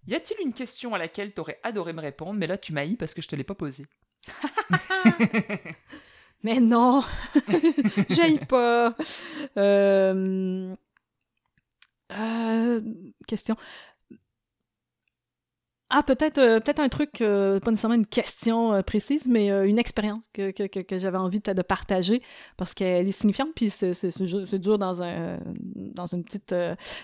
Y a-t-il une question à laquelle t'aurais adoré me répondre, mais là, tu m'as parce que je te l'ai pas posée? Mais non, j'aille pas. Euh, euh, question. Ah, peut-être euh, peut-être un truc, euh, pas nécessairement une question euh, précise, mais une expérience que, que, que, que j'avais envie de, partager parce qu'elle est signifiante, puis c'est dur dans, un, dans une petite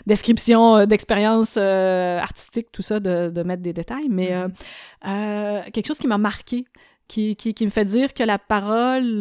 description d'expérience artistique, tout ça, de, de mettre des détails, mais euh, quelque chose qui m'a marqué, qui, qui, qui me fait dire que la parole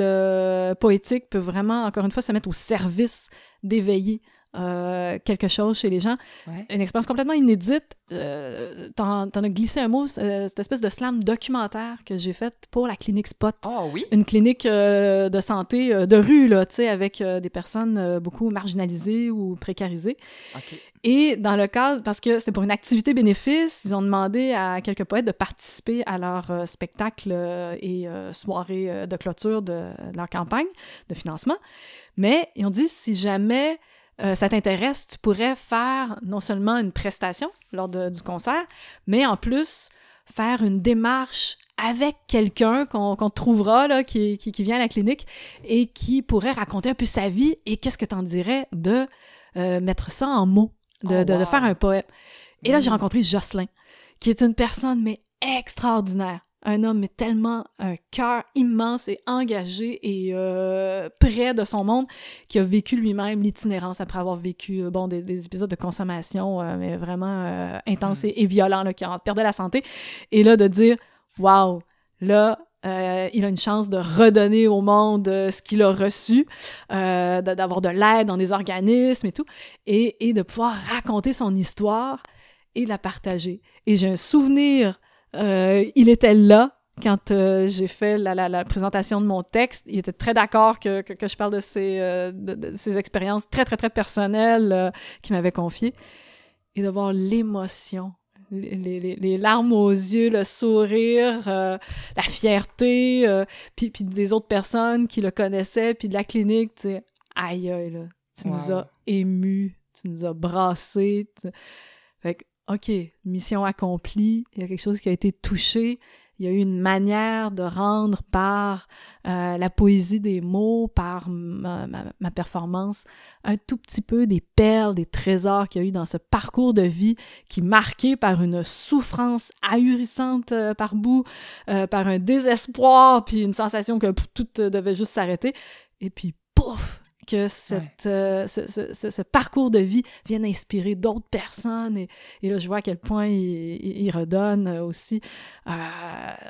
poétique peut vraiment, encore une fois, se mettre au service d'éveiller euh, quelque chose chez les gens. Ouais. Une expérience complètement inédite. Euh, T'en as glissé un mot, euh, cette espèce de slam documentaire que j'ai fait pour la clinique Spot. Oh oui? Une clinique euh, de santé de rue, là, tu sais, avec des personnes beaucoup marginalisées ou précarisées. Ok. Et dans le cadre, parce que c'était pour une activité bénéfice, ils ont demandé à quelques poètes de participer à leur euh, spectacle euh, et euh, soirée de clôture de, de leur campagne de financement. Mais ils ont dit, si jamais euh, ça t'intéresse, tu pourrais faire non seulement une prestation lors de- du concert, mais en plus faire une démarche avec quelqu'un qu'on trouvera, là, qui, qui, qui vient à la clinique et qui pourrait raconter un peu sa vie et qu'est-ce que t'en dirais de euh, mettre ça en mots, de, Oh, de- de wow. faire un poème. Et là, j'ai Mm. rencontré Jocelyn. qui est une personne, mais extraordinaire. Un homme, mais tellement un cœur immense et engagé et euh, près de son monde, qui a vécu lui-même l'itinérance après avoir vécu euh, bon, des, des épisodes de consommation, euh, mais vraiment euh, intenses et, et violents, là, qui en perdait la santé. Et là, de dire, waouh, là, euh, il a une chance de redonner au monde euh, ce qu'il a reçu, euh, d'avoir de l'aide dans des organismes et tout, et, et de pouvoir raconter son histoire et la partager. Et j'ai un souvenir, euh, il était là quand euh, j'ai fait la, la, la présentation de mon texte. Il était très d'accord que, que, que je parle de ses, euh, de, de ses expériences très, très, très personnelles qu'il m'avait confiées. Et de voir l'émotion, les, les, les larmes aux yeux, le sourire, la fierté, puis, puis des autres personnes qui le connaissaient, puis de la clinique, tu sais, aïe aïe, là, tu nous as émus, tu nous as brassés. tu- Fait que, OK, mission accomplie, il y a quelque chose qui a été touché, il y a eu une manière de rendre par euh, la poésie des mots, par ma, ma- ma performance, un tout petit peu des perles, des trésors qu'il y a eu dans ce parcours de vie qui marqué par une souffrance ahurissante euh, par bout, euh, par un désespoir, puis une sensation que tout devait juste s'arrêter. Et puis, pouf! Que cette, euh, ce, ce- ce- ce parcours de vie vienne inspirer d'autres personnes. Et, et là, je vois à quel point il, il- il redonne euh, aussi. Euh,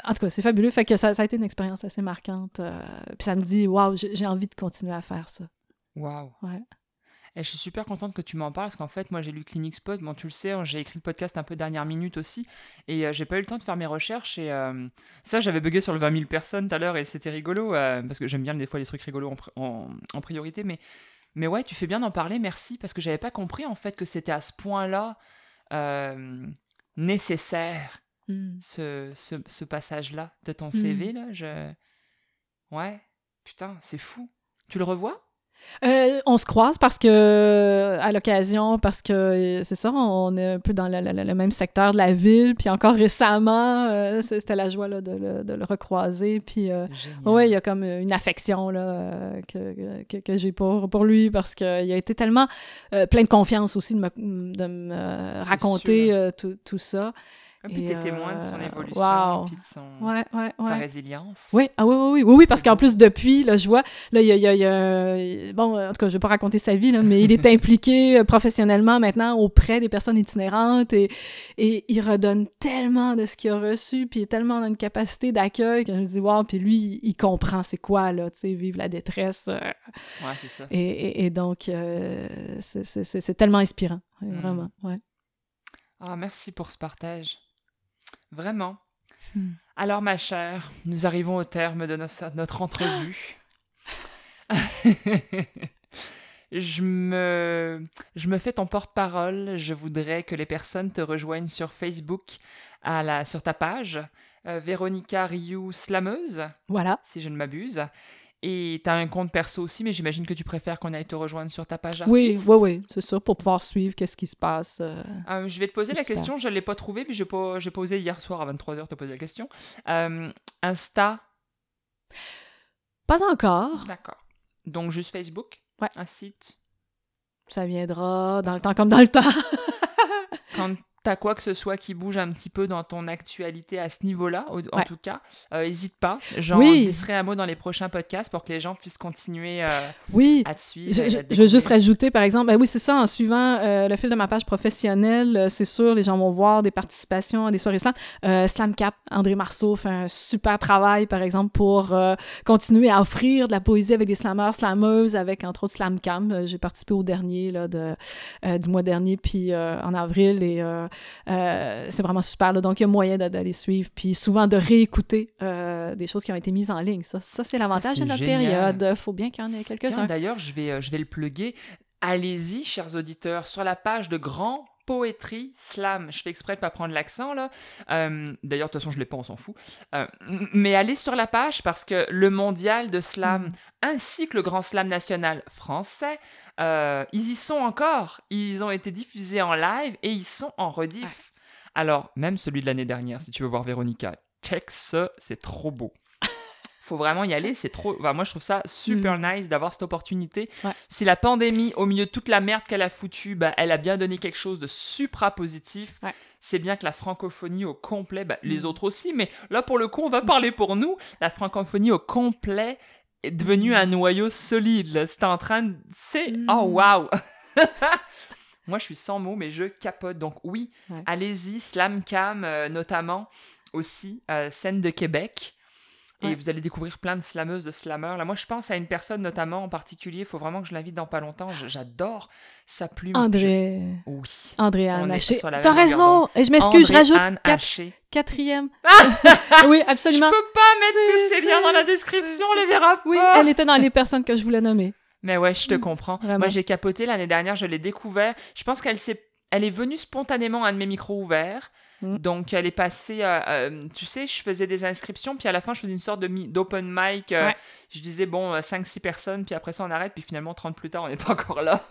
en tout cas, c'est fabuleux. Fait que ça, ça a été une expérience assez marquante. euh, puis ça me dit, waouh, j'ai envie de continuer à faire ça. Waouh. Ouais. Et je suis super contente que tu m'en parles parce qu'en fait, moi j'ai lu Clinic Spot. Bon, tu le sais, hein, j'ai écrit le podcast un peu dernière minute aussi. Et euh, j'ai pas eu le temps de faire mes recherches. Et euh, ça, j'avais bugué sur le 20 000 personnes tout à l'heure et c'était rigolo euh, parce que j'aime bien des fois les trucs rigolos en, pri- en- en priorité. Mais, mais ouais, tu fais bien d'en parler, merci. Parce que j'avais pas compris en fait que c'était à ce point-là nécessaire Mm. ce, ce, ce passage-là de ton Mm. CV. Là. Je... Ouais, putain, c'est fou. Tu le revois? Euh, on se croise parce que, à l'occasion, parce que c'est ça, on est un peu dans le, le- le même secteur de la ville. Puis encore récemment, euh, c'était la joie là, de, le, de le recroiser. Puis euh. Oui, il y a comme une affection là, que, que, que j'ai pour, pour lui parce qu'il a été tellement euh, plein de confiance aussi de me, de me raconter euh, tout, tout ça. Et puis t'es témoin de son euh, évolution, wow. puis de son, Ouais, ouais, sa résilience. Oui, ah oui, oui, oui, oui, oui, parce qu'en plus, depuis, là, je vois, là, il y a, y a- il y a- bon, en tout cas, je vais pas raconter sa vie, là, mais il est impliqué euh, professionnellement maintenant auprès des personnes itinérantes et, et il redonne tellement de ce qu'il a reçu, puis il est tellement dans une capacité d'accueil que je me dis, wow, puis lui, il comprend c'est quoi, là, tu sais, vivre la détresse. euh, Ouais, c'est ça. et, et- et donc, euh, c'est- tellement inspirant, Mm. vraiment, ouais. Ah, merci pour ce partage. Vraiment. Hmm. Alors, ma chère, nous arrivons au terme de nos- notre entrevue. je, me, je me fais ton porte-parole. Je voudrais que les personnes te rejoignent sur Facebook, à la, sur ta page, euh, Véronica Rioux Slameuse, Voilà. si je ne m'abuse. Et tu as un compte perso aussi, mais j'imagine que tu préfères qu'on aille te rejoindre sur ta page Oui, artiste. oui, oui, c'est ça, pour pouvoir suivre qu'est-ce qui se passe. euh. Euh, je vais te poser la question, je ne l'ai pas trouvée, mais j'ai pas- j'ai posé hier soir à 23h te poser la question. Euh, Insta, Pas encore. d'accord. Donc juste Facebook, Ouais. un site? Ça viendra dans le temps comme dans le temps. Quand t'as quoi que ce soit qui bouge un petit peu dans ton actualité à ce niveau-là, au- en Ouais. tout cas, n'hésite pas. J'en Oui. un mot dans les prochains podcasts pour que les gens puissent continuer euh, Oui. à te suivre. Je, veux juste rajouter, par exemple, ben oui, c'est ça, en suivant euh, le fil de ma page professionnelle, euh, c'est sûr, les gens vont voir des participations à des soirées slam. Euh, Slam Cap, André Marceau fait un super travail, par exemple, pour euh, continuer à offrir de la poésie avec des slammeurs, slameuses, avec entre autres Slam Cam. Euh, J'ai participé au dernier là, de, euh, du mois dernier, puis euh, en avril, et euh, c'est vraiment super. Là, donc, il y a moyen d'aller suivre, puis souvent de réécouter euh, des choses qui ont été mises en ligne. Ça, ça c'est l'avantage de notre génial. période. faut bien qu'il y en ait quelques-uns. d'ailleurs, je vais, euh, je vais le plugger. Allez-y, chers auditeurs, sur la page de Grand Poétrie Slam. Je fais exprès de pas prendre l'accent là. Euh, D'ailleurs, de toute façon, je l'ai pas, on s'en fout. Euh, mais allez sur la page parce que le mondial de slam Mm. ainsi que le grand slam national français, euh, ils y sont encore. Ils ont été diffusés en live et ils sont en rediff. Alors, même celui de l'année dernière, si tu veux voir Véronica, check ça, c'est trop beau. Faut vraiment y aller, c'est trop. enfin, moi, je trouve ça super nice d'avoir cette opportunité. Ouais. Si la pandémie, au milieu de toute la merde qu'elle a foutue, bah, elle a bien donné quelque chose de supra positif. Ouais. c'est bien que la francophonie au complet, bah, les Mm. autres aussi, mais là pour le coup, on va parler pour nous. La francophonie au complet est devenue un noyau solide. C'est en train de. C'est. Mm. Oh, waouh! Moi, je suis sans mots, mais je capote. Donc, oui, Ouais. allez-y, Slamcam euh, notamment, aussi, euh, scène de Québec. Et Ouais. vous allez découvrir plein de slameuses, de slammeurs. Là, moi, je pense à une personne notamment en particulier. Il faut vraiment que je l'invite dans pas longtemps. Je- J'adore sa plume. André. Je- Oui. André Anne Haché. T'as raison! Et je m'excuse, je rajoute Anne quatre- quatrième. oui, Je absolument. peux pas mettre tous ces liens dans la description, les verra pas. Oui, elle était dans les personnes que je voulais nommer. Mais ouais, je te Mm, comprends. vraiment. Moi, j'ai capoté l'année dernière, je l'ai découvert. Je pense qu'elle s'est, elle est venue spontanément à un de mes micros ouverts. Mm. Donc, elle est passée, euh, euh, tu sais, je faisais des inscriptions, puis à la fin, je faisais une sorte d'open mic. euh, Ouais. Je disais, bon, 5-6 personnes, puis après ça, on arrête, puis finalement, 30 plus tard, on est encore là.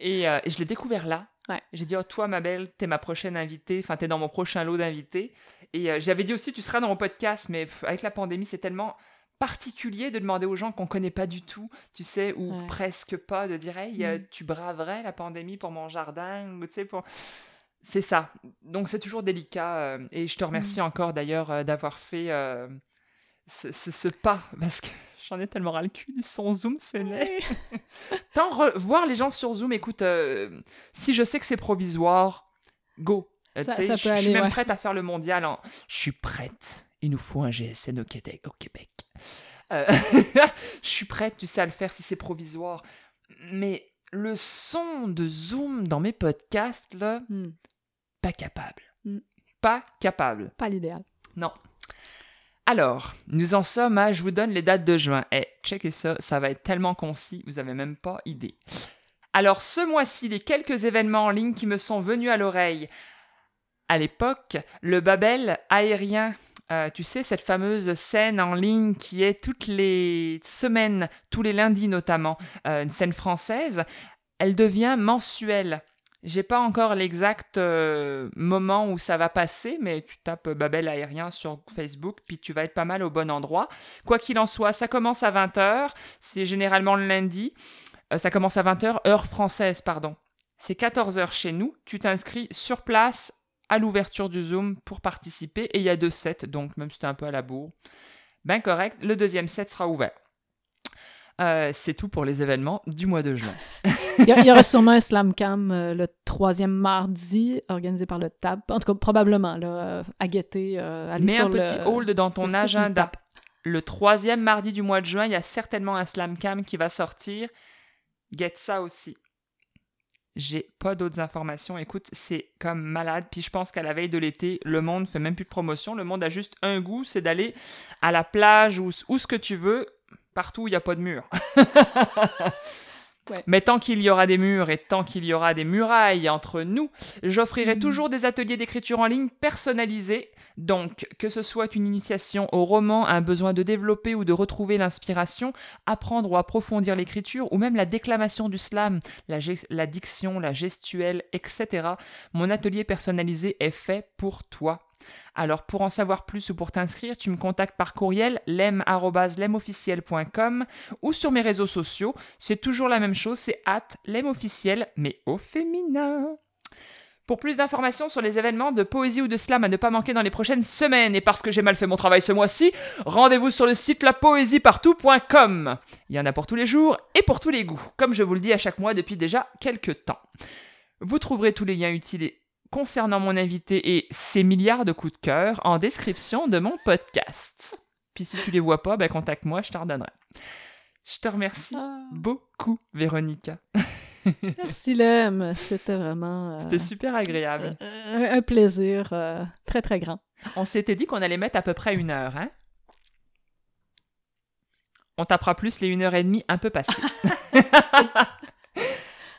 et, euh, et je l'ai découvert là. Ouais. J'ai dit, oh, toi, ma belle, t'es ma prochaine invitée, enfin, t'es dans mon prochain lot d'invités. Et euh, j'avais dit aussi, tu seras dans mon podcast, mais pff, avec la pandémie, c'est tellement particulier de demander aux gens qu'on connaît pas du tout, tu sais, ou Ouais. presque pas, de dire, hey, euh, Mm. tu braverais la pandémie pour mon jardin, ou tu sais, pour... C'est ça. Donc c'est toujours délicat. euh, et je te Mm. remercie encore d'ailleurs euh, d'avoir fait euh, ce, ce- ce pas, parce que j'en ai tellement ras le cul, Zoom, c'est laid. Tant voir les gens sur Zoom, écoute, euh, si je sais que c'est provisoire, go. Euh, Ça- ça je suis aller, même ouais. prête à faire le mondial en... Je suis prête. Il nous faut un GSN au Québec. Au Québec. Euh, je suis prête, tu sais, à le faire si c'est provisoire. Mais le son de Zoom dans mes podcasts, là, Hmm, pas capable. Mm. Pas capable. Pas l'idéal. Non. Alors, nous en sommes à, je vous donne les dates de juin. Eh, checkez ça, ça va être tellement concis, vous avez même pas idée. Alors, ce mois-ci, les quelques événements en ligne qui me sont venus à l'oreille. À l'époque, le Babel aérien, euh, tu sais, cette fameuse scène en ligne qui est toutes les semaines, tous les lundis notamment, euh, une scène française, elle devient mensuelle. J'ai pas encore l'exact euh, moment où ça va passer, mais tu tapes Babel aérien sur Facebook, puis tu vas être pas mal au bon endroit. Quoi qu'il en soit, ça commence à 20h, c'est généralement le lundi. Euh, ça commence à 20h, heure française, pardon. C'est 14h chez nous. Tu t'inscris sur place à l'ouverture du Zoom pour participer, et il y a deux sets, donc même si t'es un peu à la bourre, ben correct, le deuxième set sera ouvert. Euh, c'est tout pour les événements du mois de juin. Il y, a- il y aura sûrement un slam cam euh, le troisième mardi, organisé par le TAP. En tout cas, probablement, là, euh, à guetter. aller Mets sur un petit le, hold dans ton agenda. Le troisième mardi du mois de juin, il y a certainement un slam cam qui va sortir. Get ça aussi. J'ai pas d'autres informations. Écoute, c'est comme malade. Puis je pense qu'à la veille de l'été, le monde fait même plus de promotion. Le monde a juste un goût, c'est d'aller à la plage ou où ce que tu veux, partout où il n'y a pas de mur. Ouais. Mais tant qu'il y aura des murs et tant qu'il y aura des murailles entre nous, j'offrirai Mhm. toujours des ateliers d'écriture en ligne personnalisés. Donc, que ce soit une initiation au roman, un besoin de développer ou de retrouver l'inspiration, apprendre ou approfondir l'écriture, ou même la déclamation du slam, la diction, la gestuelle, etc., mon atelier personnalisé est fait pour toi. Alors, pour en savoir plus ou pour t'inscrire, tu me contactes par courriel lem.lemofficiel.com ou sur mes réseaux sociaux. C'est toujours la même chose, c'est at lemofficiel, mais au féminin. Pour plus d'informations sur les événements de poésie ou de slam à ne pas manquer dans les prochaines semaines, et parce que j'ai mal fait mon travail ce mois-ci, rendez-vous sur le site lapoésiepartout.com. Il y en a pour tous les jours et pour tous les goûts, comme je vous le dis à chaque mois depuis déjà quelques temps. Vous trouverez tous les liens utiles concernant mon invité et ses milliards de coups de cœur en description de mon podcast. Puis si tu les vois pas, ben contacte-moi, je t'en redonnerai. Je te remercie Ah, beaucoup, Véronica. merci, Lem. C'était vraiment euh, C'était super agréable. un, un plaisir euh, très, très grand. On s'était dit qu'on allait mettre à peu près une heure, hein? On tapera plus les une heure et demie un peu passées.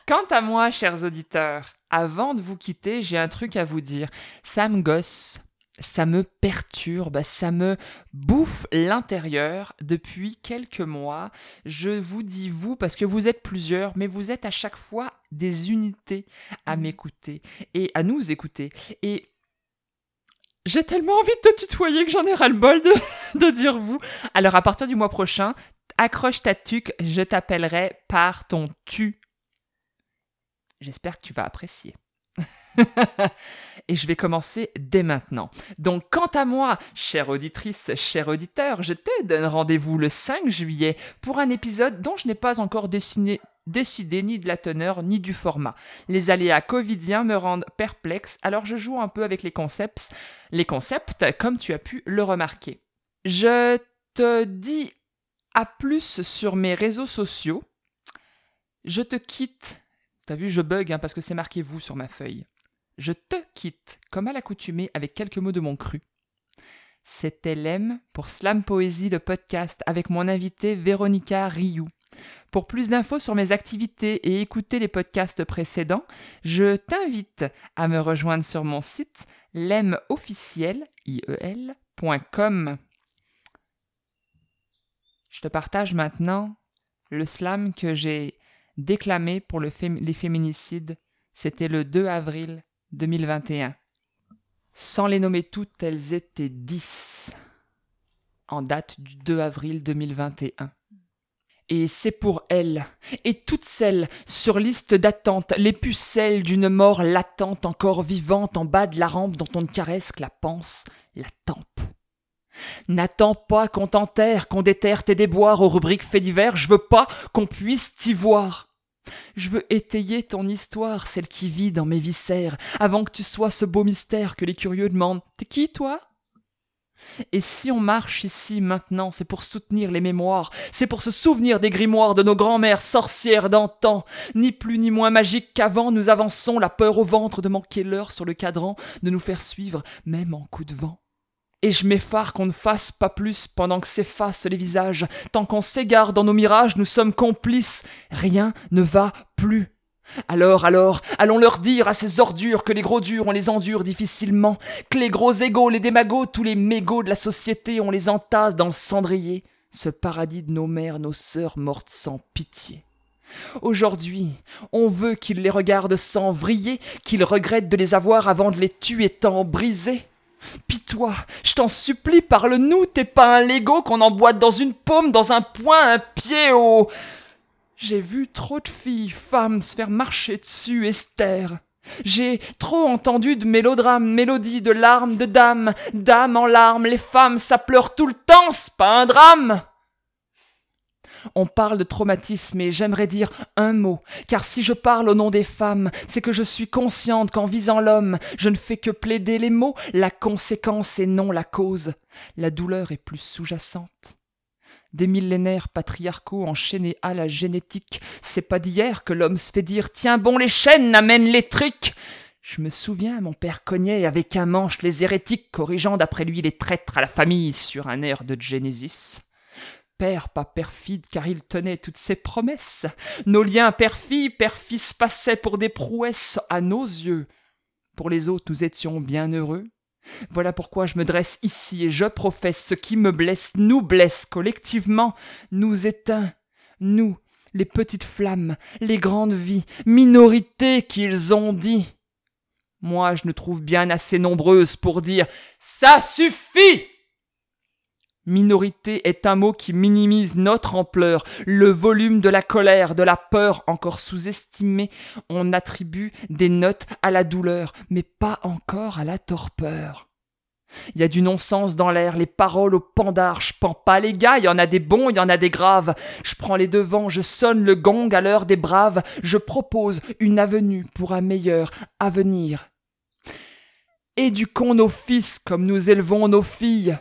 Quant à moi, chers auditeurs, avant de vous quitter, j'ai un truc à vous dire. Ça me gosse, ça me perturbe, ça me bouffe l'intérieur depuis quelques mois. Je vous dis vous parce que vous êtes plusieurs, mais vous êtes à chaque fois des unités à Mhm. m'écouter et à nous écouter. Et j'ai tellement envie de te tutoyer que j'en ai ras-le-bol de, de dire vous. Alors à partir du mois prochain, accroche ta tuque, je t'appellerai par ton tu. J'espère que tu vas apprécier. Et je vais commencer dès maintenant. Donc, quant à moi, chère auditrice, cher auditeur, je te donne rendez-vous le 5 juillet pour un épisode dont je n'ai pas encore décidé ni de la teneur ni du format. Les aléas covidiens me rendent perplexe, alors je joue un peu avec les concepts, les concepts comme tu as pu le remarquer. Je te dis à plus sur mes réseaux sociaux. Je te quitte. T'as vu, je bug hein, parce que c'est marqué vous sur ma feuille. Je te quitte, comme à l'accoutumée, avec quelques mots de mon cru. C'était Lem pour Slam Poésie, le podcast, avec mon invité Véronica Rioux. Pour plus d'infos sur mes activités et écouter les podcasts précédents, je t'invite à me rejoindre sur mon site lemofficiel.com. Je te partage maintenant le slam que j'ai déclamé pour les féminicides. C'était le 2 avril 2021. Sans les nommer toutes, elles étaient dix en date du 2 avril 2021. Et c'est pour elles, et toutes celles sur liste d'attente, les pucelles d'une mort latente encore vivante en bas de la rampe dont on ne caresse que la panse, la tempe. N'attends pas qu'on t'enterre, qu'on déterre tes déboires aux rubriques faits divers, je veux pas qu'on puisse t'y voir. Je veux étayer ton histoire, celle qui vit dans mes viscères, avant que tu sois ce beau mystère que les curieux demandent. T'es qui, toi? Et si on marche ici maintenant, c'est pour soutenir les mémoires, c'est pour se souvenir des grimoires de nos grands-mères sorcières d'antan. Ni plus ni moins magiques qu'avant, nous avançons, la peur au ventre de manquer l'heure sur le cadran, de nous faire suivre, même en coup de vent. Et je m'effare qu'on ne fasse pas plus pendant que s'effacent les visages. Tant qu'on s'égare dans nos mirages, nous sommes complices. Rien ne va plus. Alors, alors, allons leur dire à ces ordures que les gros durs, on les endure difficilement, que les gros égaux, les démagos, tous les mégots de la société, on les entasse dans le cendrier, ce paradis de nos mères, nos sœurs mortes sans pitié. Aujourd'hui, on veut qu'ils les regardent sans vriller, qu'ils regrettent de les avoir avant de les tuer tant brisés. Pis toi, je t'en supplie, parle-nous, t'es pas un Lego qu'on emboîte dans une paume, dans un poing, un pied au... J'ai vu trop de filles, femmes se faire marcher dessus, Esther. J'ai trop entendu de mélodrames, mélodies, de larmes, de dames, dames en larmes, les femmes, ça pleure tout le temps, c'est pas un drame. On parle de traumatisme et j'aimerais dire un mot, car si je parle au nom des femmes, c'est que je suis consciente qu'en visant l'homme, je ne fais que plaider les mots, la conséquence et non la cause. La douleur est plus sous-jacente. Des millénaires patriarcaux enchaînés à la génétique, c'est pas d'hier que l'homme se fait dire Tiens bon les chaînes, amène les trucs je me souviens, mon père cognait avec un manche les hérétiques, corrigeant d'après lui les traîtres à la famille sur un air de Genesis père pas perfide car il tenait toutes ses promesses. Nos liens père-fille, père-fils passaient pour des prouesses à nos yeux. Pour les autres, nous étions bien heureux. Voilà pourquoi je me dresse ici et je professe ce qui me blesse, nous blesse collectivement, nous éteint, nous, les petites flammes, les grandes vies, minorités qu'ils ont dit. Moi, je ne trouve bien assez nombreuses pour dire Ça suffit! Minorité est un mot qui minimise notre ampleur, le volume de la colère, de la peur encore sous-estimé. On attribue des notes à la douleur, mais pas encore à la torpeur. Il y a du non-sens dans l'air, les paroles au pandard, je pends pas les gars, il y en a des bons, il y en a des graves. Je prends les devants, je sonne le gong à l'heure des braves, je propose une avenue pour un meilleur avenir. Éduquons nos fils comme nous élevons nos filles.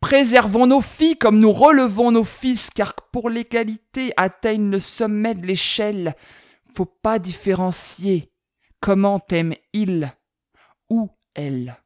Préservons nos filles comme nous relevons nos fils, car pour l'égalité atteigne le sommet de l'échelle. Faut pas différencier comment t'aime il ou elle.